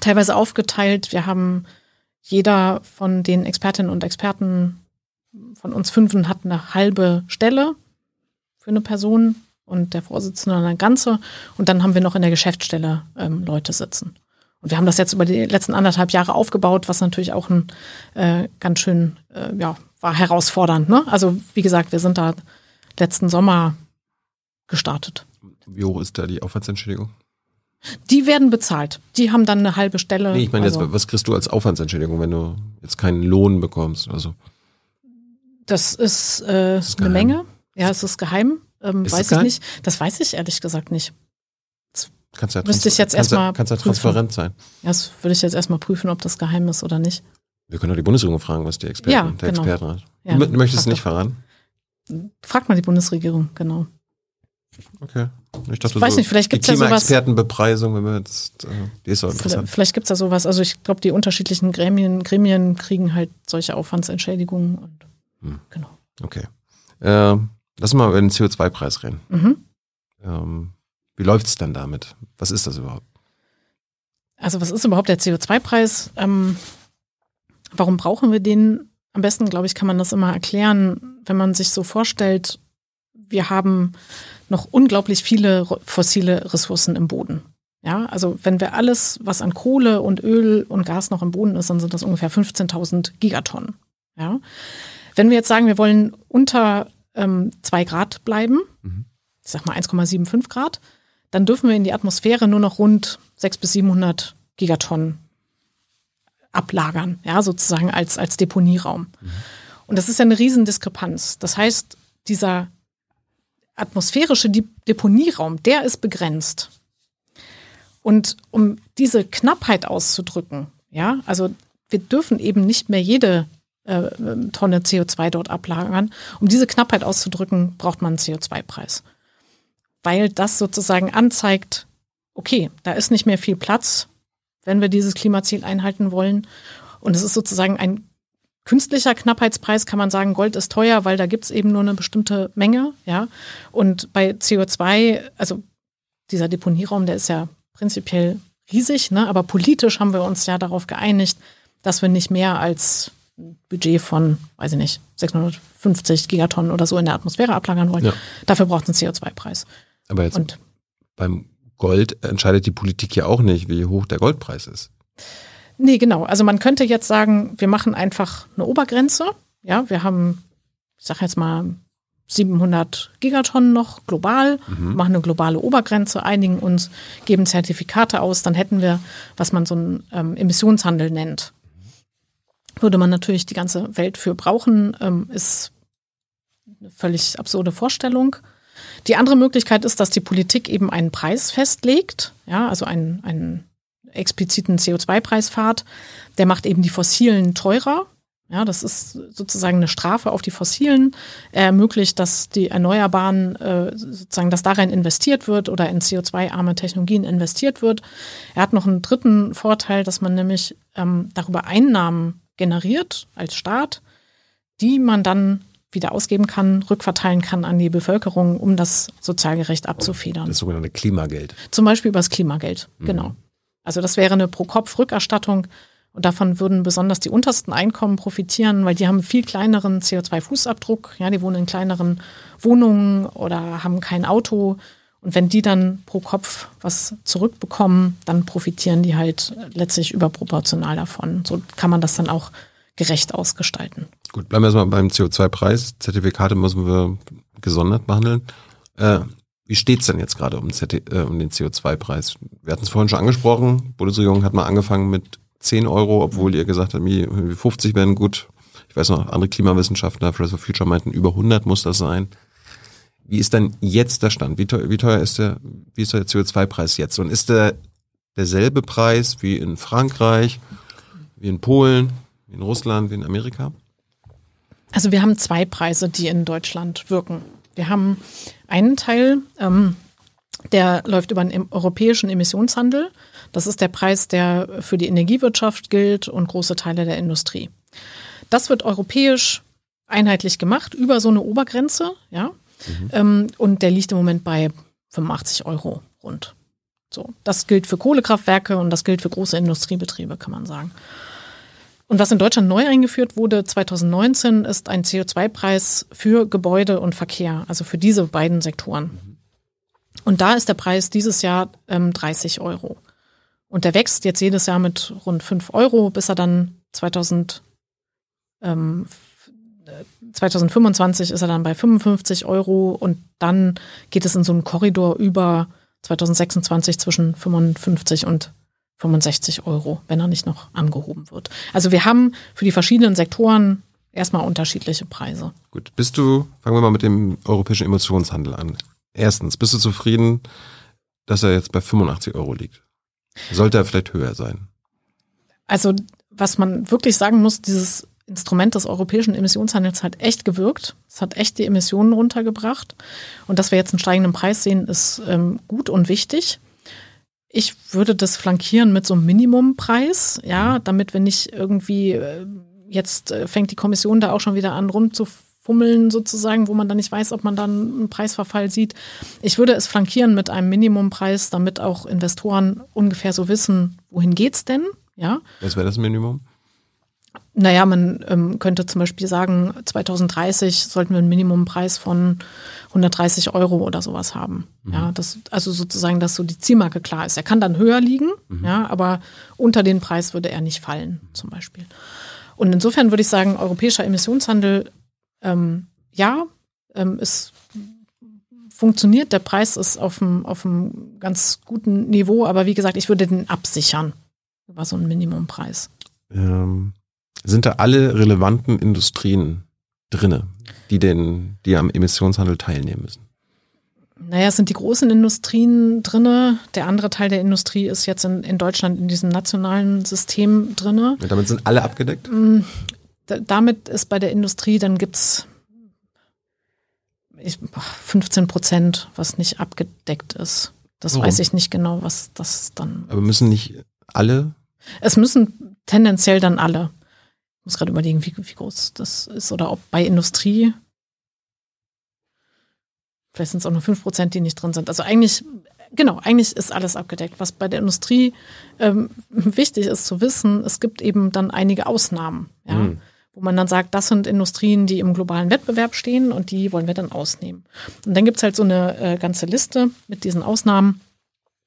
teilweise aufgeteilt. Wir haben jeder von den Expertinnen und Experten von uns fünfen hat eine halbe Stelle für eine Person und der Vorsitzende eine ganze. Und dann haben wir noch in der Geschäftsstelle ähm, Leute sitzen. Und wir haben das jetzt über die letzten anderthalb Jahre aufgebaut, was natürlich auch ein äh, ganz schön, äh, ja, war herausfordernd. Ne? Also wie gesagt, wir sind da letzten Sommer gestartet. Wie hoch ist da die Aufwandsentschädigung? Die werden bezahlt. Die haben dann eine halbe Stelle. Nee, ich meine jetzt, also, was kriegst du als Aufwandsentschädigung, wenn du jetzt keinen Lohn bekommst oder so? das ist, äh, ist eine. Menge. Ja, es ist geheim. Ähm, Ist weiß ich nicht. Das weiß ich ehrlich gesagt nicht. Kannst ja Müsste ich jetzt kannst erstmal Kannst ja transparent sein. Ja, Das würde ich jetzt erstmal prüfen, ob das geheim ist oder nicht. Wir können doch die Bundesregierung fragen, was die Experten, Ja, der genau. Expertenrat. Ja, du, möchtest es frag nicht verraten? Fragt mal die Bundesregierung, genau. Okay. Ich dachte Ich weiß so, nicht, vielleicht die gibt's ja sowas- Klimaexpertenbepreisung, wenn wir jetzt, äh, die ist Vielleicht, interessant. vielleicht gibt es da sowas. Also ich glaube, die unterschiedlichen Gremien, Gremien kriegen halt solche Aufwandsentschädigungen. Und, Hm. Genau. Okay. Ähm, lass mal über den CO2-Preis reden. Mhm. Ähm, wie läuft's denn damit? Was ist das überhaupt? Also was ist überhaupt der CO2-Preis? Ähm, warum brauchen wir den? Am besten, glaube ich, kann man das immer erklären, wenn man sich so vorstellt, wir haben noch unglaublich viele fossile Ressourcen im Boden. Ja, also wenn wir alles, was an Kohle und Öl und Gas noch im Boden ist, dann sind das ungefähr 15.000 Gigatonnen. Ja, wenn wir jetzt sagen, wir wollen unter ähm, zwei Grad bleiben, Mhm. ich sag mal 1,75 Grad, dann dürfen wir in die Atmosphäre nur noch rund 600 bis 700 Gigatonnen ablagern, ja, sozusagen als, als Deponieraum. Und das ist ja eine Riesendiskrepanz. Das heißt, dieser atmosphärische Deponieraum, der ist begrenzt. Und um diese Knappheit auszudrücken, ja, also wir dürfen eben nicht mehr jede äh, Tonne CO2 dort ablagern. Um diese Knappheit auszudrücken, braucht man einen CO2-Preis. Weil das sozusagen anzeigt, okay, da ist nicht mehr viel Platz, wenn wir dieses Klimaziel einhalten wollen. Und es ist sozusagen ein künstlicher Knappheitspreis, kann man sagen, Gold ist teuer, weil da gibt es eben nur eine bestimmte Menge. Ja? Und bei CO2, also dieser Deponieraum, der ist ja prinzipiell riesig, ne? aber politisch haben wir uns ja darauf geeinigt, dass wir nicht mehr als ein Budget von, weiß ich nicht, 650 Gigatonnen oder so in der Atmosphäre ablagern wollen. Ja. Dafür braucht es einen CO2-Preis. Aber jetzt Und beim Gold entscheidet die Politik ja auch nicht, wie hoch der Goldpreis ist. Nee, genau. Also man könnte jetzt sagen, wir machen einfach eine Obergrenze. Ja, wir haben, ich sage jetzt mal, 700 Gigatonnen noch global, machen eine globale Obergrenze, einigen uns, geben Zertifikate aus, dann hätten wir, was man so einen ähm, Emissionshandel nennt. Würde man natürlich die ganze Welt für brauchen, ähm, ist eine völlig absurde Vorstellung. Die andere Möglichkeit ist, dass die Politik eben einen Preis festlegt, ja, also einen, einen expliziten CO2-Preis fahrt, der macht eben die fossilen teurer. Ja, das ist sozusagen eine Strafe auf die Fossilen. Er ermöglicht, dass die Erneuerbaren äh, sozusagen, dass darin investiert wird oder in CO2-arme Technologien investiert wird. Er hat noch einen dritten Vorteil, dass man nämlich ähm, darüber Einnahmen generiert als Staat, die man dann wieder ausgeben kann, rückverteilen kann an die Bevölkerung, um das sozialgerecht abzufedern. Das sogenannte Klimageld. Zum Beispiel über das Klimageld, mhm. genau. Also das wäre eine Pro-Kopf-Rückerstattung und davon würden besonders die untersten Einkommen profitieren, weil die haben viel kleineren CO2-Fußabdruck. Ja, die wohnen in kleineren Wohnungen oder haben kein Auto. Und wenn die dann pro Kopf was zurückbekommen, dann profitieren die halt letztlich überproportional davon. So kann man das dann auch gerecht ausgestalten. Gut, bleiben wir erstmal beim CO2-Preis. Zertifikate müssen wir gesondert behandeln. Äh, wie steht's denn jetzt gerade um, äh, um den CO2-Preis? Wir hatten es vorhin schon angesprochen. Bundesregierung hat mal angefangen mit 10 Euro, obwohl ihr gesagt habt, 50 wären gut. Ich weiß noch, andere Klimawissenschaftler, Fridays for Future meinten, über 100 muss das sein. Wie ist denn jetzt der Stand? Wie teuer, wie teuer ist der, ist der CO2-Preis jetzt? Und ist der derselbe Preis wie in Frankreich, wie in Polen, in Russland, wie in Amerika? Also wir haben zwei Preise, die in Deutschland wirken. Wir haben einen Teil, ähm, der läuft über den europäischen Emissionshandel. Das ist der Preis, der für die Energiewirtschaft gilt und große Teile der Industrie. Das wird europäisch einheitlich gemacht über so eine Obergrenze, ja. Mhm. Ähm, und der liegt im Moment bei 85 Euro rund. So, das gilt für Kohlekraftwerke und das gilt für große Industriebetriebe, kann man sagen. Und was in Deutschland neu eingeführt wurde 2019, ist ein CO2-Preis für Gebäude und Verkehr, also für diese beiden Sektoren. Und da ist der Preis dieses Jahr ähm, 30 Euro. Und der wächst jetzt jedes Jahr mit rund 5 Euro, bis er dann 2000, ähm, 2025 ist er dann bei 55 Euro und dann geht es in so einen Korridor über 2026 zwischen 55 und 65 Euro, wenn er nicht noch angehoben wird. Also wir haben für die verschiedenen Sektoren erstmal unterschiedliche Preise. Gut, bist du, fangen wir mal mit dem europäischen Emissionshandel an. Erstens, bist du zufrieden, dass er jetzt bei 85 Euro liegt? Sollte er vielleicht höher sein? Also, was man wirklich sagen muss, dieses Instrument des europäischen Emissionshandels hat echt gewirkt. Es hat echt die Emissionen runtergebracht. Und dass wir jetzt einen steigenden Preis sehen, ist ähm, gut und wichtig. Ich würde das flankieren mit so einem Minimumpreis, ja, damit wir nicht irgendwie, äh, jetzt äh, fängt die Kommission da auch schon wieder an, rumzufummeln sozusagen, wo man dann nicht weiß, ob man dann einen Preisverfall sieht. Ich würde es flankieren mit einem Minimumpreis, damit auch Investoren ungefähr so wissen, wohin geht's denn, ja. Was wäre das Minimum? Naja, man ähm, könnte zum Beispiel sagen, 2030 sollten wir einen Minimumpreis von 130 Euro oder sowas haben. Mhm. Ja, das, also sozusagen, dass so die Zielmarke klar ist. Er kann dann höher liegen, mhm. ja, aber unter den Preis würde er nicht fallen, zum Beispiel. Und insofern würde ich sagen, europäischer Emissionshandel, ähm, ja, ähm, ist funktioniert. Der Preis ist auf einem, auf einem ganz guten Niveau, aber wie gesagt, ich würde den absichern über so einen Minimumpreis. Ähm, sind da alle relevanten Industrien drinne, die den, die am Emissionshandel teilnehmen müssen? Naja, es sind die großen Industrien drinne. Der andere Teil der Industrie ist jetzt in, in Deutschland in diesem nationalen System drinne. Ja, damit sind alle abgedeckt? Mm, damit ist bei der Industrie, dann gibt's 15 Prozent, was nicht abgedeckt ist. Das Warum? weiß ich nicht genau, was das dann. Aber müssen nicht alle? Es müssen tendenziell dann alle. Ich muss gerade überlegen, wie, wie groß das ist oder ob bei Industrie. Vielleicht sind es auch nur 5%, die nicht drin sind. Also eigentlich, genau, eigentlich ist alles abgedeckt. Was bei der Industrie ähm, wichtig ist zu wissen, es gibt eben dann einige Ausnahmen, ja, mhm. wo man dann sagt, das sind Industrien, die im globalen Wettbewerb stehen und die wollen wir dann ausnehmen. Und dann gibt es halt so eine äh, ganze Liste mit diesen Ausnahmen.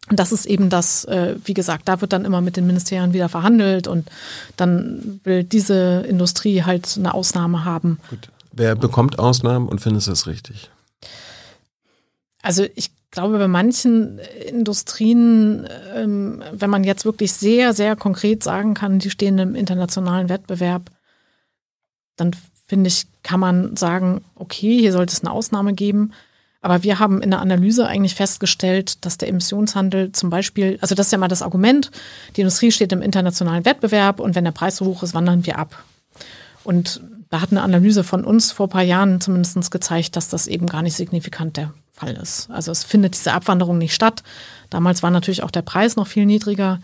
Und das ist eben das, äh, wie gesagt, da wird dann immer mit den Ministerien wieder verhandelt und dann will diese Industrie halt eine Ausnahme haben. Gut. Wer bekommt Ausnahmen und findest du es richtig? Also ich glaube, bei manchen Industrien, ähm, wenn man jetzt wirklich sehr, sehr konkret sagen kann, die stehen im internationalen Wettbewerb, dann finde ich, kann man sagen, okay, hier sollte es eine Ausnahme geben. Aber wir haben in der Analyse eigentlich festgestellt, dass der Emissionshandel zum Beispiel, also das ist ja mal das Argument, die Industrie steht im internationalen Wettbewerb und wenn der Preis so hoch ist, wandern wir ab. Und da hat eine Analyse von uns vor ein paar Jahren zumindest gezeigt, dass das eben gar nicht signifikant der Fall ist. Also es findet diese Abwanderung nicht statt. Damals war natürlich auch der Preis noch viel niedriger.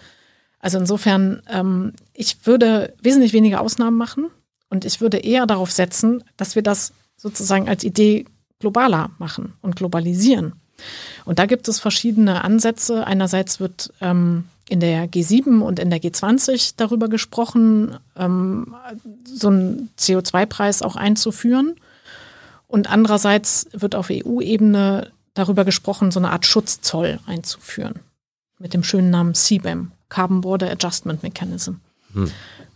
Also insofern, ähm, ich würde wesentlich weniger Ausnahmen machen und ich würde eher darauf setzen, dass wir das sozusagen als Idee globaler machen und globalisieren. Und da gibt es verschiedene Ansätze. Einerseits wird ähm, in der G7 und in der G20 darüber gesprochen, ähm, so einen CO2-Preis auch einzuführen. Und andererseits wird auf EU-Ebene darüber gesprochen, so eine Art Schutzzoll einzuführen. Mit dem schönen Namen CBAM, Carbon Border Adjustment Mechanism. Hm.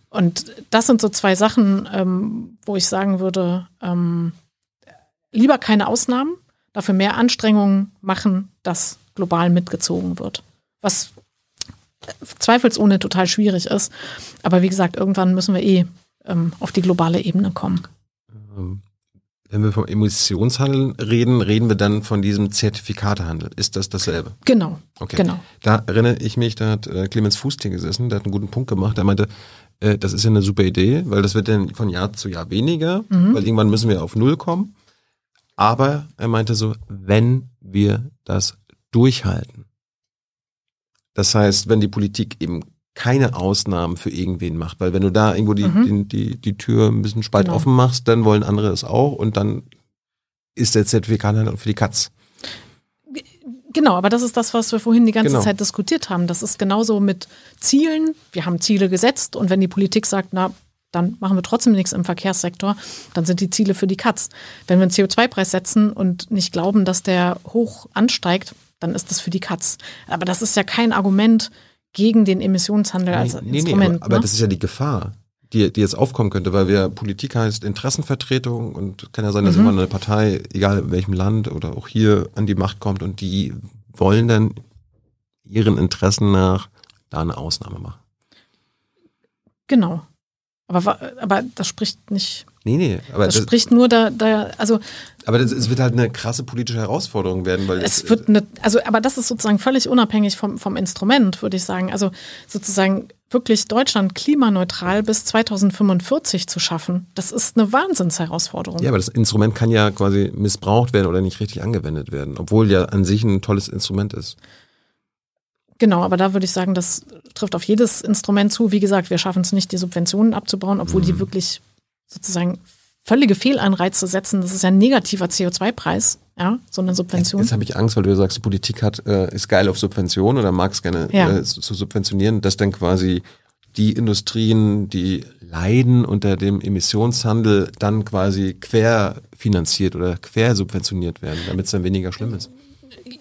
Und das sind so zwei Sachen, ähm, wo ich sagen würde, ähm, lieber keine Ausnahmen, dafür mehr Anstrengungen machen, dass global mitgezogen wird. Was zweifelsohne total schwierig ist. Aber wie gesagt, irgendwann müssen wir eh ähm, auf die globale Ebene kommen. Ähm, wenn wir vom Emissionshandel reden, reden wir dann von diesem Zertifikatehandel. Ist das dasselbe? Genau. Okay. Genau. Da erinnere ich mich, da hat äh, Clemens Fuß gesessen, der hat einen guten Punkt gemacht. Er meinte, äh, das ist ja eine super Idee, weil das wird dann von Jahr zu Jahr weniger, mhm. weil irgendwann müssen wir auf Null kommen. Aber er meinte so, wenn wir das durchhalten. Das heißt, wenn die Politik eben keine Ausnahmen für irgendwen macht, weil wenn du da irgendwo die, mhm. die, die, die Tür ein bisschen spalt genau. offen machst, dann wollen andere es auch und dann ist der Zertifikat dann für die Katz. Genau, aber das ist das, was wir vorhin die ganze genau. Zeit diskutiert haben. Das ist genauso mit Zielen. Wir haben Ziele gesetzt und wenn die Politik sagt, na, dann machen wir trotzdem nichts im Verkehrssektor, dann sind die Ziele für die Katz. Wenn wir einen CO2-Preis setzen und nicht glauben, dass der hoch ansteigt, dann ist das für die Katz. Aber das ist ja kein Argument gegen den Emissionshandel als nee, Instrument. Nee, aber, ne? aber das ist ja die Gefahr, die, die jetzt aufkommen könnte, weil wir Politik heißt Interessenvertretung und kann ja sein, dass mhm. immer eine Partei, egal in welchem Land oder auch hier, an die Macht kommt und die wollen dann ihren Interessen nach da eine Ausnahme machen. Genau. Aber, aber das spricht nicht. Nee, nee. Aber das, das spricht nur da, da also. Aber das, es wird halt eine krasse politische Herausforderung werden, weil. Es wird eine, also, aber das ist sozusagen völlig unabhängig vom, vom Instrument, würde ich sagen. Also sozusagen wirklich Deutschland klimaneutral bis 2045 zu schaffen, das ist eine Wahnsinnsherausforderung. Ja, aber das Instrument kann ja quasi missbraucht werden oder nicht richtig angewendet werden, obwohl ja an sich ein tolles Instrument ist. Genau, aber da würde ich sagen, das trifft auf jedes Instrument zu. Wie gesagt, wir schaffen es nicht, die Subventionen abzubauen, obwohl mhm. die wirklich sozusagen völlige Fehlanreize setzen. Das ist ja ein negativer CO2-Preis, ja, so eine Subvention. Jetzt, jetzt habe ich Angst, weil du sagst, die Politik hat, äh, ist geil auf Subventionen oder mag es gerne ja. äh, zu, subventionieren, dass dann quasi die Industrien, die leiden unter dem Emissionshandel, dann quasi querfinanziert oder quersubventioniert werden, damit es dann weniger schlimm ist.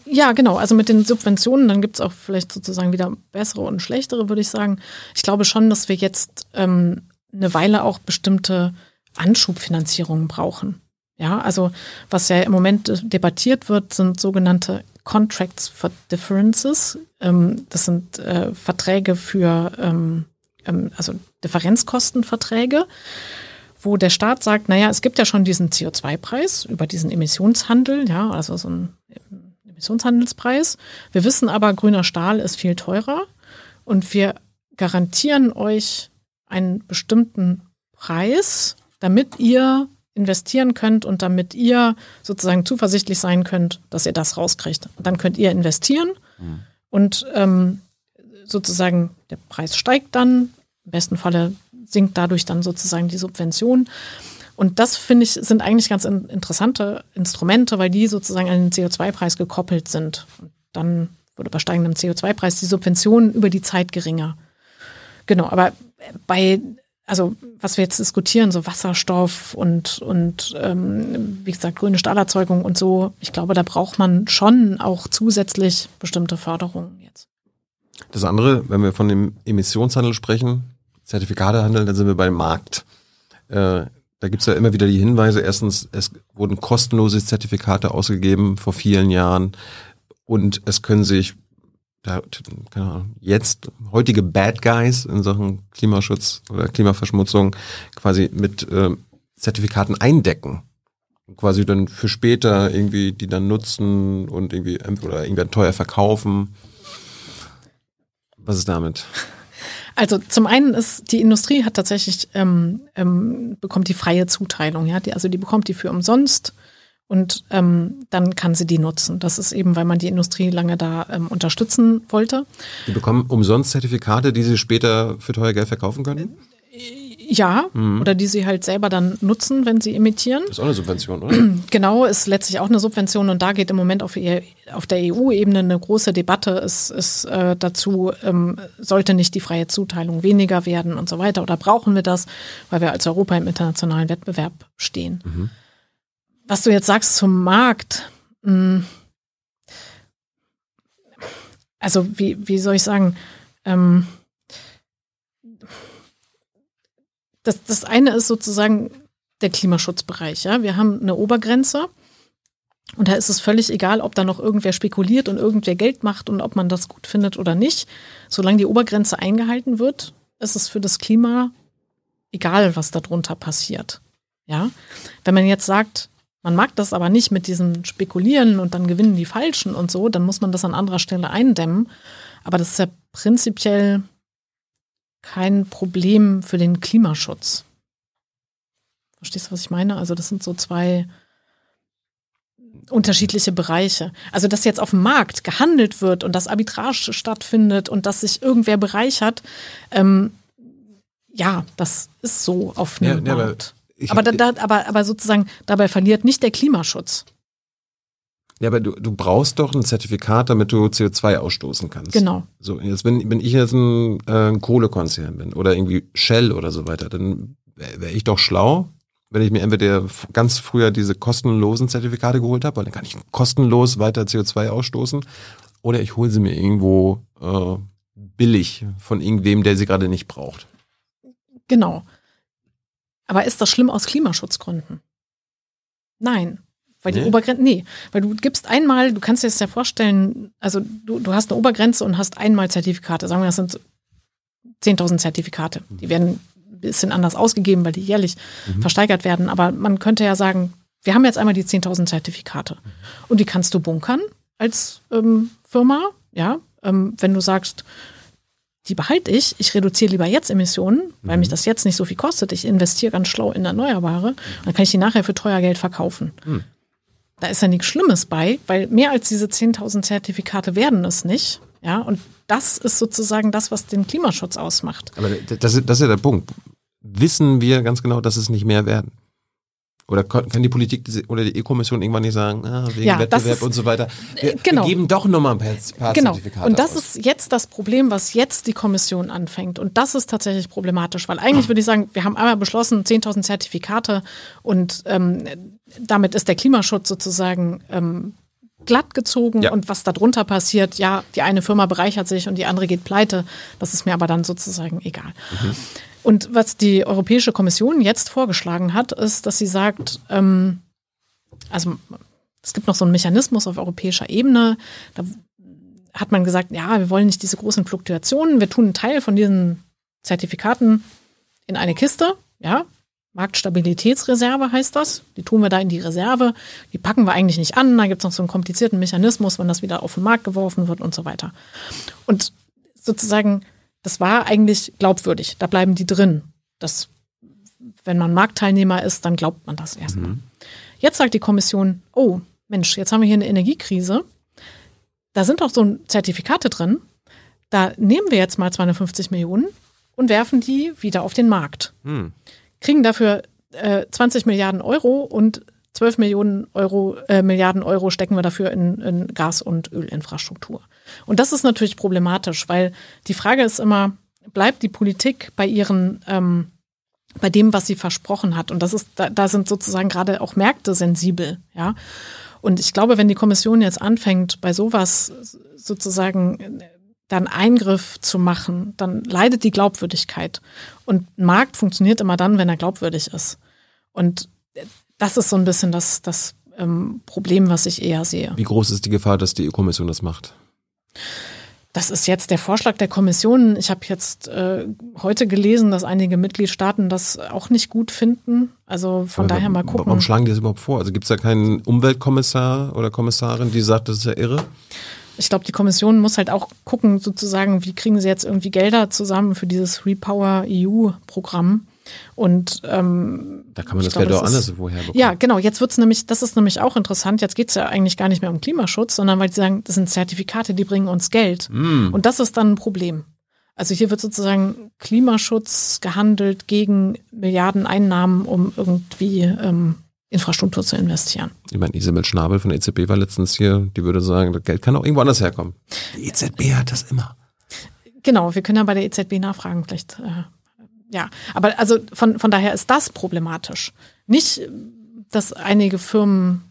Ja, genau. Also mit den Subventionen, dann gibt es auch vielleicht sozusagen wieder bessere und schlechtere, würde ich sagen. Ich glaube schon, dass wir jetzt ähm, eine Weile auch bestimmte Anschubfinanzierungen brauchen. Ja, also was ja im Moment debattiert wird, sind sogenannte Contracts for Differences. Ähm, das sind äh, Verträge für, ähm, ähm, also Differenzkostenverträge, wo der Staat sagt, naja, es gibt ja schon diesen CO2-Preis über diesen Emissionshandel, ja, also so ein Emissionshandelspreis. Wir wissen aber, grüner Stahl ist viel teurer und wir garantieren euch einen bestimmten Preis, damit ihr investieren könnt und damit ihr sozusagen zuversichtlich sein könnt, dass ihr das rauskriegt. Und dann könnt ihr investieren mhm. und ähm, sozusagen der Preis steigt dann. Im besten Falle sinkt dadurch dann sozusagen die Subvention. Und das finde ich sind eigentlich ganz interessante Instrumente, weil die sozusagen an den CO2-Preis gekoppelt sind. Und dann wurde bei steigendem CO2-Preis die Subvention über die Zeit geringer. Genau, aber bei, also was wir jetzt diskutieren, so Wasserstoff und, und ähm, wie gesagt, grüne Stahlerzeugung und so, ich glaube, da braucht man schon auch zusätzlich bestimmte Förderungen jetzt. Das andere, wenn wir von dem Emissionshandel sprechen, Zertifikatehandel, dann sind wir beim Markt. Äh, da gibt's ja immer wieder die Hinweise. Erstens, es wurden kostenlose Zertifikate ausgegeben vor vielen Jahren und es können sich da, keine Ahnung, jetzt heutige Bad Guys in Sachen Klimaschutz oder Klimaverschmutzung quasi mit äh, Zertifikaten eindecken. Und quasi dann für später irgendwie die dann nutzen und irgendwie oder irgendwann teuer verkaufen. Was ist damit? Also zum einen ist die Industrie hat tatsächlich ähm, ähm, bekommt die freie Zuteilung, ja, die, also die bekommt die für umsonst und ähm, dann kann sie die nutzen. Das ist eben, weil man die Industrie lange da ähm, unterstützen wollte. Die bekommen umsonst Zertifikate, die sie später für teuer Geld verkaufen können? Ja, mhm. oder die sie halt selber dann nutzen, wenn sie emittieren. Das ist auch eine Subvention, oder? Genau, ist letztlich auch eine Subvention und da geht im Moment auf, auf der EU-Ebene eine große Debatte ist, ist äh, dazu, ähm, sollte nicht die freie Zuteilung weniger werden und so weiter oder brauchen wir das, weil wir als Europa im internationalen Wettbewerb stehen. Mhm. Was du jetzt sagst zum Markt, mh, hm, also wie, wie soll ich sagen, ähm, das, das eine ist sozusagen der Klimaschutzbereich. Ja? Wir haben eine Obergrenze und da ist es völlig egal, ob da noch irgendwer spekuliert und irgendwer Geld macht und ob man das gut findet oder nicht. Solange die Obergrenze eingehalten wird, ist es für das Klima egal, was darunter passiert. Ja? Wenn man jetzt sagt, man mag das aber nicht mit diesem Spekulieren und dann gewinnen die Falschen und so, dann muss man das an anderer Stelle eindämmen. Aber das ist ja prinzipiell kein Problem für den Klimaschutz. Verstehst du, was ich meine? Also das sind so zwei unterschiedliche Bereiche. Also dass jetzt auf dem Markt gehandelt wird und dass Arbitrage stattfindet und dass sich irgendwer bereichert, ähm, ja, das ist so auf einem ja, Markt. Ja, aber, aber, da, da, aber, aber sozusagen dabei verliert nicht der Klimaschutz. Ja, aber du, du brauchst doch ein Zertifikat, damit du CO2 ausstoßen kannst. Genau. So, jetzt wenn, wenn ich jetzt ein, äh, ein Kohlekonzern bin oder irgendwie Shell oder so weiter, dann wäre wär ich doch schlau, wenn ich mir entweder ganz früher diese kostenlosen Zertifikate geholt habe, weil dann kann ich kostenlos weiter CO2 ausstoßen, oder ich hole sie mir irgendwo äh, billig von irgendwem, der sie gerade nicht braucht. Genau. Aber ist das schlimm aus Klimaschutzgründen? Nein. Weil die nee. Obergrenze, nee, weil du gibst einmal, du kannst dir das ja vorstellen, also du, du hast eine Obergrenze und hast einmal Zertifikate. Sagen wir, das sind 10.000 Zertifikate. Die werden ein bisschen anders ausgegeben, weil die jährlich mhm. versteigert werden. Aber man könnte ja sagen, wir haben jetzt einmal die 10.000 Zertifikate. Mhm. Und die kannst du bunkern als ähm, Firma, ja, ähm, wenn du sagst, die behalte ich, ich reduziere lieber jetzt Emissionen, weil mhm. mich das jetzt nicht so viel kostet. Ich investiere ganz schlau in Erneuerbare, dann kann ich die nachher für teuer Geld verkaufen. Mhm. Da ist ja nichts Schlimmes bei, weil mehr als diese 10.000 Zertifikate werden es nicht. Ja, und das ist sozusagen das, was den Klimaschutz ausmacht. Aber das, das ist ja der Punkt. Wissen wir ganz genau, dass es nicht mehr werden? Oder kann die Politik oder die E-Kommission irgendwann nicht sagen, ah, wegen ja, Wettbewerb ist, und so weiter, wir, genau. wir geben doch nochmal ein paar, genau. Zertifikate Und das aus. ist jetzt das Problem, was jetzt die Kommission anfängt. Und das ist tatsächlich problematisch, weil eigentlich würde ich sagen, wir haben einmal beschlossen, 10.000 Zertifikate und ähm, damit ist der Klimaschutz sozusagen ähm, glatt gezogen ja. und was darunter passiert, ja, die eine Firma bereichert sich und die andere geht pleite, das ist mir aber dann sozusagen egal. Mhm. Und was die Europäische Kommission jetzt vorgeschlagen hat, ist, dass sie sagt, ähm, also es gibt noch so einen Mechanismus auf europäischer Ebene, da hat man gesagt, ja, wir wollen nicht diese großen Fluktuationen, wir tun einen Teil von diesen Zertifikaten in eine Kiste, ja, Marktstabilitätsreserve heißt das. Die tun wir da in die Reserve. Die packen wir eigentlich nicht an. Da gibt es noch so einen komplizierten Mechanismus, wenn das wieder auf den Markt geworfen wird und so weiter. Und sozusagen das war eigentlich glaubwürdig. Da bleiben die drin. Das, wenn man Marktteilnehmer ist, dann glaubt man das erstmal. Mhm. Jetzt sagt die Kommission, oh Mensch, jetzt haben wir hier eine Energiekrise. Da sind doch so Zertifikate drin. Da nehmen wir jetzt mal 250 Millionen und werfen die wieder auf den Markt. Mhm. Kriegen dafür äh, 20 Milliarden Euro und 12 Millionen Euro, äh, Milliarden Euro stecken wir dafür in, in Gas- und Ölinfrastruktur. Und das ist natürlich problematisch, weil die Frage ist immer, bleibt die Politik bei ihren ähm, bei dem, was sie versprochen hat. Und das ist, da, da sind sozusagen gerade auch Märkte sensibel, ja. Und ich glaube, wenn die Kommission jetzt anfängt, bei sowas sozusagen dann Eingriff zu machen, dann leidet die Glaubwürdigkeit. Und Markt funktioniert immer dann, wenn er glaubwürdig ist. Und das ist so ein bisschen das, das ähm, Problem, was ich eher sehe. Wie groß ist die Gefahr, dass die EU-Kommission das macht? Das ist jetzt der Vorschlag der Kommission. Ich habe jetzt äh, heute gelesen, dass einige Mitgliedstaaten das auch nicht gut finden. Also von Aber daher mal gucken. Warum schlagen die das überhaupt vor? Also gibt es da keinen Umweltkommissar oder Kommissarin, die sagt, das ist ja irre? Ich glaube, die Kommission muss halt auch gucken, sozusagen, wie kriegen sie jetzt irgendwie Gelder zusammen für dieses Repower EU-Programm. Und ähm, Da kann man das Geld glaube, auch das ist- anders woher bekommen. Ja, genau. Jetzt wird's nämlich, das ist nämlich auch interessant. Jetzt geht's ja eigentlich gar nicht mehr um Klimaschutz, sondern weil sie sagen, das sind Zertifikate, die bringen uns Geld. Hm. Und das ist dann ein Problem. Also hier wird sozusagen Klimaschutz gehandelt gegen Milliarden Einnahmen, um irgendwie ähm, Infrastruktur zu investieren. Ich meine, Isabel Schnabel von der EZB war letztens hier, die würde sagen, das Geld kann auch irgendwo anders herkommen. Die EZB hat das immer. Genau, wir können ja bei der EZB nachfragen, vielleicht. Äh, ja, aber also von, von daher ist das problematisch. Nicht, dass einige Firmen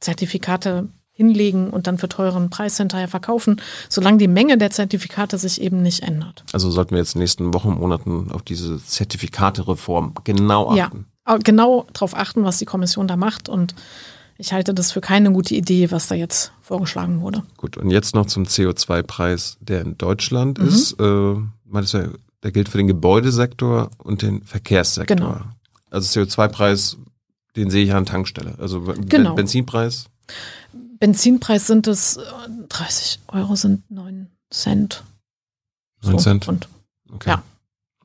Zertifikate hinlegen und dann für teuren Preis hinterher verkaufen, solange die Menge der Zertifikate sich eben nicht ändert. Also sollten wir jetzt in den nächsten Wochen, Monaten auf diese Zertifikatereform genau Ja, achten. aber genau darauf achten, was die Kommission da macht. Und ich halte das für keine gute Idee, was da jetzt vorgeschlagen wurde. Gut, und jetzt noch zum CO2-Preis, der in Deutschland Mhm. ist. Äh, meintest du der gilt für den Gebäudesektor und den Verkehrssektor. Genau. Also CO2-Preis, den sehe ich an Tankstelle. Also Genau. Benzinpreis. Benzinpreis sind es, äh, 30 Euro sind 9 Cent. 9 Cent. Und Okay. Ja.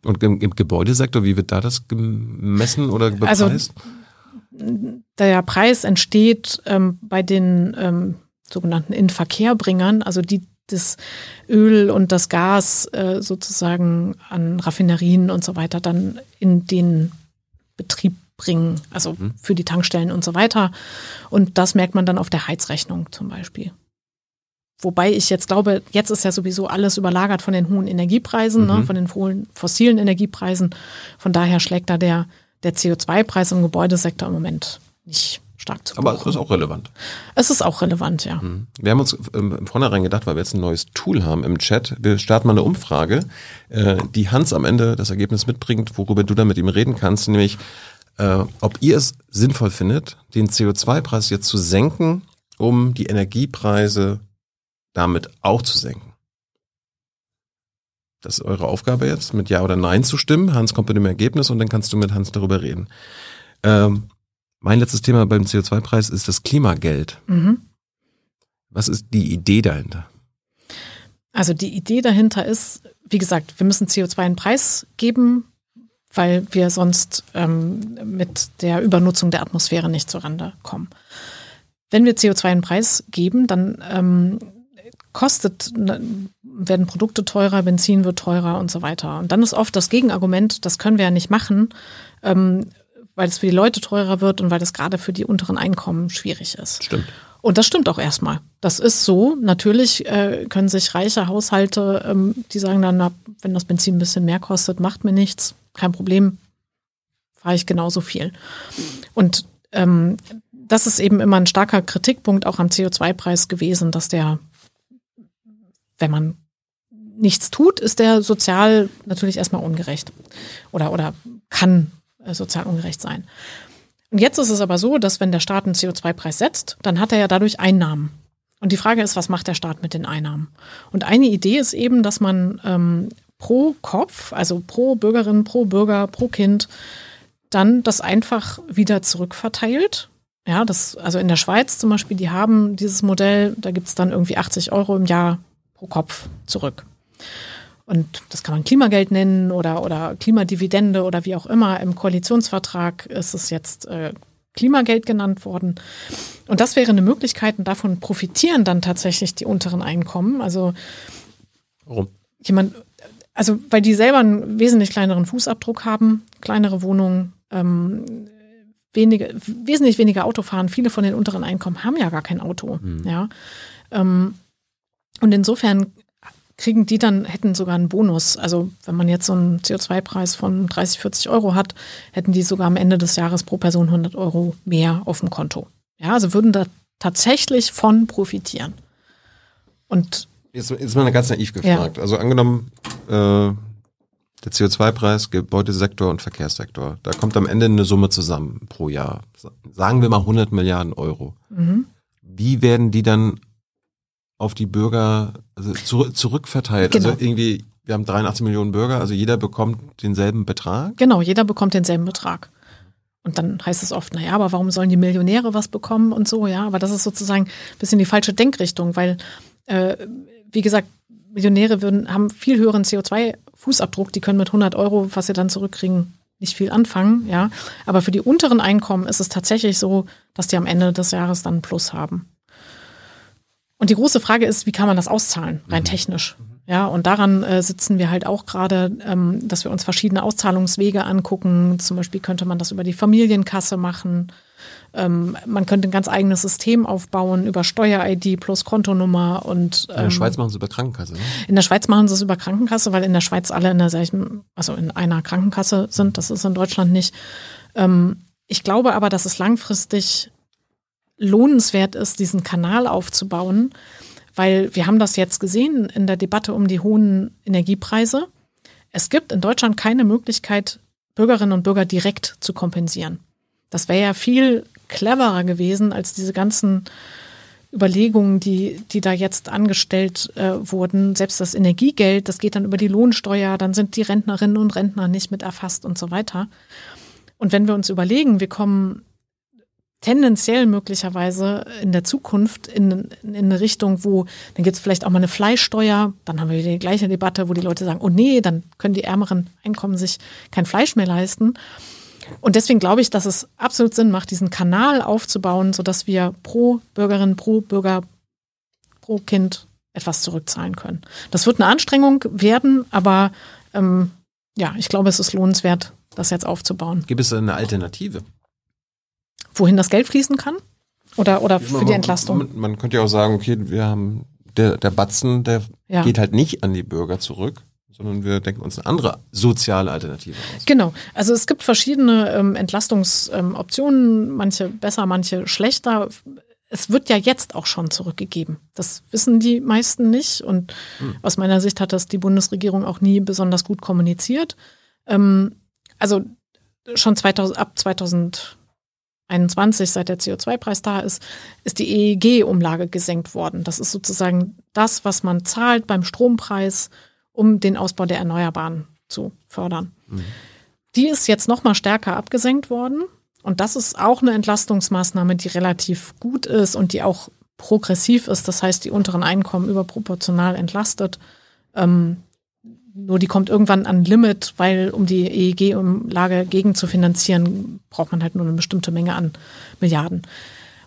Und im, im Gebäudesektor, wie wird da das gemessen oder bepreist? Also, der Preis entsteht ähm, bei den ähm, sogenannten Inverkehrbringern, also die das Öl und das Gas äh, sozusagen an Raffinerien und so weiter dann in den Betrieb bringen, also für die Tankstellen und so weiter. Und das merkt man dann auf der Heizrechnung zum Beispiel. Wobei ich jetzt glaube, jetzt ist ja sowieso alles überlagert von den hohen Energiepreisen, ne, von den hohen fossilen Energiepreisen. Von daher schlägt da der, der CO2-Preis im Gebäudesektor im Moment nicht stark zu Aber das ist auch relevant. Es ist auch relevant, ja. Wir haben uns ähm, im Vornherein gedacht, weil wir jetzt ein neues Tool haben im Chat. Wir starten mal eine Umfrage, äh, die Hans am Ende das Ergebnis mitbringt, worüber du dann mit ihm reden kannst, nämlich äh, ob ihr es sinnvoll findet, den CO2-Preis jetzt zu senken, um die Energiepreise damit auch zu senken. Das ist eure Aufgabe jetzt, mit Ja oder Nein zu stimmen. Hans kommt mit dem Ergebnis und dann kannst du mit Hans darüber reden. Ähm, mein letztes Thema beim CO2-Preis ist das Klimageld. Mhm. Was ist die Idee dahinter? Also die Idee dahinter ist, wie gesagt, wir müssen CO2 einen Preis geben, weil wir sonst ähm, mit der Übernutzung der Atmosphäre nicht zurande kommen. Wenn wir CO2 einen Preis geben, dann ähm, kostet, ne, werden Produkte teurer, Benzin wird teurer und so weiter. Und dann ist oft das Gegenargument, das können wir ja nicht machen, ähm, weil es für die Leute teurer wird und weil es gerade für die unteren Einkommen schwierig ist. Stimmt. Und das stimmt auch erstmal. Das ist so. Natürlich äh, können sich reiche Haushalte, ähm, die sagen dann, na, wenn das Benzin ein bisschen mehr kostet, macht mir nichts, kein Problem, fahre ich genauso viel. Und ähm, das ist eben immer ein starker Kritikpunkt auch am CO2-Preis gewesen, dass der, wenn man nichts tut, ist der sozial natürlich erstmal ungerecht oder, oder kann äh, sozial ungerecht sein. Und jetzt ist es aber so, dass wenn der Staat einen CO2-Preis setzt, dann hat er ja dadurch Einnahmen. Und die Frage ist, was macht der Staat mit den Einnahmen? Und eine Idee ist eben, dass man ähm, pro Kopf, also pro Bürgerin, pro Bürger, pro Kind, dann das einfach wieder zurückverteilt. Ja, das, also in der Schweiz zum Beispiel, die haben dieses Modell, da gibt es dann irgendwie 80 Euro im Jahr pro Kopf zurück. Und das kann man Klimageld nennen oder, oder Klimadividende oder wie auch immer. Im Koalitionsvertrag ist es jetzt äh, Klimageld genannt worden. Und das wäre eine Möglichkeit, und davon profitieren dann tatsächlich die unteren Einkommen. Also Warum? jemand, also weil die selber einen wesentlich kleineren Fußabdruck haben, kleinere Wohnungen, ähm, wenige, wesentlich weniger Auto fahren. Viele von den unteren Einkommen haben ja gar kein Auto. Ja. Ähm, und insofern kriegen die dann, hätten sogar einen Bonus. Also wenn man jetzt so einen CO2-Preis von 30, 40 Euro hat, hätten die sogar am Ende des Jahres pro Person 100 Euro mehr auf dem Konto. Ja, also würden da tatsächlich von profitieren. Und Jetzt ist mal ganz naiv gefragt. Also angenommen, äh, der CO2-Preis, Gebäudesektor und Verkehrssektor, da kommt am Ende eine Summe zusammen pro Jahr. Sagen wir mal 100 Milliarden Euro. mhm. Wie werden die dann auf die Bürger also zurück, zurückverteilt? Genau. Also irgendwie, wir haben 83 Millionen Bürger, also jeder bekommt denselben Betrag. Genau, jeder bekommt denselben Betrag. Und dann heißt es oft, naja, aber warum sollen die Millionäre was bekommen und so, ja, aber das ist sozusagen ein bisschen die falsche Denkrichtung, weil äh, wie gesagt, Millionäre würden, haben viel höheren CO2-Fußabdruck, die können mit 100 Euro, was sie dann zurückkriegen, nicht viel anfangen, ja. Aber für die unteren Einkommen ist es tatsächlich so, dass die am Ende des Jahres dann einen Plus haben. Und die große Frage ist, wie kann man das auszahlen, rein mhm. technisch? Ja, und daran äh, sitzen wir halt auch gerade, ähm, dass wir uns verschiedene Auszahlungswege angucken. Zum Beispiel könnte man das über die Familienkasse machen. Ähm, man könnte ein ganz eigenes System aufbauen über Steuer-ID plus Kontonummer und ähm, in der ähm, Schweiz machen sie es über Krankenkasse. Ne? In der Schweiz machen sie es über Krankenkasse, weil in der Schweiz alle in der also in einer Krankenkasse sind. Das ist in Deutschland nicht. Ähm, ich glaube aber, dass es langfristig lohnenswert ist, diesen Kanal aufzubauen, weil wir haben das jetzt gesehen in der Debatte um die hohen Energiepreise. Es gibt in Deutschland keine Möglichkeit, Bürgerinnen und Bürger direkt zu kompensieren. Das wäre ja viel cleverer gewesen als diese ganzen Überlegungen, die, die da jetzt angestellt äh, wurden. Selbst das Energiegeld, das geht dann über die Lohnsteuer, dann sind die Rentnerinnen und Rentner nicht mit erfasst und so weiter. Und wenn wir uns überlegen, wir kommen tendenziell möglicherweise in der Zukunft in, in eine Richtung, wo dann gibt es vielleicht auch mal eine Fleischsteuer, dann haben wir die gleiche Debatte, wo die Leute sagen, oh nee, dann können die ärmeren Einkommen sich kein Fleisch mehr leisten. Und deswegen glaube ich, dass es absolut Sinn macht, diesen Kanal aufzubauen, sodass wir pro Bürgerin, pro Bürger, pro Kind etwas zurückzahlen können. Das wird eine Anstrengung werden, aber ähm, ja, ich glaube, es ist lohnenswert, das jetzt aufzubauen. Gibt es eine Alternative? Wohin das Geld fließen kann? Oder, oder für man, die Entlastung? Man, man, könnte ja auch sagen, okay, wir haben, der, der Batzen, der ja. geht halt nicht an die Bürger zurück, sondern wir denken uns eine andere soziale Alternative aus. Genau. Also es gibt verschiedene ähm, Entlastungsoptionen, ähm, manche besser, manche schlechter. Es wird ja jetzt auch schon zurückgegeben. Das wissen die meisten nicht. Und hm. aus meiner Sicht hat das die Bundesregierung auch nie besonders gut kommuniziert. Ähm, also schon 2000, ab 2000 21, seit der CO2-Preis da ist, ist die EEG-Umlage gesenkt worden. Das ist sozusagen das, was man zahlt beim Strompreis, um den Ausbau der Erneuerbaren zu fördern. Mhm. Die ist jetzt noch mal stärker abgesenkt worden. Und das ist auch eine Entlastungsmaßnahme, die relativ gut ist und die auch progressiv ist. Das heißt, die unteren Einkommen überproportional entlastet. Ähm, nur die kommt irgendwann an Limit, weil um die EEG-Umlage gegen zu finanzieren, braucht man halt nur eine bestimmte Menge an Milliarden.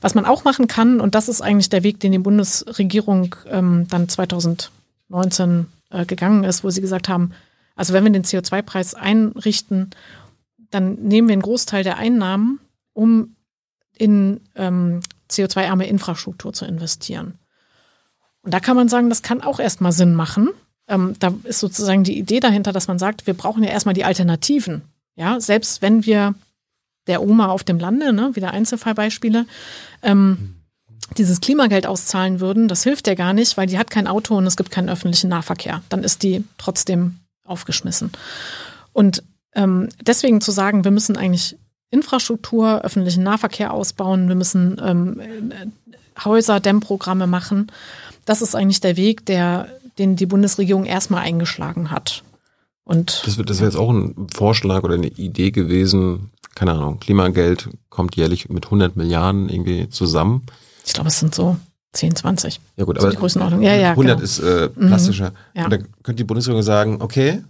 Was man auch machen kann, und das ist eigentlich der Weg, den die Bundesregierung ähm, dann 2019 äh, gegangen ist, wo sie gesagt haben, also wenn wir den CO2-Preis einrichten, dann nehmen wir einen Großteil der Einnahmen, um in ähm, CO2-arme Infrastruktur zu investieren. Und da kann man sagen, das kann auch erstmal Sinn machen, ähm, da ist sozusagen die Idee dahinter, dass man sagt, wir brauchen ja erstmal die Alternativen. Ja, selbst wenn wir der Oma auf dem Lande, ne, wieder Einzelfallbeispiele, ähm, dieses Klimageld auszahlen würden, das hilft ja gar nicht, weil die hat kein Auto und es gibt keinen öffentlichen Nahverkehr. Dann ist die trotzdem aufgeschmissen. Und ähm, deswegen zu sagen, wir müssen eigentlich Infrastruktur, öffentlichen Nahverkehr ausbauen, wir müssen ähm, Häuser, Dämmprogramme machen, das ist eigentlich der Weg, der den die Bundesregierung erstmal eingeschlagen hat. Und das, das wäre jetzt auch ein Vorschlag oder eine Idee gewesen. Keine Ahnung, Klimageld kommt jährlich mit 100 Milliarden irgendwie zusammen. Ich glaube, es sind so 10, 20. Ja gut, aber die Größenordnung. Ja, ja, 100 genau. ist äh, plastischer. Mhm, ja. Und da könnte die Bundesregierung sagen, okay,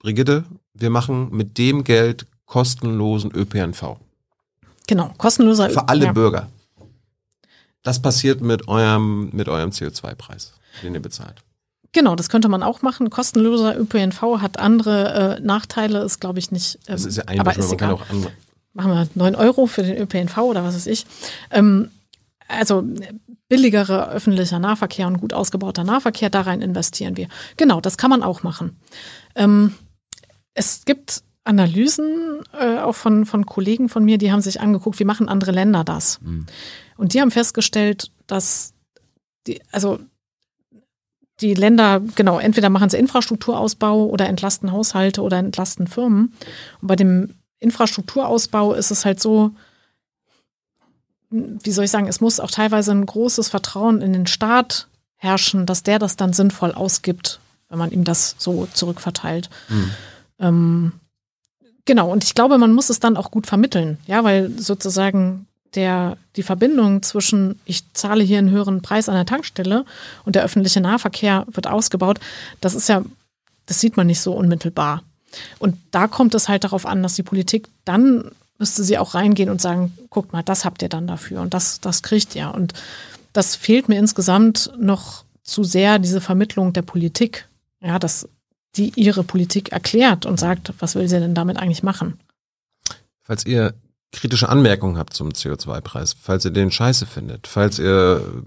Brigitte, wir machen mit dem Geld kostenlosen ÖPNV. Genau, kostenloser Für alle ja. Bürger. Das passiert mit eurem, mit eurem CO2-Preis, den ihr bezahlt. Genau, das könnte man auch machen. Kostenloser ÖPNV hat andere äh, Nachteile, ist glaube ich nicht. Ähm, das ist ja ein aber ist andere. Machen wir 9 Euro für den ÖPNV oder was weiß ich. Ähm, also billigerer öffentlicher Nahverkehr und gut ausgebauter Nahverkehr, da rein investieren wir. Genau, das kann man auch machen. Ähm, es gibt Analysen äh, auch von, von Kollegen von mir, die haben sich angeguckt, wie machen andere Länder das. Mhm. Und die haben festgestellt, dass die, also die Länder, genau, entweder machen sie Infrastrukturausbau oder entlasten Haushalte oder entlasten Firmen. Und bei dem Infrastrukturausbau ist es halt so, wie soll ich sagen, es muss auch teilweise ein großes Vertrauen in den Staat herrschen, dass der das dann sinnvoll ausgibt, wenn man ihm das so zurückverteilt. Mhm. Ähm, genau, und ich glaube, man muss es dann auch gut vermitteln, ja, weil sozusagen der, die Verbindung zwischen, ich zahle hier einen höheren Preis an der Tankstelle und der öffentliche Nahverkehr wird ausgebaut, das ist ja, das sieht man nicht so unmittelbar. Und da kommt es halt darauf an, dass die Politik dann müsste sie auch reingehen und sagen, guckt mal, das habt ihr dann dafür und das, das kriegt ihr. Und das fehlt mir insgesamt noch zu sehr, diese Vermittlung der Politik. Ja, dass die ihre Politik erklärt und sagt, was will sie denn damit eigentlich machen? Falls ihr kritische Anmerkungen habt zum CO2-Preis, falls ihr den scheiße findet, falls ihr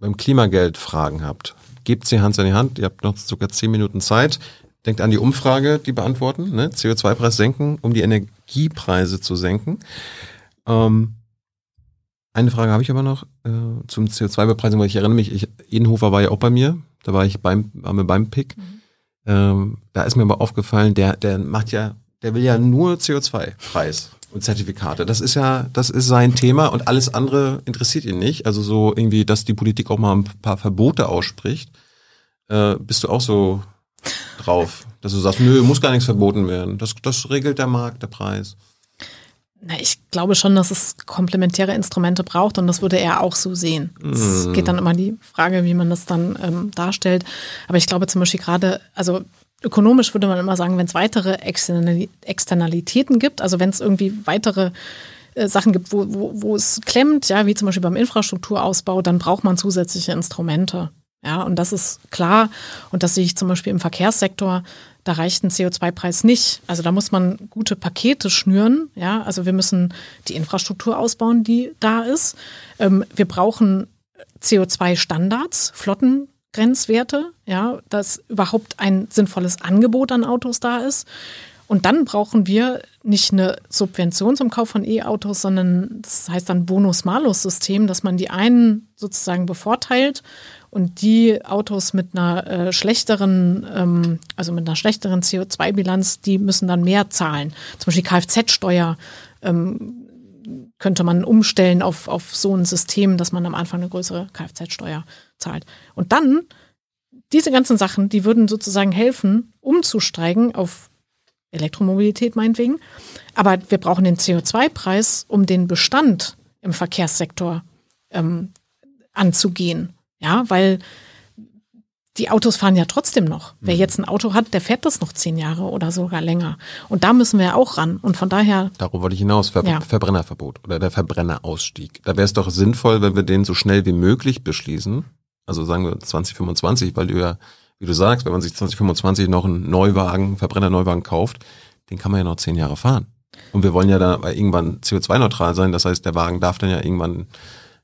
beim Klimageld Fragen habt, gebt sie Hand in die Hand. Ihr habt noch sogar zehn Minuten Zeit. Denkt an die Umfrage, die beantworten. Ne? CO2-Preis senken, um die Energiepreise zu senken. Ähm, eine Frage habe ich aber noch äh, zum CO2-Bepreisung, weil ich erinnere mich, ich, Edenhofer war ja auch bei mir. Da war ich beim, waren wir beim Pick. Mhm. Ähm, da ist mir aber aufgefallen, der, der macht ja, der will ja nur CO2-Preis und Zertifikate. Das ist ja, das ist sein Thema und alles andere interessiert ihn nicht. Also so irgendwie, dass die Politik auch mal ein paar Verbote ausspricht. Äh, bist du auch so drauf, dass du sagst, nö, muss gar nichts verboten werden. Das, das regelt der Markt, der Preis. Na, ich glaube schon, dass es komplementäre Instrumente braucht und das würde er auch so sehen. Es mm. geht dann immer die Frage, wie man das dann ähm, darstellt. Aber ich glaube zum Beispiel gerade, also ökonomisch würde man immer sagen, wenn es weitere Externalitäten gibt, also wenn es irgendwie weitere äh, Sachen gibt, wo, wo, wo es klemmt, ja, wie zum Beispiel beim Infrastrukturausbau, dann braucht man zusätzliche Instrumente. Ja, und das ist klar. Und das sehe ich zum Beispiel im Verkehrssektor. Da reicht ein CO2-Preis nicht. Also da muss man gute Pakete schnüren. Ja, also wir müssen die Infrastruktur ausbauen, die da ist. Ähm, wir brauchen CO2-Standards, Flottengrenzwerte, ja, dass überhaupt ein sinnvolles Angebot an Autos da ist. Und dann brauchen wir nicht eine Subvention zum Kauf von E-Autos, sondern das heißt dann Bonus-Malus-System, dass man die einen sozusagen bevorteilt und die Autos mit einer äh, schlechteren, ähm, also mit einer schlechteren CO2-Bilanz, die müssen dann mehr zahlen. Zum Beispiel Kfz-Steuer ähm, könnte man umstellen auf, auf so ein System, dass man am Anfang eine größere Kfz-Steuer zahlt. Und dann, diese ganzen Sachen, die würden sozusagen helfen, umzusteigen auf Elektromobilität meinetwegen. Aber wir brauchen den CO2-Preis, um den Bestand im Verkehrssektor ähm, anzugehen. Ja, weil die Autos fahren ja trotzdem noch. Wer mhm. jetzt ein Auto hat, der fährt das noch zehn Jahre oder sogar länger. Und da müssen wir auch ran. Und von daher. Darauf wollte ich hinaus. Ver ja. Verbrennerverbot oder der Verbrennerausstieg. Da wäre es doch sinnvoll, wenn wir den so schnell wie möglich beschließen. Also sagen wir 2025, weil du ja, wie du sagst, wenn man sich 2025 noch einen Neuwagen, Verbrenner-Neuwagen kauft, den kann man ja noch zehn Jahre fahren. Und wir wollen ja da irgendwann CO2-neutral sein. Das heißt, der Wagen darf dann ja irgendwann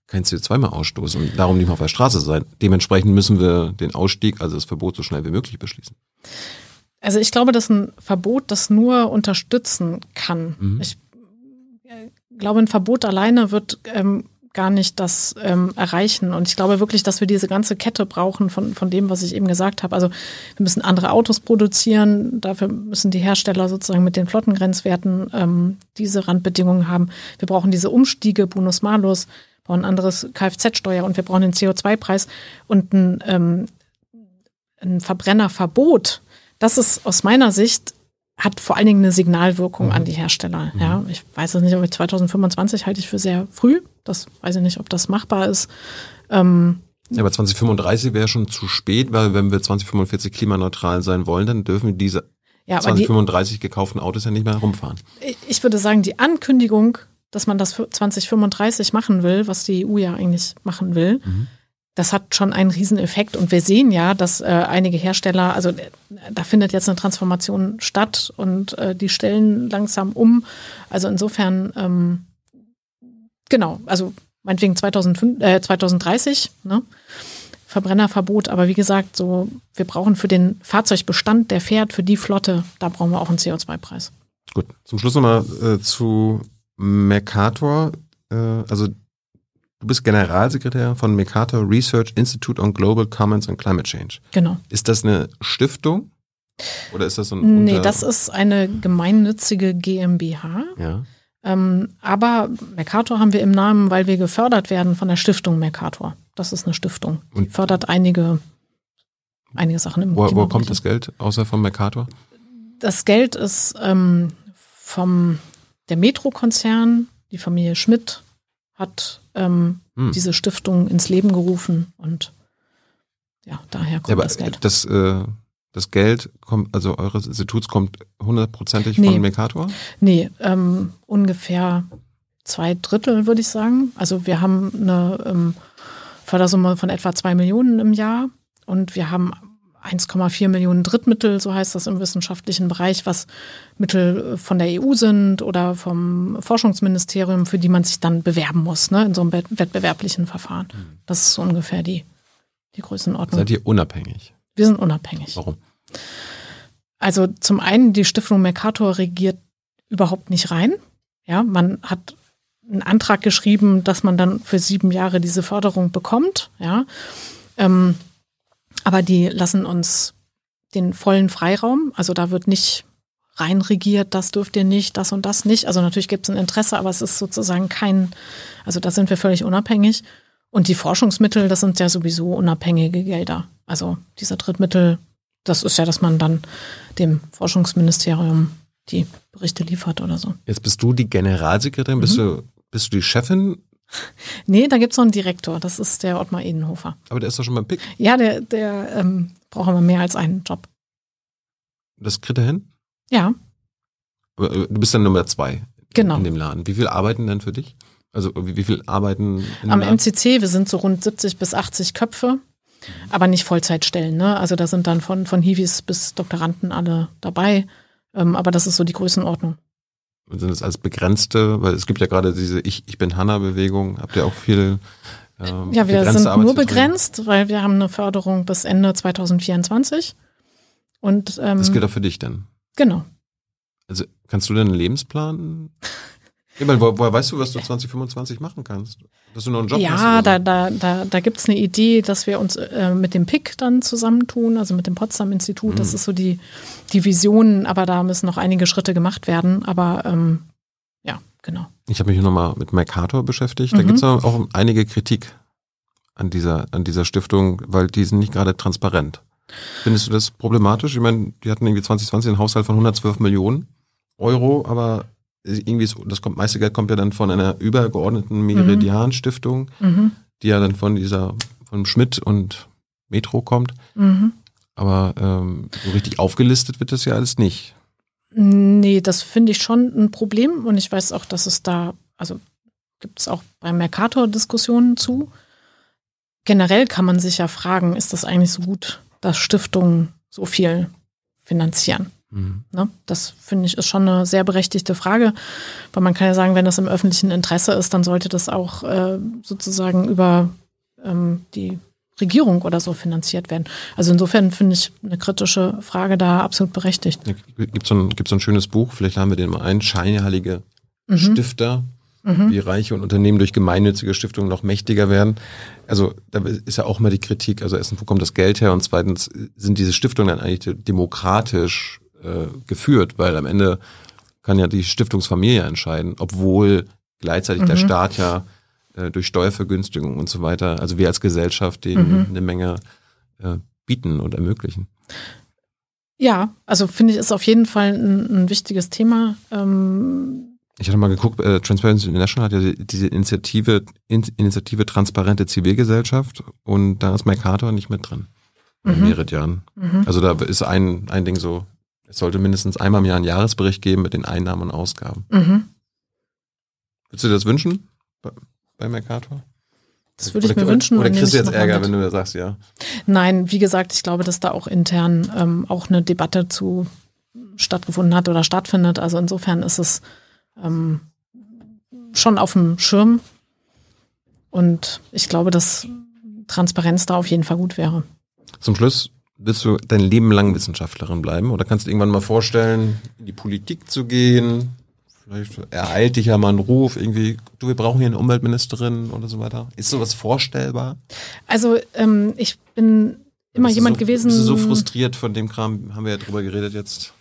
kein CO2 mehr ausstoßen und darum nicht mehr auf der Straße sein. Dementsprechend müssen wir den Ausstieg, also das Verbot, so schnell wie möglich beschließen. Also ich glaube, dass ein Verbot das nur unterstützen kann. Mhm. Ich äh, glaube, ein Verbot alleine wird ähm, gar nicht das ähm, erreichen. Und ich glaube wirklich, dass wir diese ganze Kette brauchen von, von dem, was ich eben gesagt habe. Also wir müssen andere Autos produzieren, dafür müssen die Hersteller sozusagen mit den Flottengrenzwerten ähm, diese Randbedingungen haben. Wir brauchen diese Umstiege, Bonus-Malus brauchen ein anderes Kfz-Steuer und wir brauchen den CO2-Preis und ein, ähm, ein Verbrennerverbot. Das ist aus meiner Sicht hat vor allen Dingen eine Signalwirkung mhm. an die Hersteller. Mhm. Ja, ich weiß es nicht, ob ich 2025 halte ich für sehr früh. Das weiß ich nicht, ob das machbar ist. Ähm, ja, aber 2035 wäre schon zu spät, weil wenn wir 2045 klimaneutral sein wollen, dann dürfen wir diese ja, 2035 die, gekauften Autos ja nicht mehr rumfahren. Ich würde sagen, die Ankündigung dass man das für 2035 machen will, was die EU ja eigentlich machen will. Mhm. Das hat schon einen Rieseneffekt und wir sehen ja, dass äh, einige Hersteller, also äh, da findet jetzt eine Transformation statt und äh, die stellen langsam um. Also insofern, ähm, genau, also meinetwegen 2005, äh, 2030, ne? Verbrennerverbot, aber wie gesagt, so wir brauchen für den Fahrzeugbestand, der fährt, für die Flotte, da brauchen wir auch einen CO2-Preis. Gut, zum Schluss nochmal äh, zu Mercator, äh, also du bist Generalsekretär von Mercator Research Institute on Global Commons and Climate Change. Genau. Ist das eine Stiftung? Oder ist das so ein Nee, das ist eine gemeinnützige GmbH. Ja. Ähm, aber Mercator haben wir im Namen, weil wir gefördert werden von der Stiftung Mercator. Das ist eine Stiftung. Die Und fördert einige, einige Sachen im Wo, wo kommt das Geld außer von Mercator? Das Geld ist ähm, vom der Metro-Konzern, die Familie Schmidt, hat ähm, Hm. diese Stiftung ins Leben gerufen und ja, daher Ja, kommt aber das Geld. das, äh, das Geld kommt, also eures Instituts kommt hundertprozentig Nee. von Mercator? Nee, ähm, ungefähr zwei Drittel, würde ich sagen. Also wir haben eine ähm, Fördersumme von etwa zwei Millionen im Jahr und wir haben 1,4 Millionen Drittmittel, so heißt das im wissenschaftlichen Bereich, was Mittel äh, von der EU sind oder vom Forschungsministerium, für die man sich dann bewerben muss, ne, in so einem wett- wettbewerblichen Verfahren. Das ist so ungefähr die, die Größenordnung. Seid ihr unabhängig? wir sind unabhängig. Warum? Also zum einen, die Stiftung Mercator regiert überhaupt nicht rein. Ja, man hat einen Antrag geschrieben, dass man dann für sieben Jahre diese Förderung bekommt. Ja, ähm, aber die lassen uns den vollen Freiraum. Also da wird nicht rein regiert, das dürft ihr nicht, das und das nicht. Also natürlich gibt es ein Interesse, aber es ist sozusagen kein, also da sind wir völlig unabhängig. Und die Forschungsmittel, das sind ja sowieso unabhängige Gelder. Also diese Drittmittel, das ist ja, dass man dann dem Forschungsministerium die Berichte liefert oder so. Jetzt bist du die Generalsekretärin, bist, Mhm. du, bist du die Chefin, Nee, da gibt's noch einen Direktor, das ist der Ottmar Edenhofer. aber der ist doch schon beim Pick. Ja, der, der ähm, braucht aber mehr als einen Job. Das kriegt er hin? Ja, Aber, äh, Du bist dann Nummer zwei Genau. in dem Laden. Wie viel arbeiten denn für dich? Also wie, wie viel arbeiten am Laden? MCC, wir sind so rund 70 bis 80 Köpfe, aber nicht Vollzeitstellen. Ne? Also da sind dann von, von Hiwis bis Doktoranden alle dabei. Ähm, aber das ist so die Größenordnung. Sind das alles begrenzte? Weil es gibt ja gerade diese Ich, ich bin Hanna-Bewegung. Habt ihr auch viel ähm, Ja, wir sind nur begrenzt, weil wir haben eine Förderung bis Ende 2024. Und ähm, Das gilt auch für dich dann. genau. Also kannst du denn einen Lebensplan? Ich meine, wo, woher weißt du, was du 2025 machen kannst? Dass du noch einen Job hast? Ja, oder da, so? da, da, da gibt's eine Idee, dass wir uns äh, mit dem PIC dann zusammentun, also mit dem Potsdam-Institut. Das ist so die, die Vision, aber da müssen noch einige Schritte gemacht werden. Aber ähm, ja, genau. Ich habe mich nochmal mit Mercator beschäftigt. Da Mhm. gibt es auch einige Kritik an dieser, an dieser Stiftung, weil die sind nicht gerade transparent. Findest du das problematisch? Ich meine, die hatten irgendwie 2020 einen Haushalt von 112 Millionen Euro, aber irgendwie ist, das kommt, meiste Geld kommt ja dann von einer übergeordneten Meridian-Stiftung, Mhm. die ja dann von dieser, von Schmidt und Metro kommt. Mhm. Aber ähm, so richtig aufgelistet wird das ja alles nicht. Nee, das finde ich schon ein Problem und ich weiß auch, dass es da, also gibt es auch beim Mercator Diskussionen zu. Generell kann man sich ja fragen, ist das eigentlich so gut, dass Stiftungen so viel finanzieren? Mhm. Ne? Das finde ich ist schon eine sehr berechtigte Frage, weil man kann ja sagen, wenn das im öffentlichen Interesse ist, dann sollte das auch äh, sozusagen über ähm, die Regierung oder so finanziert werden. Also insofern finde ich eine kritische Frage da absolut berechtigt. Gibt so, ein, so ein schönes Buch, vielleicht haben wir den mal ein, Scheinheilige Mhm. Stifter, wie reiche und Unternehmen durch gemeinnützige Stiftungen noch mächtiger werden. Also da ist ja auch mal die Kritik, also erstens, wo kommt das Geld her und zweitens, sind diese Stiftungen dann eigentlich demokratisch äh, geführt, weil am Ende kann ja die Stiftungsfamilie entscheiden, obwohl gleichzeitig der Staat ja äh, durch Steuervergünstigung und so weiter, also wir als Gesellschaft denen eine Menge äh, bieten und ermöglichen. Ja, also finde ich, ist auf jeden Fall ein, ein wichtiges Thema. Ähm, Ich hatte mal geguckt, äh, Transparency International hat ja die- diese Initiative, In Initiative Transparente Zivilgesellschaft und da ist Mercator nicht mit drin. Mhm. Meridian. Also da ist ein, ein Ding so, es sollte mindestens einmal im Jahr einen Jahresbericht geben mit den Einnahmen und Ausgaben. mhm. Würdest du dir das wünschen bei, bei Mercator? Das würde ich Oder- mir wünschen. Oder nehme kriegst du jetzt Ärger, mit. wenn du da sagst, ja. Nein, wie gesagt, ich glaube, dass da auch intern ähm, auch eine Debatte zu stattgefunden hat oder stattfindet. Also insofern ist es ähm, schon auf dem Schirm. Und ich glaube, dass Transparenz da auf jeden Fall gut wäre. Zum Schluss, willst du dein Leben lang Wissenschaftlerin bleiben oder kannst du irgendwann mal vorstellen, in die Politik zu gehen? Vielleicht ereilt dich ja mal ein Ruf, irgendwie, du, wir brauchen hier eine Umweltministerin oder so weiter. Ist sowas vorstellbar? Also ähm, ich bin immer jemand so, gewesen. Bist du so frustriert von dem Kram, haben wir ja drüber geredet jetzt.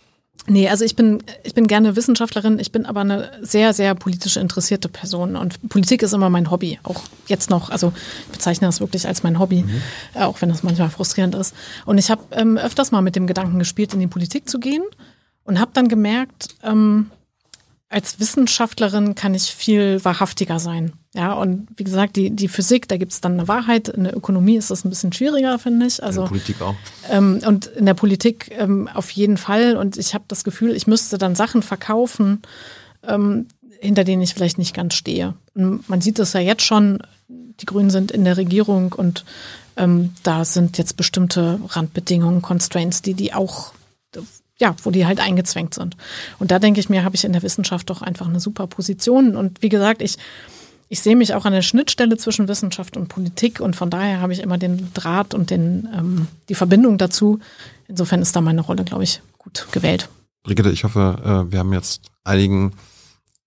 Nee, also ich bin, ich bin gerne Wissenschaftlerin, ich bin aber eine sehr, sehr politisch interessierte Person und Politik ist immer mein Hobby, auch jetzt noch. Also ich bezeichne das wirklich als mein Hobby, äh, auch wenn das manchmal frustrierend ist. Und ich habe ähm, öfters mal mit dem Gedanken gespielt, in die Politik zu gehen und habe dann gemerkt, ähm, als Wissenschaftlerin kann ich viel wahrhaftiger sein. Ja, und wie gesagt, die, die Physik, da gibt es dann eine Wahrheit. In der Ökonomie ist das ein bisschen schwieriger, finde ich. Also, in der Politik auch. Ähm, und in der Politik ähm, auf jeden Fall. Und ich habe das Gefühl, ich müsste dann Sachen verkaufen, ähm, hinter denen ich vielleicht nicht ganz stehe. Und man sieht das ja jetzt schon, die Grünen sind in der Regierung und ähm, da sind jetzt bestimmte Randbedingungen, Constraints, die die auch ja, wo die halt eingezwängt sind. Und da denke ich mir, habe ich in der Wissenschaft doch einfach eine super Position. Und wie gesagt, ich, ich sehe mich auch an der Schnittstelle zwischen Wissenschaft und Politik und von daher habe ich immer den Draht und den, ähm, die Verbindung dazu. Insofern ist da meine Rolle, glaube ich, gut gewählt. Brigitte, ich hoffe, äh, wir haben jetzt einigen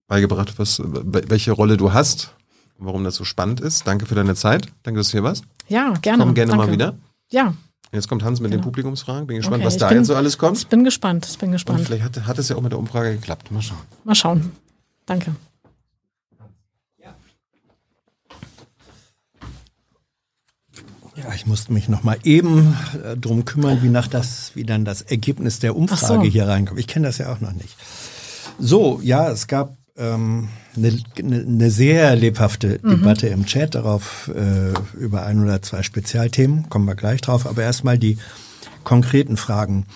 beigebracht, was, welche Rolle du hast, warum das so spannend ist. Danke für deine Zeit. Danke, dass du hier warst. Ja, gerne. Komm gerne Danke. mal wieder. Ja, Jetzt kommt Hans mit Genau. den Publikumsfragen. Bin gespannt, Okay, was da bin- jetzt so alles kommt. ich bin gespannt. Ich bin Und gespannt. vielleicht hat, hat es ja auch mit der Umfrage geklappt. Mal schauen. Mal schauen. Danke. Ja, ich musste mich noch mal eben äh, drum kümmern, wie nach das, wie dann das Ergebnis der Umfrage so. hier reinkommt. Ich kenne das ja auch noch nicht. So, ja, es gab ähm, eine, eine, eine sehr lebhafte Debatte im Chat darauf äh, über ein oder zwei Spezialthemen. Kommen wir gleich drauf. Aber erstmal die konkreten Fragen.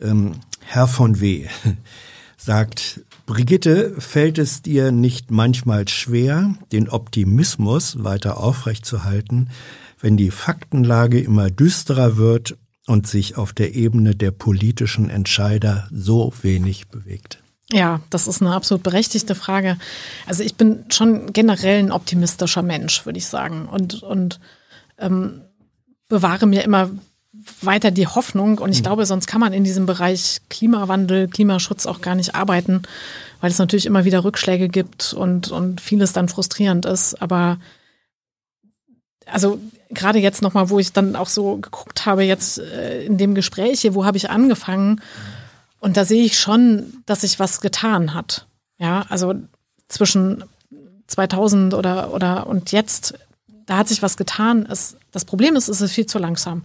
Ähm, Herr von W. sagt, Brigitte, fällt es dir nicht manchmal schwer, den Optimismus weiter aufrechtzuerhalten, wenn die Faktenlage immer düsterer wird und sich auf der Ebene der politischen Entscheider so wenig bewegt? Ja, das ist eine absolut berechtigte Frage. Also ich bin schon generell ein optimistischer Mensch, würde ich sagen. Und, und ähm, bewahre mir immer weiter die Hoffnung. Und ich glaube, sonst kann man in diesem Bereich Klimawandel, Klimaschutz auch gar nicht arbeiten, weil es natürlich immer wieder Rückschläge gibt und, und vieles dann frustrierend ist. Aber also gerade jetzt nochmal, wo ich dann auch so geguckt habe, jetzt äh, in dem Gespräch hier, wo habe ich angefangen? Und da sehe ich schon, dass sich was getan hat. Ja, also zwischen 2000 oder, oder und jetzt, da hat sich was getan. Es, das Problem ist, es ist viel zu langsam.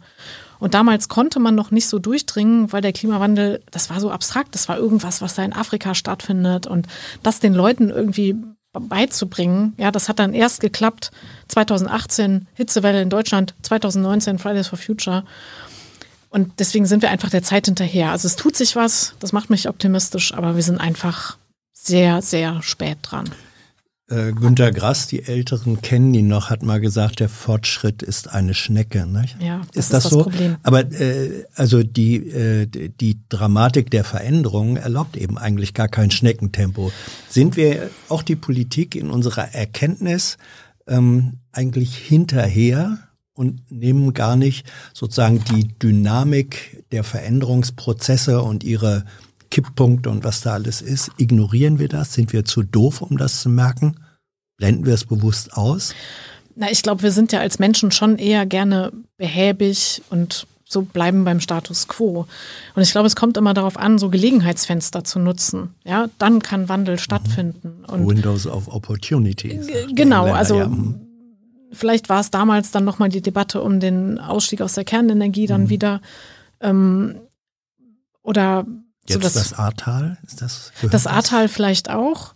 Und damals konnte man noch nicht so durchdringen, weil der Klimawandel, das war so abstrakt, das war irgendwas, was da in Afrika stattfindet und das den Leuten irgendwie beizubringen, ja, das hat dann erst geklappt 2018 Hitzewelle in Deutschland, 2019 Fridays for Future. Und deswegen sind wir einfach der Zeit hinterher. Also es tut sich was, das macht mich optimistisch, aber wir sind einfach sehr, sehr spät dran. Äh, Günter Grass, die Älteren kennen ihn noch, hat mal gesagt, der Fortschritt ist eine Schnecke. Nicht? Ja, das ist ist das, das so? Problem. Aber äh, also die, äh, die Dramatik der Veränderungen erlaubt eben eigentlich gar kein Schneckentempo. Sind wir auch die Politik in unserer Erkenntnis ähm, eigentlich hinterher und nehmen gar nicht sozusagen die Dynamik der Veränderungsprozesse und ihre Kipppunkte und was da alles ist, ignorieren wir das? Sind wir zu doof, um das zu merken? Blenden wir es bewusst aus? Na, ich glaube, wir sind ja als Menschen schon eher gerne behäbig und so bleiben beim Status quo. Und ich glaube, es kommt immer darauf an, so Gelegenheitsfenster zu nutzen. Ja, dann kann Wandel stattfinden. Und Windows of der genau, Engländer, also ja. Vielleicht war es damals dann nochmal die Debatte um den Ausstieg aus der Kernenergie dann Mhm. wieder. Ähm, oder so Jetzt das, das Ahrtal, ist das? das Ahrtal vielleicht auch.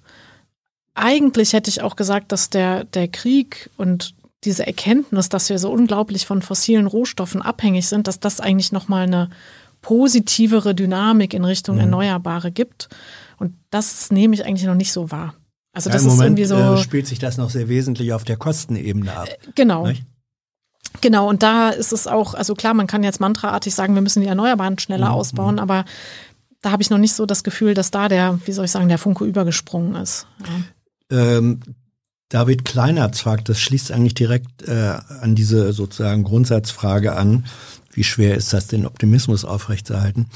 Eigentlich hätte ich auch gesagt, dass der, der Krieg und diese Erkenntnis, dass wir so unglaublich von fossilen Rohstoffen abhängig sind, dass das eigentlich nochmal eine positivere Dynamik in Richtung Mhm. Erneuerbare gibt. Und das nehme ich eigentlich noch nicht so wahr. Also Ja, das Im ist Moment irgendwie so. äh, spielt sich das noch sehr wesentlich auf der Kostenebene ab. Genau. Nicht? Genau, und da ist es auch, also klar, man kann jetzt mantraartig sagen, wir müssen die Erneuerbaren schneller Mhm. ausbauen, aber da habe ich noch nicht so das Gefühl, dass da der, wie soll ich sagen, der Funke übergesprungen ist. Ja. Ähm, David Kleinertz fragt, das schließt eigentlich direkt äh, an diese sozusagen Grundsatzfrage an, wie schwer ist das, den Optimismus aufrechtzuerhalten.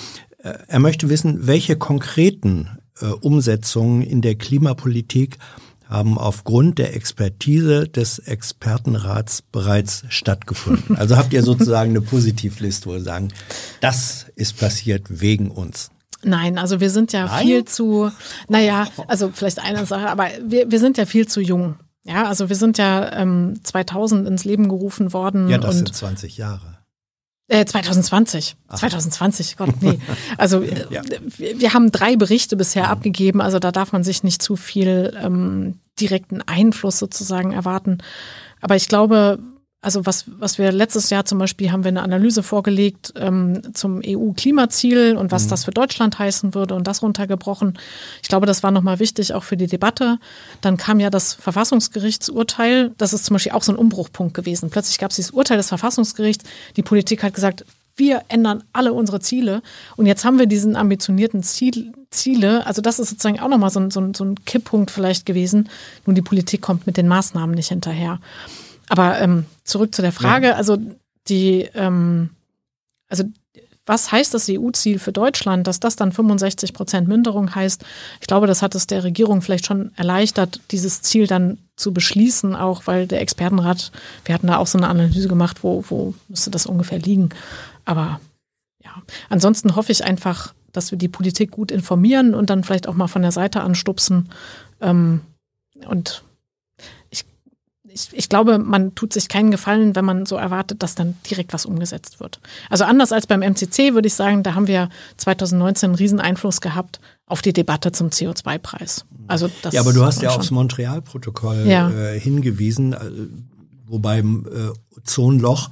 Äh, er möchte wissen, welche konkreten äh, Umsetzungen in der Klimapolitik haben aufgrund der Expertise des Expertenrats bereits stattgefunden. Also habt ihr sozusagen eine Positivliste, wo ihr sagen, das ist passiert wegen uns. Nein, also wir sind ja Nein? viel zu, naja, also vielleicht eine Sache, aber wir, wir sind ja viel zu jung. Ja, also wir sind ja ähm, 2000 ins Leben gerufen worden Ja, das und sind 20 Jahre. Äh, 2020. Ach. 2020, Gott, nee. Also ja. wir, wir, haben drei Berichte bisher mhm. abgegeben, also da darf man sich nicht zu viel ähm, direkten Einfluss sozusagen erwarten. Aber ich glaube, also was, was wir letztes Jahr zum Beispiel haben wir eine Analyse vorgelegt ähm, zum EU-Klimaziel und was mhm. das für Deutschland heißen würde und das runtergebrochen. Ich glaube, das war nochmal wichtig auch für die Debatte. Dann kam ja das Verfassungsgerichtsurteil. Das ist zum Beispiel auch so ein Umbruchpunkt gewesen. Plötzlich gab es dieses Urteil des Verfassungsgerichts. Die Politik hat gesagt, wir ändern alle unsere Ziele. Und jetzt haben wir diesen ambitionierten Ziel, Ziele. Also das ist sozusagen auch nochmal so ein, so, ein, so ein Kipppunkt vielleicht gewesen. Nun, die Politik kommt mit den Maßnahmen nicht hinterher. Aber ähm, zurück zu der Frage, ja. also die, ähm, also was heißt das EU-Ziel für Deutschland, dass das dann 65 Prozent Minderung heißt? Ich glaube, das hat es der Regierung vielleicht schon erleichtert, dieses Ziel dann zu beschließen, auch weil der Expertenrat, wir hatten da auch so eine Analyse gemacht, wo, wo müsste das ungefähr liegen. Aber ja, ansonsten hoffe ich einfach, dass wir die Politik gut informieren und dann vielleicht auch mal von der Seite anstupsen. Ähm, und ich, ich glaube, man tut sich keinen Gefallen, wenn man so erwartet, dass dann direkt was umgesetzt wird. Also anders als beim MCC würde ich sagen, da haben wir 2019 einen riesen Einfluss gehabt auf die Debatte zum CO2-Preis. Also das ja, aber du hast ja aufs Montreal-Protokoll ja. äh, hingewiesen, äh, wobei im äh, Ozonloch,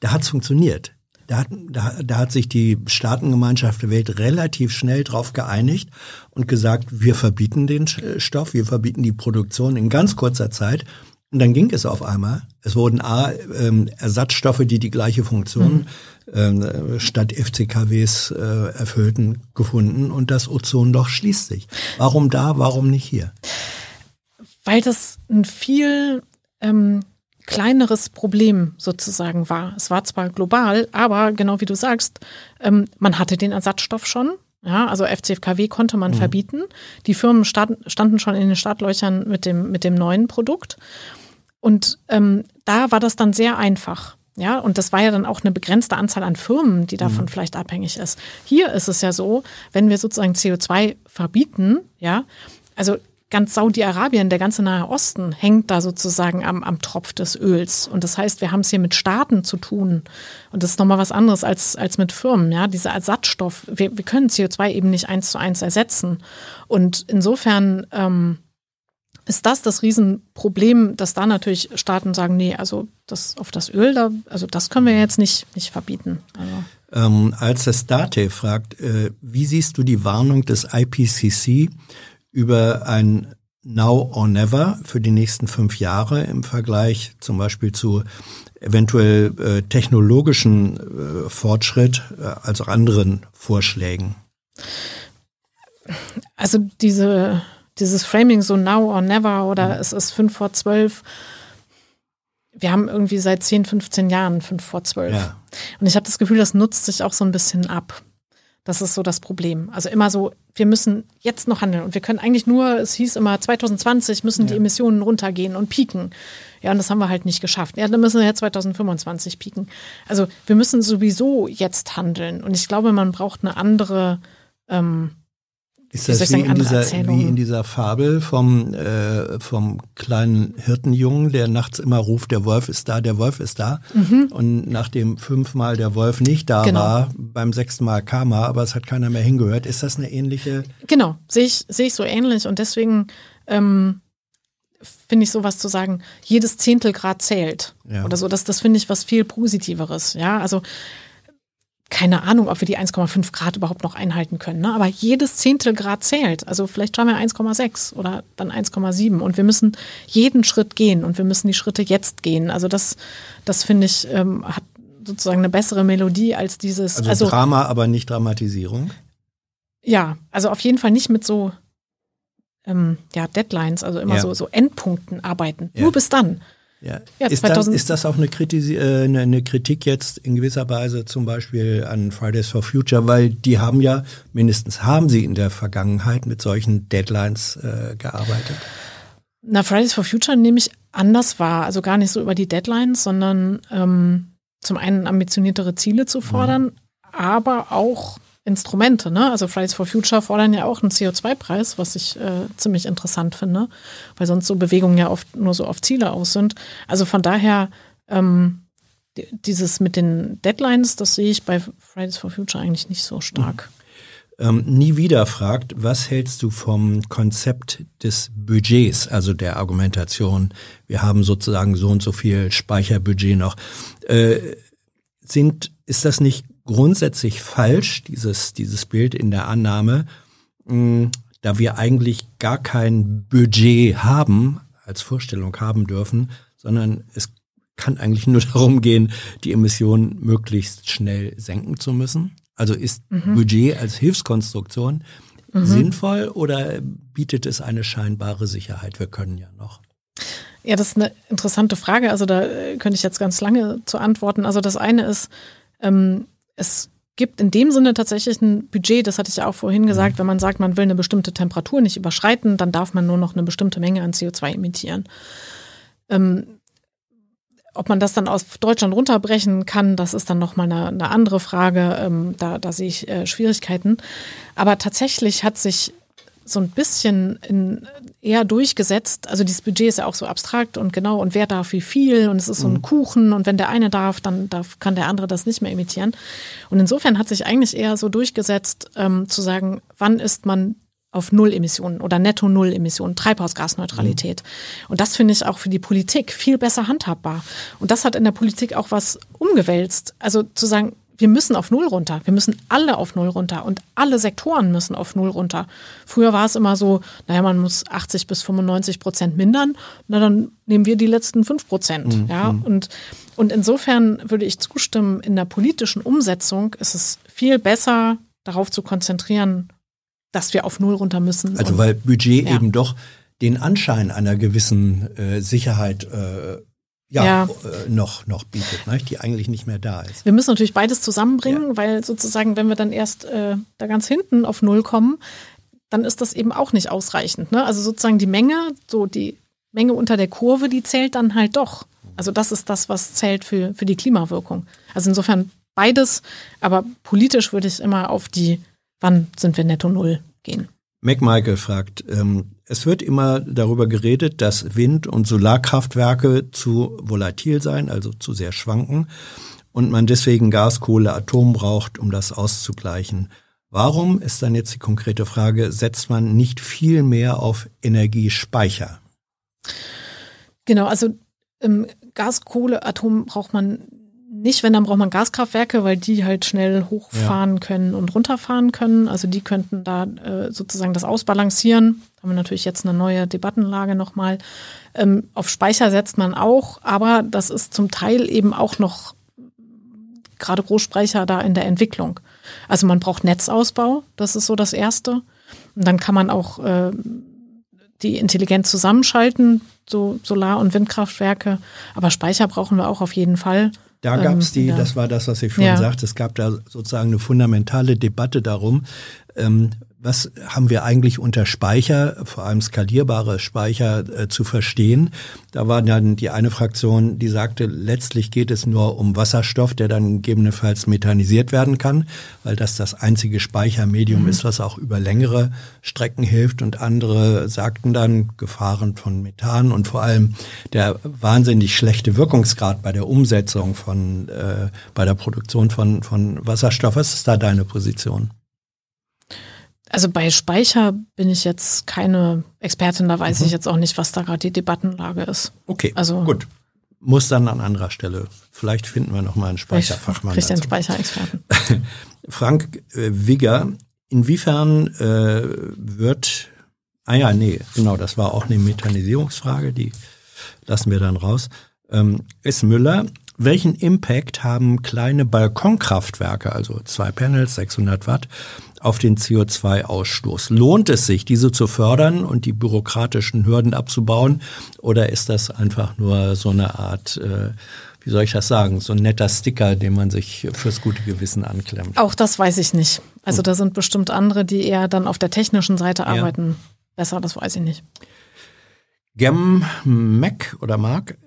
da hat es funktioniert. Da hat, da, da hat sich die Staatengemeinschaft der Welt relativ schnell drauf geeinigt und gesagt, wir verbieten den Stoff, wir verbieten die Produktion in ganz kurzer Zeit. Und dann ging es auf einmal. Es wurden A, ähm, Ersatzstoffe, die die gleiche Funktion mhm. ähm, statt FCKWs äh, erfüllten, gefunden und das Ozonloch schließt sich. Warum da, warum nicht hier? Weil das ein viel ähm, kleineres Problem sozusagen war. Es war zwar global, aber genau wie du sagst, ähm, man hatte den Ersatzstoff schon. Ja, also FCKW konnte man mhm. verbieten. Die Firmen standen schon in den Startlöchern mit dem, mit dem neuen Produkt. Und ähm, da war das dann sehr einfach. Ja, und das war ja dann auch eine begrenzte Anzahl an Firmen, die davon mhm. vielleicht abhängig ist. Hier ist es ja so, wenn wir sozusagen CO2 verbieten, ja, also ganz Saudi-Arabien, der ganze Nahe Osten hängt da sozusagen am, am Tropf des Öls. Und das heißt, wir haben es hier mit Staaten zu tun. Und das ist nochmal was anderes als, als mit Firmen. Ja, dieser Ersatzstoff, wir, wir können CO2 eben nicht eins zu eins ersetzen. Und insofern, ähm, ist das das Riesenproblem, dass da natürlich Staaten sagen, nee, also das auf das Öl, da, also das können wir jetzt nicht, nicht verbieten. Also. Ähm, als der State fragt, äh, wie siehst du die Warnung des IPCC über ein Now or Never für die nächsten fünf Jahre im Vergleich zum Beispiel zu eventuell äh, technologischen äh, Fortschritt, äh, als auch anderen Vorschlägen? Also diese dieses Framing so now or never oder mhm. es ist fünf vor zwölf. Wir haben irgendwie seit 10, 15 Jahren fünf vor zwölf. Ja. Und ich habe das Gefühl, das nutzt sich auch so ein bisschen ab. Das ist so das Problem. Also immer so, wir müssen jetzt noch handeln. Und wir können eigentlich nur, es hieß immer, 2020 müssen ja. die Emissionen runtergehen und pieken. Ja, und das haben wir halt nicht geschafft. Ja, dann müssen wir ja 2025 pieken. Also wir müssen sowieso jetzt handeln. Und ich glaube, man braucht eine andere ähm, ist das wie in, dieser, wie in dieser Fabel vom, äh, vom kleinen Hirtenjungen, der nachts immer ruft, der Wolf ist da, der Wolf ist da. Mhm. Und nachdem fünfmal der Wolf nicht da genau. war, beim sechsten Mal kam er, aber es hat keiner mehr hingehört. Ist das eine ähnliche? Genau, sehe ich, sehe ich so ähnlich. Und deswegen ähm, finde ich sowas zu sagen, jedes Zehntelgrad zählt. Ja. Oder so, das, das finde ich was viel Positiveres. Ja, also keine Ahnung, ob wir die 1,5 Grad überhaupt noch einhalten können. Ne? Aber jedes Zehntel Grad zählt. Also vielleicht schauen wir 1,6 oder dann 1,7. Und wir müssen jeden Schritt gehen und wir müssen die Schritte jetzt gehen. Also das, das finde ich, ähm, hat sozusagen eine bessere Melodie als dieses. Also, also Drama, aber nicht Dramatisierung. Ja, also auf jeden Fall nicht mit so ähm, ja, Deadlines, also immer ja. so, so Endpunkten arbeiten. Ja. Nur bis dann. Ja. ja ist, das, ist das auch eine, Kritis äh, eine, Kritik jetzt in gewisser Weise zum Beispiel an Fridays for Future, weil die haben ja, mindestens haben sie in der Vergangenheit mit solchen Deadlines äh, gearbeitet? Na, Fridays for Future nehme ich anders wahr. Also gar nicht so über die Deadlines, sondern ähm, zum einen ambitioniertere Ziele zu fordern, mhm. aber auch Instrumente. Ne? Also Fridays for Future fordern ja auch einen CO2-Preis, was ich äh, ziemlich interessant finde, weil sonst so Bewegungen ja oft nur so auf Ziele aus sind. Also von daher, ähm, dieses mit den Deadlines, das sehe ich bei Fridays for Future eigentlich nicht so stark. Ähm, nie wieder fragt, was hältst du vom Konzept des Budgets, also der Argumentation, wir haben sozusagen so und so viel Speicherbudget noch. Äh, sind, ist das nicht grundsätzlich falsch, dieses, dieses Bild in der Annahme, mh, da wir eigentlich gar kein Budget haben, als Vorstellung haben dürfen, sondern es kann eigentlich nur darum gehen, die Emissionen möglichst schnell senken zu müssen. Also ist mhm. Budget als Hilfskonstruktion mhm. sinnvoll oder bietet es eine scheinbare Sicherheit? Wir können ja noch. Ja, das ist eine interessante Frage. Also da äh, könnte ich jetzt ganz lange zu antworten. Also das eine ist, ähm, es gibt in dem Sinne tatsächlich ein Budget, das hatte ich ja auch vorhin gesagt, mhm. wenn man sagt, man will eine bestimmte Temperatur nicht überschreiten, dann darf man nur noch eine bestimmte Menge an CO2 emittieren. Ähm, ob man das dann aus Deutschland runterbrechen kann, das ist dann nochmal eine, eine andere Frage. Ähm, da, da sehe ich äh, Schwierigkeiten. Aber tatsächlich hat sich so ein bisschen in, eher durchgesetzt. Also dieses Budget ist ja auch so abstrakt und genau und wer darf wie viel und es ist so ein mhm. Kuchen und wenn der eine darf, dann darf, kann der andere das nicht mehr imitieren. Und insofern hat sich eigentlich eher so durchgesetzt, ähm, zu sagen, wann ist man auf Null Emissionen oder Netto Null Emissionen, Treibhausgasneutralität. Mhm. Und das finde ich auch für die Politik viel besser handhabbar. Und das hat in der Politik auch was umgewälzt. Also zu sagen, wir müssen auf Null runter. Wir müssen alle auf Null runter und alle Sektoren müssen auf Null runter. Früher war es immer so, naja, man muss 80 bis 95 Prozent mindern. Na, dann nehmen wir die letzten fünf Prozent. Mhm. Ja, und, und insofern würde ich zustimmen, in der politischen Umsetzung ist es viel besser, darauf zu konzentrieren, dass wir auf Null runter müssen. Also weil Budget ja. eben doch den Anschein einer gewissen äh, Sicherheit äh, ja, ja. Äh, noch, noch bietet, ne? die eigentlich nicht mehr da ist. Wir müssen natürlich beides zusammenbringen, ja. weil sozusagen, wenn wir dann erst äh, da ganz hinten auf Null kommen, dann ist das eben auch nicht ausreichend. Ne? Also sozusagen die Menge, so die Menge unter der Kurve, die zählt dann halt doch. Also das ist das, was zählt für, für die Klimawirkung. Also insofern beides, aber politisch würde ich immer auf die wann sind wir netto null gehen. McMichael fragt, ähm, es wird immer darüber geredet, dass Wind- und Solarkraftwerke zu volatil seien, also zu sehr schwanken und man deswegen Gas, Kohle, Atom braucht, um das auszugleichen. Warum ist dann jetzt die konkrete Frage, setzt man nicht viel mehr auf Energiespeicher? Genau, also ähm, Gas, Kohle, Atom braucht man nicht, wenn dann braucht man Gaskraftwerke, weil die halt schnell hochfahren ja. können und runterfahren können. Also die könnten da äh, sozusagen das ausbalancieren. Da haben wir natürlich jetzt eine neue Debattenlage nochmal. Ähm, auf Speicher setzt man auch, aber das ist zum Teil eben auch noch gerade Großspeicher da in der Entwicklung. Also man braucht Netzausbau, das ist so das Erste. Und dann kann man auch äh, die intelligent zusammenschalten, so Solar- und Windkraftwerke. Aber Speicher brauchen wir auch auf jeden Fall. Da gab es die, ja. das war das, was ich vorhin ja. sagte, es gab da sozusagen eine fundamentale Debatte darum, ähm, was haben wir eigentlich unter Speicher, vor allem skalierbare Speicher, äh, zu verstehen. Da war dann die eine Fraktion, die sagte, letztlich geht es nur um Wasserstoff, der dann gegebenenfalls methanisiert werden kann, weil das das einzige Speichermedium mhm. ist, was auch über längere Strecken hilft. Und andere sagten dann, Gefahren von Methan und vor allem der wahnsinnig schlechte Wirkungsgrad bei der Umsetzung von, äh, bei der Produktion von, von Wasserstoff. Was ist da deine Position? Also bei Speicher bin ich jetzt keine Expertin, da weiß mhm. ich jetzt auch nicht, was da gerade die Debattenlage ist. Okay, also gut. Muss dann an anderer Stelle. Vielleicht finden wir noch mal einen Speicherfachmann. Vielleicht einen Speicherexperten. Frank äh, Wigger, inwiefern äh, wird, ah ja, nee, genau, das war auch eine Methanisierungsfrage, die lassen wir dann raus. Ähm, S. Müller, welchen Impact haben kleine Balkonkraftwerke, also zwei Panels, 600 Watt, auf den CO2-Ausstoß. Lohnt es sich, diese zu fördern und die bürokratischen Hürden abzubauen? Oder ist das einfach nur so eine Art, äh, wie soll ich das sagen, so ein netter Sticker, den man sich fürs gute Gewissen anklemmt? Auch das weiß ich nicht. Also da sind bestimmt andere, die eher dann auf der technischen Seite arbeiten. Ja. Besser, das weiß ich nicht. Gem Mac oder Mark,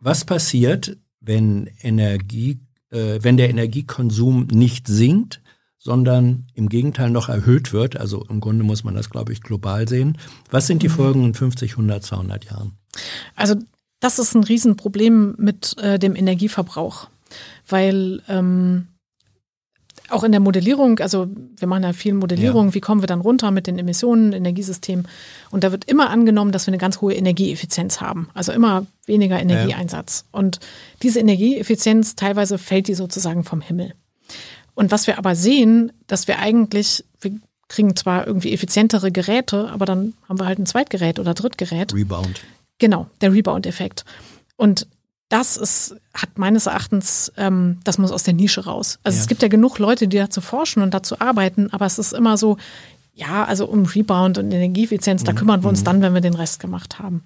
was passiert, wenn Energie, äh, wenn der Energiekonsum nicht sinkt, sondern im Gegenteil noch erhöht wird. Also im Grunde muss man das, glaube ich, global sehen. Was sind die mhm. Folgen in 50, 100, 200 Jahren? Also das ist ein Riesenproblem mit äh, dem Energieverbrauch. weil ähm, auch in der Modellierung, also wir machen ja viel Modellierung, Ja. wie kommen wir dann runter mit den Emissionen, Energiesystem. Und da wird immer angenommen, dass wir eine ganz hohe Energieeffizienz haben. Also immer weniger Energieeinsatz. Und diese Energieeffizienz, teilweise fällt die sozusagen vom Himmel. Und was wir aber sehen, dass wir eigentlich, wir kriegen zwar irgendwie effizientere Geräte, aber dann haben wir halt ein Zweitgerät oder Drittgerät. Rebound. Genau, der Rebound-Effekt. Und das ist, hat meines Erachtens, ähm, das muss aus der Nische raus. Also Ja. es gibt ja genug Leute, die dazu forschen und dazu arbeiten, aber es ist immer so, ja, also um Rebound und Energieeffizienz, Mhm. da kümmern wir uns dann, wenn wir den Rest gemacht haben.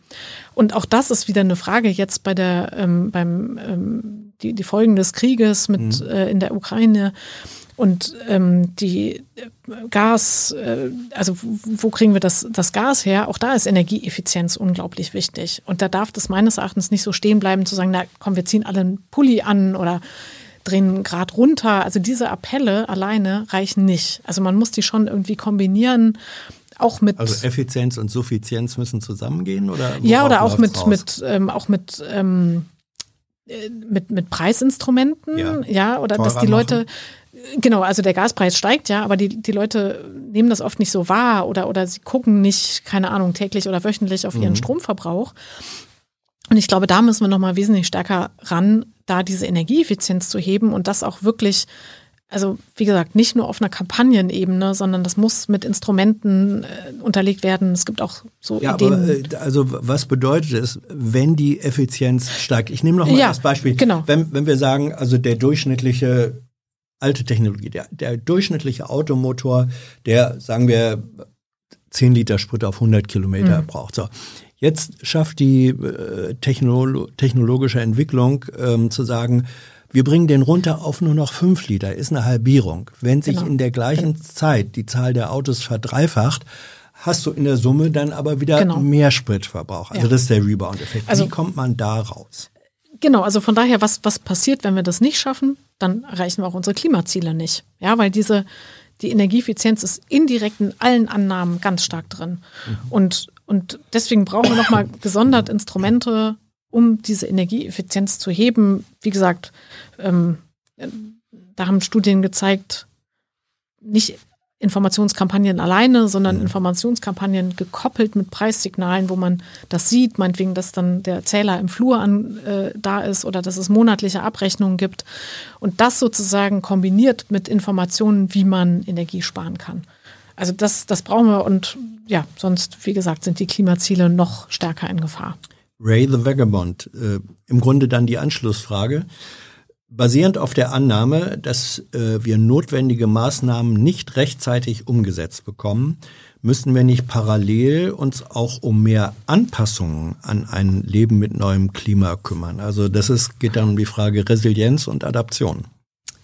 Und auch das ist wieder eine Frage jetzt bei der, ähm, beim, ähm, die, die Folgen des Krieges mit Mhm. äh, in der Ukraine und ähm, die äh, Gas, äh, also wo, wo kriegen wir das, das Gas her? Auch da ist Energieeffizienz unglaublich wichtig. Und da darf das meines Erachtens nicht so stehen bleiben, zu sagen, na komm, wir ziehen alle einen Pulli an oder drehen einen Grad runter. Also diese Appelle alleine reichen nicht. Also man muss die schon irgendwie kombinieren, auch mit Also Effizienz und Suffizienz müssen zusammengehen oder? ja, oder auch mit, raus? mit, ähm, auch mit, ähm, äh, mit, mit Preisinstrumenten, Ja. ja, oder dass Teurer die Leute, genau, also der Gaspreis steigt ja, aber die, die Leute nehmen das oft nicht so wahr oder, oder sie gucken nicht, keine Ahnung, täglich oder wöchentlich auf Mhm. ihren Stromverbrauch. Und ich glaube, da müssen wir nochmal wesentlich stärker ran, da diese Energieeffizienz zu heben und das auch wirklich, also wie gesagt, nicht nur auf einer Kampagnenebene, sondern das muss mit Instrumenten äh, unterlegt werden. Es gibt auch so Ja, Ideen. aber äh, also was bedeutet es, wenn die Effizienz steigt? Ich nehme noch mal Ja, das Beispiel. genau. Wenn, wenn wir sagen, also der durchschnittliche alte Technologie, der, der durchschnittliche Automotor, der sagen wir 10 Liter Sprit auf 100 Kilometer Mhm. braucht. So. Jetzt schafft die äh, Technolo technologische Entwicklung ähm, zu sagen, wir bringen den runter auf nur noch 5 Liter, ist eine Halbierung. Wenn sich Genau. in der gleichen Zeit die Zahl der Autos verdreifacht, hast du in der Summe dann aber wieder Genau. mehr Spritverbrauch. Also Ja. das ist der Rebound-Effekt. Also- Wie kommt man da raus? Genau, also von daher, was, was passiert, wenn wir das nicht schaffen? Dann erreichen wir auch unsere Klimaziele nicht. Ja, weil diese, die Energieeffizienz ist indirekt in allen Annahmen ganz stark drin. Und, und deswegen brauchen wir nochmal gesondert Instrumente, um diese Energieeffizienz zu heben. Wie gesagt, ähm, äh, da haben Studien gezeigt, nicht Informationskampagnen alleine, sondern Informationskampagnen gekoppelt mit Preissignalen, wo man das sieht, meinetwegen, dass dann der Zähler im Flur an, äh, da ist oder dass es monatliche Abrechnungen gibt. Und das sozusagen kombiniert mit Informationen, wie man Energie sparen kann. Also das, das brauchen wir und ja, sonst, wie gesagt, sind die Klimaziele noch stärker in Gefahr. Ray the Vagabond. Äh, Im Grunde dann die Anschlussfrage. Basierend auf der Annahme, dass äh, wir notwendige Maßnahmen nicht rechtzeitig umgesetzt bekommen, müssen wir nicht parallel uns auch um mehr Anpassungen an ein Leben mit neuem Klima kümmern. Also das ist, geht dann um die Frage Resilienz und Adaption.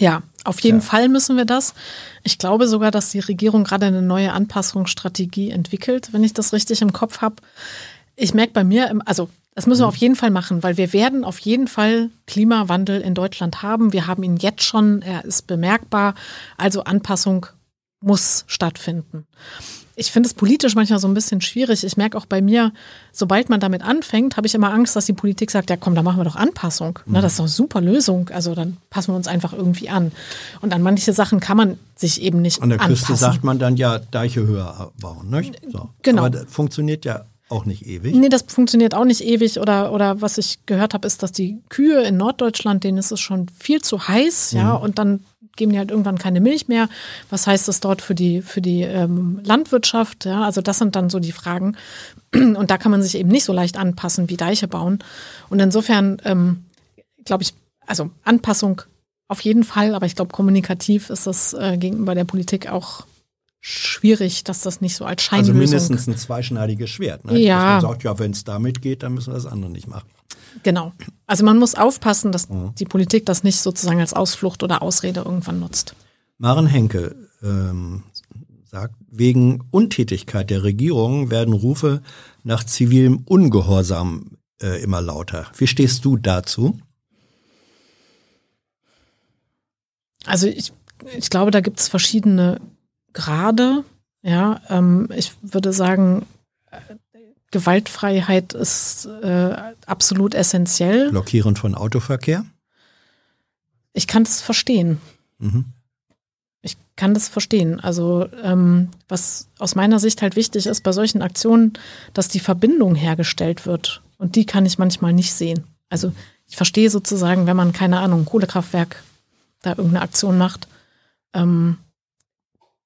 Ja, auf jeden Fall müssen wir das. Ich glaube sogar, dass die Regierung gerade eine neue Anpassungsstrategie entwickelt, wenn ich das richtig im Kopf habe. Ich merke bei mir, im- also das müssen wir auf jeden Fall machen, weil wir werden auf jeden Fall Klimawandel in Deutschland haben. Wir haben ihn jetzt schon, er ist bemerkbar. Also Anpassung muss stattfinden. Ich finde es politisch manchmal so ein bisschen schwierig. Ich merke auch bei mir, sobald man damit anfängt, habe ich immer Angst, dass die Politik sagt, ja komm, da machen wir doch Anpassung. Na, das ist doch eine super Lösung. Also dann passen wir uns einfach irgendwie an. Und an manche Sachen kann man sich eben nicht An der Küste anpassen. sagt man dann ja Deiche höher bauen. Ne? So. Genau. Aber das funktioniert ja auch nicht ewig. Nee, das funktioniert auch nicht ewig. Oder, oder was ich gehört habe, ist, dass die Kühe in Norddeutschland, denen ist es schon viel zu heiß, ja, und dann geben die halt irgendwann keine Milch mehr. Was heißt das dort für die, für die ähm, Landwirtschaft? Ja, also das sind dann so die Fragen. Und da kann man sich eben nicht so leicht anpassen wie Deiche bauen. Und insofern ähm, glaube ich, also Anpassung auf jeden Fall, aber ich glaube, kommunikativ ist das äh, gegenüber der Politik auch schwierig, dass das nicht so als Also Scheinlösung mindestens ein zweischneidiges Schwert. Ne? Ja. Dass man sagt, ja, wenn es damit geht, dann müssen wir das andere nicht machen. Genau. Also man muss aufpassen, dass die Politik das nicht sozusagen als Ausflucht oder Ausrede irgendwann nutzt. Maren Henke ähm, sagt, wegen Untätigkeit der Regierung werden Rufe nach zivilem Ungehorsam äh, immer lauter. Wie stehst du dazu? Also ich, ich glaube, da gibt es verschiedene Grade. Ja, ähm, ich würde sagen, äh, Gewaltfreiheit ist äh, absolut essentiell. Blockierend von Autoverkehr? ich kann das verstehen. Mhm. Ich kann das verstehen. Also ähm, was aus meiner Sicht halt wichtig ist bei solchen Aktionen, dass die Verbindung hergestellt wird. Und die kann ich manchmal nicht sehen. Also ich verstehe sozusagen, wenn man, keine Ahnung, Kohlekraftwerk da irgendeine Aktion macht, ähm,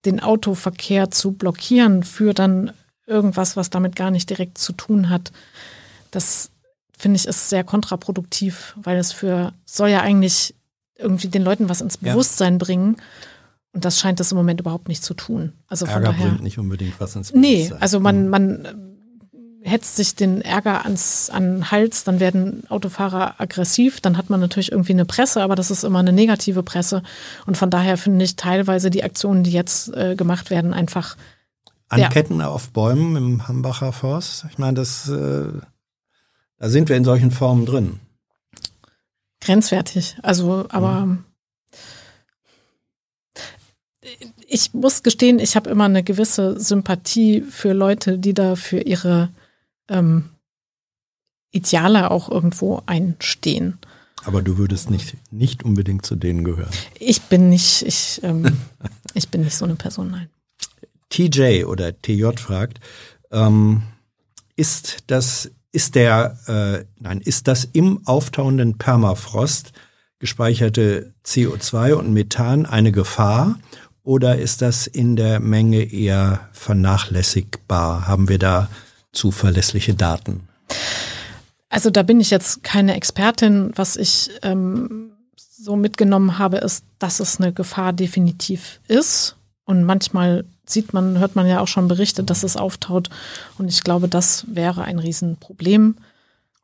den Autoverkehr zu blockieren für dann irgendwas, was damit gar nicht direkt zu tun hat. Das finde ich ist sehr kontraproduktiv, weil es für soll ja eigentlich irgendwie den Leuten was ins Ja. Bewusstsein bringen. Und das scheint es im Moment überhaupt nicht zu tun. Also von Ärger daher. bringt nicht unbedingt was ins Nee, Bewusstsein. also man, man äh, hetzt sich den Ärger ans, an den Hals, dann werden Autofahrer aggressiv, dann hat man natürlich irgendwie eine Presse, aber das ist immer eine negative Presse. Und von daher finde ich teilweise die Aktionen, die jetzt äh, gemacht werden, einfach ja. Anketten auf Bäumen im Hambacher Forst. Ich meine, das, äh, da sind wir in solchen Formen drin. grenzwertig. Also, aber ich muss gestehen, ich habe immer eine gewisse Sympathie für Leute, die da für ihre ähm, Ideale auch irgendwo einstehen. Aber du würdest nicht, nicht unbedingt zu denen gehören. Ich bin nicht, ich, ähm, ich bin nicht so eine Person, nein. TJ oder TJ fragt, ähm, ist das, ist der, äh, nein, ist das im auftauenden Permafrost gespeicherte CO2 und Methan eine Gefahr oder ist das in der Menge eher vernachlässigbar? Haben wir da zuverlässliche Daten? Also da bin ich jetzt keine Expertin. Was ich ähm, so mitgenommen habe, ist, dass es eine Gefahr definitiv ist. Und manchmal sieht man, hört man ja auch schon Berichte, dass es auftaut. Und ich glaube, das wäre ein Riesenproblem.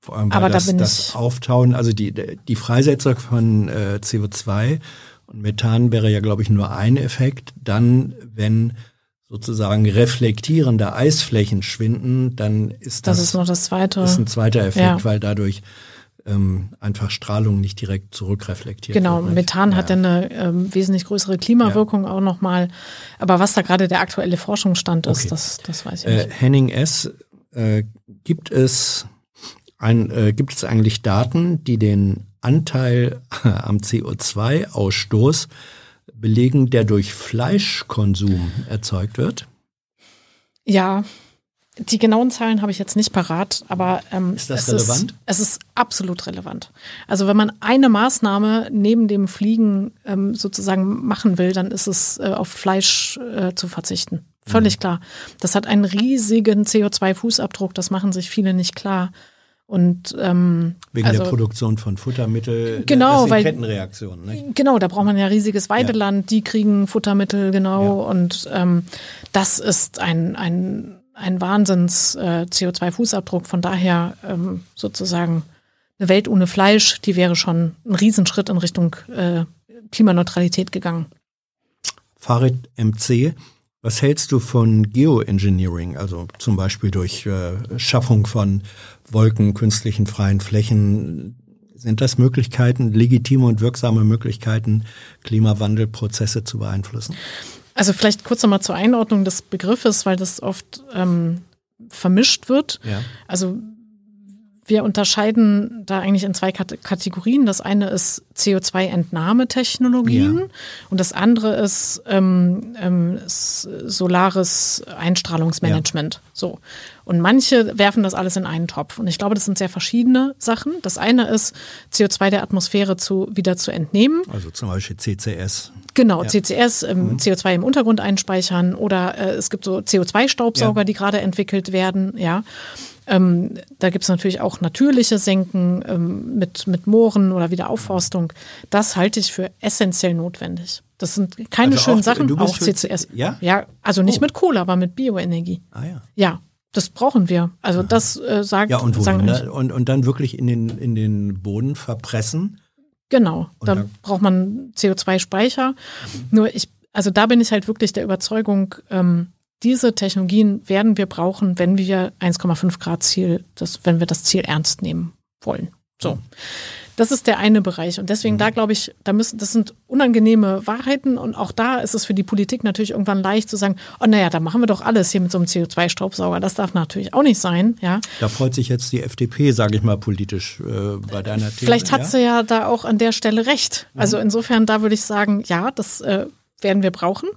Vor allem, weil Aber da das, bin das Auftauen, also die, die Freisetzung von äh, CO2 und Methan wäre ja, glaube ich, nur ein Effekt. Dann, wenn sozusagen reflektierende Eisflächen schwinden, dann ist Das, das, ist noch das Zweite. ist ein zweiter Effekt, Ja. weil dadurch ähm, einfach Strahlung nicht direkt zurückreflektiert Genau, wird. Methan hat ja eine ähm, wesentlich größere Klimawirkung auch nochmal. Aber was da gerade der aktuelle Forschungsstand ist, Okay. das, das weiß ich Äh, nicht. Henning S. Äh, gibt es ein, äh, gibt es eigentlich Daten, die den Anteil am CO2-Ausstoß belegen, der durch Fleischkonsum erzeugt wird? Ja, die genauen Zahlen habe ich jetzt nicht parat, aber ähm, Ist das es relevant? Ist, es ist absolut relevant. Also wenn man eine Maßnahme neben dem Fliegen ähm, sozusagen machen will, dann ist es äh, auf Fleisch äh, zu verzichten. Völlig Mhm. klar. Das hat einen riesigen CO2-Fußabdruck, das machen sich viele nicht klar. Und ähm, Wegen also, der Produktion von Futtermittel. Genau, das weil- Kettenreaktionen. Ne? Genau, da braucht man ja riesiges Weideland, die kriegen Futtermittel, genau. Und ähm, das ist ein, ein, ein Wahnsinns äh, CO2-Fußabdruck. Von daher ähm, sozusagen eine Welt ohne Fleisch, die wäre schon ein Riesenschritt in Richtung äh, Klimaneutralität gegangen. Farid MC, was hältst du von Geoengineering, also zum Beispiel durch äh, Schaffung von Wolken, künstlichen freien Flächen? Sind das Möglichkeiten, legitime und wirksame Möglichkeiten, Klimawandelprozesse zu beeinflussen? Also vielleicht kurz nochmal zur Einordnung des Begriffes, weil das oft ähm, vermischt wird. Ja. Also wir unterscheiden da eigentlich in zwei Kat Kategorien. Das eine ist CO2-Entnahmetechnologien Ja. und das andere ist ähm, ähm, solares Einstrahlungsmanagement. So. Und manche werfen das alles in einen Topf. Und ich glaube, das sind sehr verschiedene Sachen. Das eine ist, CO2 der Atmosphäre zu, wieder zu entnehmen. Also zum Beispiel CCS. Genau, Ja. CCS, ähm, CO2 im Untergrund einspeichern oder äh, es gibt so CO2-Staubsauger, Ja. die gerade entwickelt werden, ja. Ähm, da gibt's natürlich auch natürliche Senken ähm, mit, mit Mooren oder Wiederaufforstung. Das halte ich für essentiell notwendig. Das sind keine Also schönen auch- Sachen, auch CCS. Ja? Ja, also nicht Oh. mit Kohle, aber mit Bioenergie. Ah ja. Ja, das brauchen wir. Also das äh, sagt Ja, und, wohin, da? und, und dann wirklich in den, in den Boden verpressen. Genau, Und da dann- braucht man CO2-Speicher. Nur ich, also da bin ich halt wirklich der Überzeugung, ähm, diese Technologien werden wir brauchen, wenn wir 1,5 Grad Ziel, das, wenn wir das Ziel ernst nehmen wollen. So. Das ist der eine Bereich. Und deswegen, da glaube ich, da müssen, das sind unangenehme Wahrheiten. Und auch da ist es für die Politik natürlich irgendwann leicht zu sagen, oh naja, da machen wir doch alles hier mit so einem CO2-Staubsauger. Das darf natürlich auch nicht sein. Ja. Da freut sich jetzt die FDP, sage ich mal, politisch äh, bei deiner These. Vielleicht hat ja? sie ja da auch an der Stelle recht. Also insofern, da würde ich sagen, ja, das äh, werden wir brauchen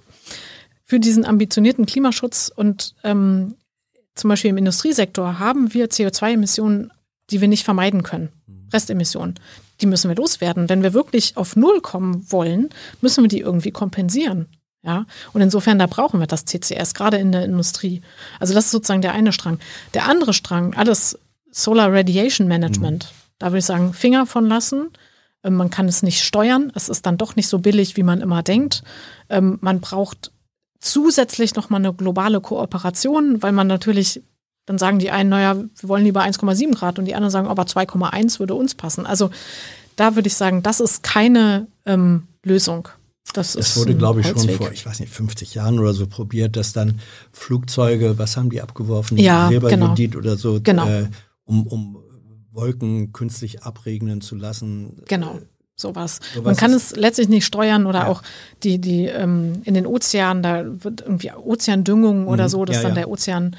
für diesen ambitionierten Klimaschutz. Und ähm, zum Beispiel im Industriesektor haben wir CO2-Emissionen, die wir nicht vermeiden können. Restemissionen. Die müssen wir loswerden. Wenn wir wirklich auf Null kommen wollen, müssen wir die irgendwie kompensieren. Ja, und insofern, da brauchen wir das CCS, gerade in der Industrie. Also das ist sozusagen der eine Strang. Der andere Strang, alles Solar Radiation Management. Mhm. Da würde ich sagen, Finger von lassen. Ähm, man kann es nicht steuern. Es ist dann doch nicht so billig, wie man immer denkt. Ähm, man braucht zusätzlich nochmal eine globale Kooperation, weil man natürlich dann sagen die einen, naja, wir wollen lieber 1,7 Grad und die anderen sagen, aber 2,1 würde uns passen. Also da würde ich sagen, das ist keine ähm, Lösung. Das es wurde, glaube ich, schon vor, ich weiß nicht, 50 Jahren oder so probiert, dass dann Flugzeuge, was haben die abgeworfen? Ja, genau. oder so, genau. äh, um, um Wolken künstlich abregnen zu lassen. Genau. Sowas. sowas. Man kann es letztlich nicht steuern oder ja. auch die, die ähm, in den Ozeanen, da wird irgendwie Ozeandüngung oder mhm. so, dass ja, dann ja. der Ozean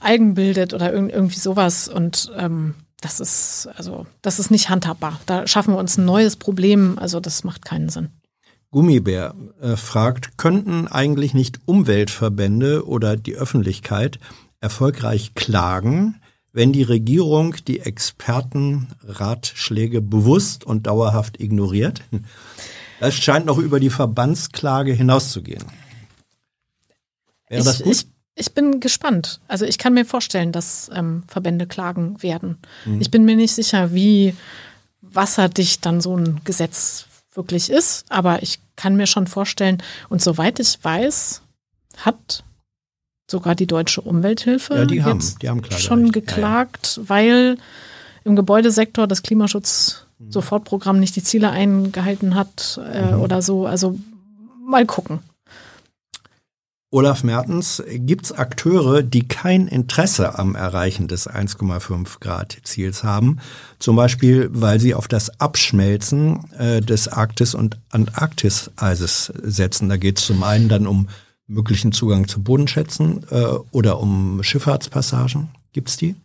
Algen bildet oder irgendwie sowas. Und ähm, das ist, also, das ist nicht handhabbar. Da schaffen wir uns ein neues Problem. Also das macht keinen Sinn. Gummibär äh, fragt, könnten eigentlich nicht Umweltverbände oder die Öffentlichkeit erfolgreich klagen, wenn die Regierung die Expertenratschläge bewusst und dauerhaft ignoriert? Das scheint noch über die Verbandsklage hinauszugehen. Wäre ich, das gut? Ich, ich bin gespannt. Also ich kann mir vorstellen, dass ähm, Verbände klagen werden. Mhm. Ich bin mir nicht sicher, wie wasserdicht dann so ein Gesetz wirklich ist, aber ich kann mir schon vorstellen, und soweit ich weiß, hat sogar die Deutsche Umwelthilfe ja, die haben, die haben schon geklagt, ja, ja. weil im Gebäudesektor das Klimaschutz-Sofortprogramm nicht die Ziele eingehalten hat äh, mhm. oder so. Also mal gucken. Olaf Mertens, gibt es Akteure, die kein Interesse am Erreichen des 1,5 Grad Ziels haben? Zum Beispiel, weil sie auf das Abschmelzen äh, des Arktis- und Antarktiseises setzen. Da geht es zum einen dann um möglichen Zugang zu Bodenschätzen äh, oder um Schifffahrtspassagen. Gibt es die?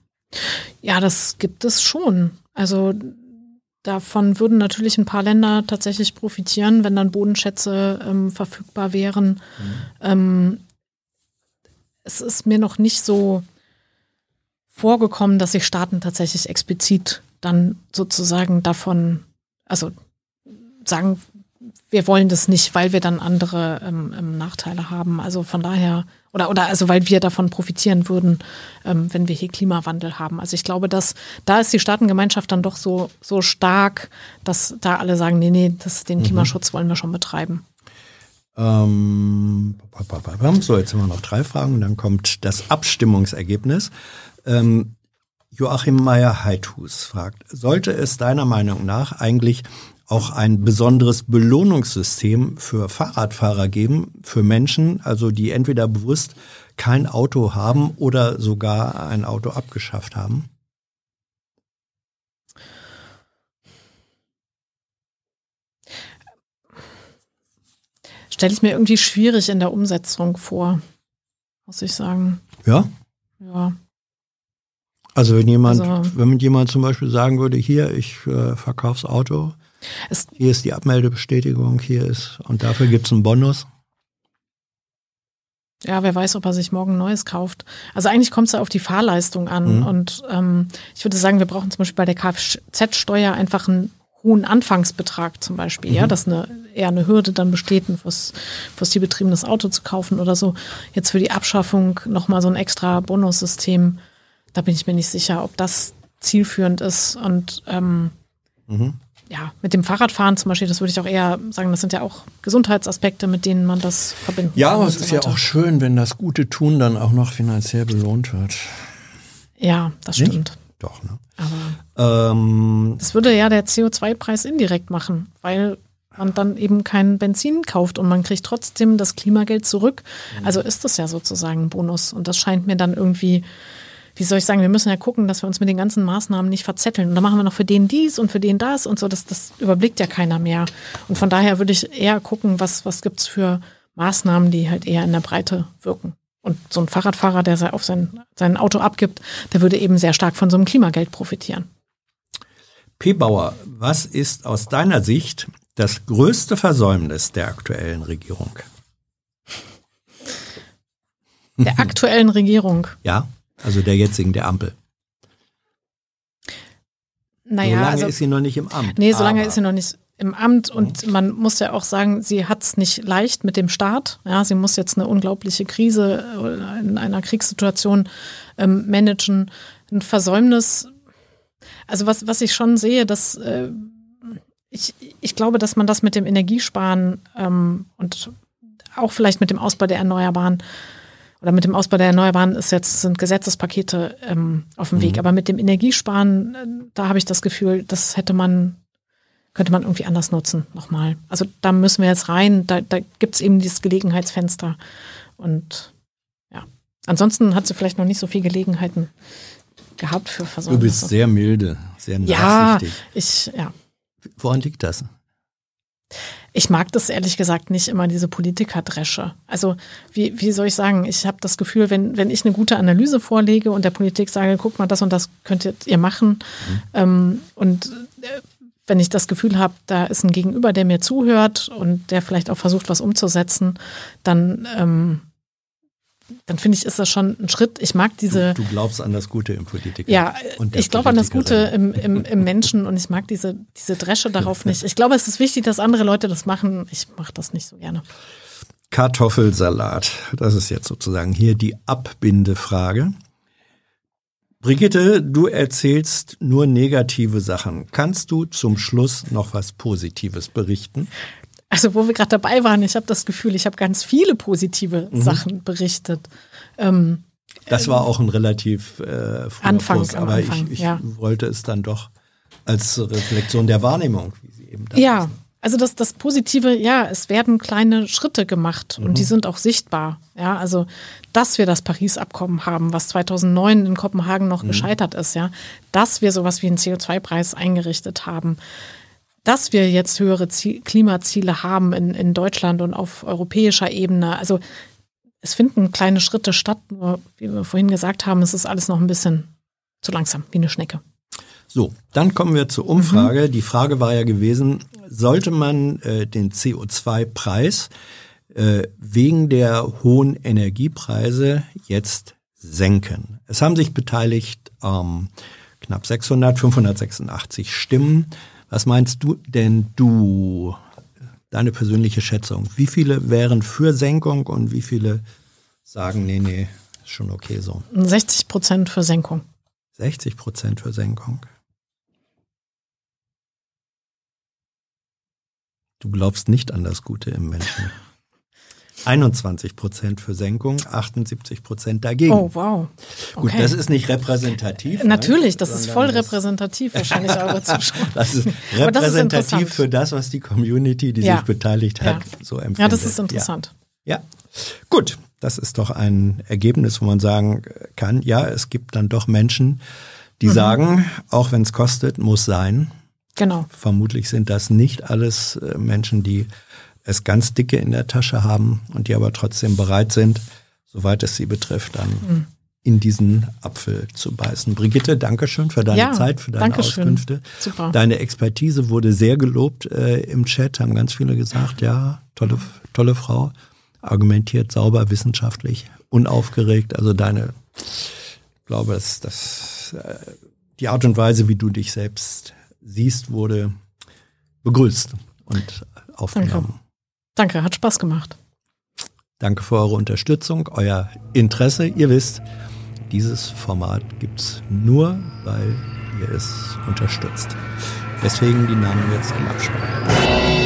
Ja, das gibt es schon. Also Davon würden natürlich ein paar Länder tatsächlich profitieren, wenn dann Bodenschätze ähm, verfügbar wären. Mhm. Ähm, es ist mir noch nicht so vorgekommen, dass sich Staaten tatsächlich explizit dann sozusagen davon, also sagen, wir wollen das nicht, weil wir dann andere ähm, ähm Nachteile haben. Also von daher oder, oder also weil wir davon profitieren würden, ähm, wenn wir hier Klimawandel haben. Also ich glaube, dass da ist die Staatengemeinschaft dann doch so, so stark, dass da alle sagen, nee, nee, das, den mhm. Klimaschutz wollen wir schon betreiben. Ähm, so, jetzt haben wir noch drei Fragen und dann kommt das Abstimmungsergebnis. Ähm, Joachim Meyer-Heithus fragt, sollte es deiner Meinung nach eigentlich auch ein besonderes Belohnungssystem für Fahrradfahrer geben, für Menschen, also die entweder bewusst kein Auto haben oder sogar ein Auto abgeschafft haben? Stelle ich mir irgendwie schwierig in der Umsetzung vor, muss ich sagen. Ja? Ja. Also wenn jemand, also, wenn jemand zum Beispiel sagen würde, hier, ich äh, verkaufs Auto, es hier ist die Abmeldebestätigung, hier ist, und dafür gibt es einen Bonus. Ja, wer weiß, ob er sich morgen Neues kauft. Also eigentlich kommt es ja auf die Fahrleistung an. Mhm. Und ähm, ich würde sagen, wir brauchen zum Beispiel bei der Kfz-Steuer einfach einen hohen Anfangsbetrag zum Beispiel, mhm. ja, dass eine eher eine Hürde dann besteht, ein fossilbetriebenes Auto zu kaufen oder so. Jetzt für die Abschaffung nochmal so ein extra Bonussystem, da bin ich mir nicht sicher, ob das zielführend ist. Und ähm, mhm ja, mit dem Fahrradfahren zum Beispiel, das würde ich auch eher sagen, das sind ja auch Gesundheitsaspekte, mit denen man das verbinden ja, kann. Ja, aber es ist ja auch schön, wenn das gute Tun dann auch noch finanziell belohnt wird. Ja, das Nicht? stimmt. Doch, ne? Aber ähm, das würde ja der CO2-Preis indirekt machen, weil man dann eben kein Benzin kauft und man kriegt trotzdem das Klimageld zurück. Mhm. Also ist das ja sozusagen ein Bonus. Und das scheint mir dann irgendwie wie soll ich sagen, wir müssen ja gucken, dass wir uns mit den ganzen Maßnahmen nicht verzetteln. Und dann machen wir noch für den dies und für den das und so. Das, das überblickt ja keiner mehr. Und von daher würde ich eher gucken, was, was gibt's für Maßnahmen, die halt eher in der Breite wirken. Und so ein Fahrradfahrer, der auf sein, sein Auto abgibt, der würde eben sehr stark von so einem Klimageld profitieren. P. Bauer, was ist aus deiner Sicht das größte Versäumnis der aktuellen Regierung? Der aktuellen Regierung? Ja, also der jetzigen, der Ampel. Naja, solange also, ist sie noch nicht im Amt. Nee, solange ist sie noch nicht im Amt und mhm. man muss ja auch sagen, sie hat es nicht leicht mit dem Staat. Ja, sie muss jetzt eine unglaubliche Krise in einer Kriegssituation ähm, managen. Ein Versäumnis, also was, was ich schon sehe, dass äh, ich, ich glaube, dass man das mit dem Energiesparen ähm, und auch vielleicht mit dem Ausbau der Erneuerbaren oder mit dem Ausbau der Erneuerbaren ist jetzt sind Gesetzespakete ähm, auf dem mhm. Weg. Aber mit dem Energiesparen, äh, da habe ich das Gefühl, das hätte man könnte man irgendwie anders nutzen, nochmal. Also da müssen wir jetzt rein, da, da gibt es eben dieses Gelegenheitsfenster. Und ja, ansonsten hat sie vielleicht noch nicht so viele Gelegenheiten gehabt für Versorgung. Du bist sehr milde, sehr nachsichtig. Ja, ich, ja. Woran liegt das? Ich mag das ehrlich gesagt nicht immer, diese Politikerdresche. Also wie, wie soll ich sagen, ich habe das Gefühl, wenn, wenn ich eine gute Analyse vorlege und der Politik sage, guck mal, das und das könntet ihr machen mhm. ähm, und äh, wenn ich das Gefühl habe, da ist ein Gegenüber, der mir zuhört und der vielleicht auch versucht, was umzusetzen, dann, ähm, dann finde ich, ist das schon ein Schritt. Ich mag diese. Du, du glaubst an das Gute im Politiker. Ja, ich glaube an das Gute im, im, im Menschen und ich mag diese, diese Dresche darauf nicht. Ich glaube, es ist wichtig, dass andere Leute das machen. Ich mache das nicht so gerne. Kartoffelsalat. Das ist jetzt sozusagen hier die Abbindefrage. Brigitte, du erzählst nur negative Sachen. Kannst du zum Schluss noch was Positives berichten? Also wo wir gerade dabei waren, ich habe das Gefühl, ich habe ganz viele positive mhm. Sachen berichtet. Ähm, das war auch ein relativ äh, Anfang, Kurs, aber Anfang, ich, ich ja. wollte es dann doch als Reflexion der Wahrnehmung, wie sie eben da Ja, ist. Also das, das Positive, ja, es werden kleine Schritte gemacht und die mhm. sind auch sichtbar. Ja, also dass wir das Paris-Abkommen haben, was 2009 in Kopenhagen noch mhm. gescheitert ist, ja, dass wir sowas wie einen CO2-Preis eingerichtet haben, dass wir jetzt höhere Ziel Klimaziele haben in, in Deutschland und auf europäischer Ebene. Also es finden kleine Schritte statt, nur wie wir vorhin gesagt haben, es ist alles noch ein bisschen zu langsam, wie eine Schnecke. So, dann kommen wir zur Umfrage. Mhm. Die Frage war ja gewesen, sollte man äh, den CO2-Preis äh, wegen der hohen Energiepreise jetzt senken? Es haben sich beteiligt ähm, knapp 600, 586 Stimmen. Was meinst du denn du, deine persönliche Schätzung? Wie viele wären für Senkung und wie viele sagen, nee, nee, ist schon okay so? 60 Prozent für Senkung. 60 Prozent für Senkung. Du glaubst nicht an das Gute im Menschen. 21 Prozent für Senkung, 78 Prozent dagegen. Oh, wow. Okay. Gut, das ist nicht repräsentativ. Natürlich, das ist voll repräsentativ, wahrscheinlich eure Zuschauer. Das ist repräsentativ das ist für das, was die Community, die ja. sich beteiligt hat, ja. so empfindet. Ja, das ist interessant. Ja. ja. Gut, das ist doch ein Ergebnis, wo man sagen kann, ja, es gibt dann doch Menschen, die mhm. sagen, auch wenn es kostet, muss sein. Genau. Vermutlich sind das nicht alles äh, Menschen, die es ganz dicke in der Tasche haben und die aber trotzdem bereit sind, soweit es sie betrifft, dann mhm. in diesen Apfel zu beißen. Brigitte, danke schön für deine ja, Zeit, für deine Auskünfte. Super. Deine Expertise wurde sehr gelobt äh, im Chat, haben ganz viele gesagt, ja, tolle, tolle Frau, argumentiert sauber, wissenschaftlich, unaufgeregt. Also deine, ich glaube, dass das, äh, die Art und Weise, wie du dich selbst siehst, wurde begrüßt und aufgenommen. Danke. Danke, hat Spaß gemacht. Danke für eure Unterstützung, euer Interesse. Ihr wisst, dieses Format gibt es nur, weil ihr es unterstützt. Deswegen die Namen jetzt im Abspann.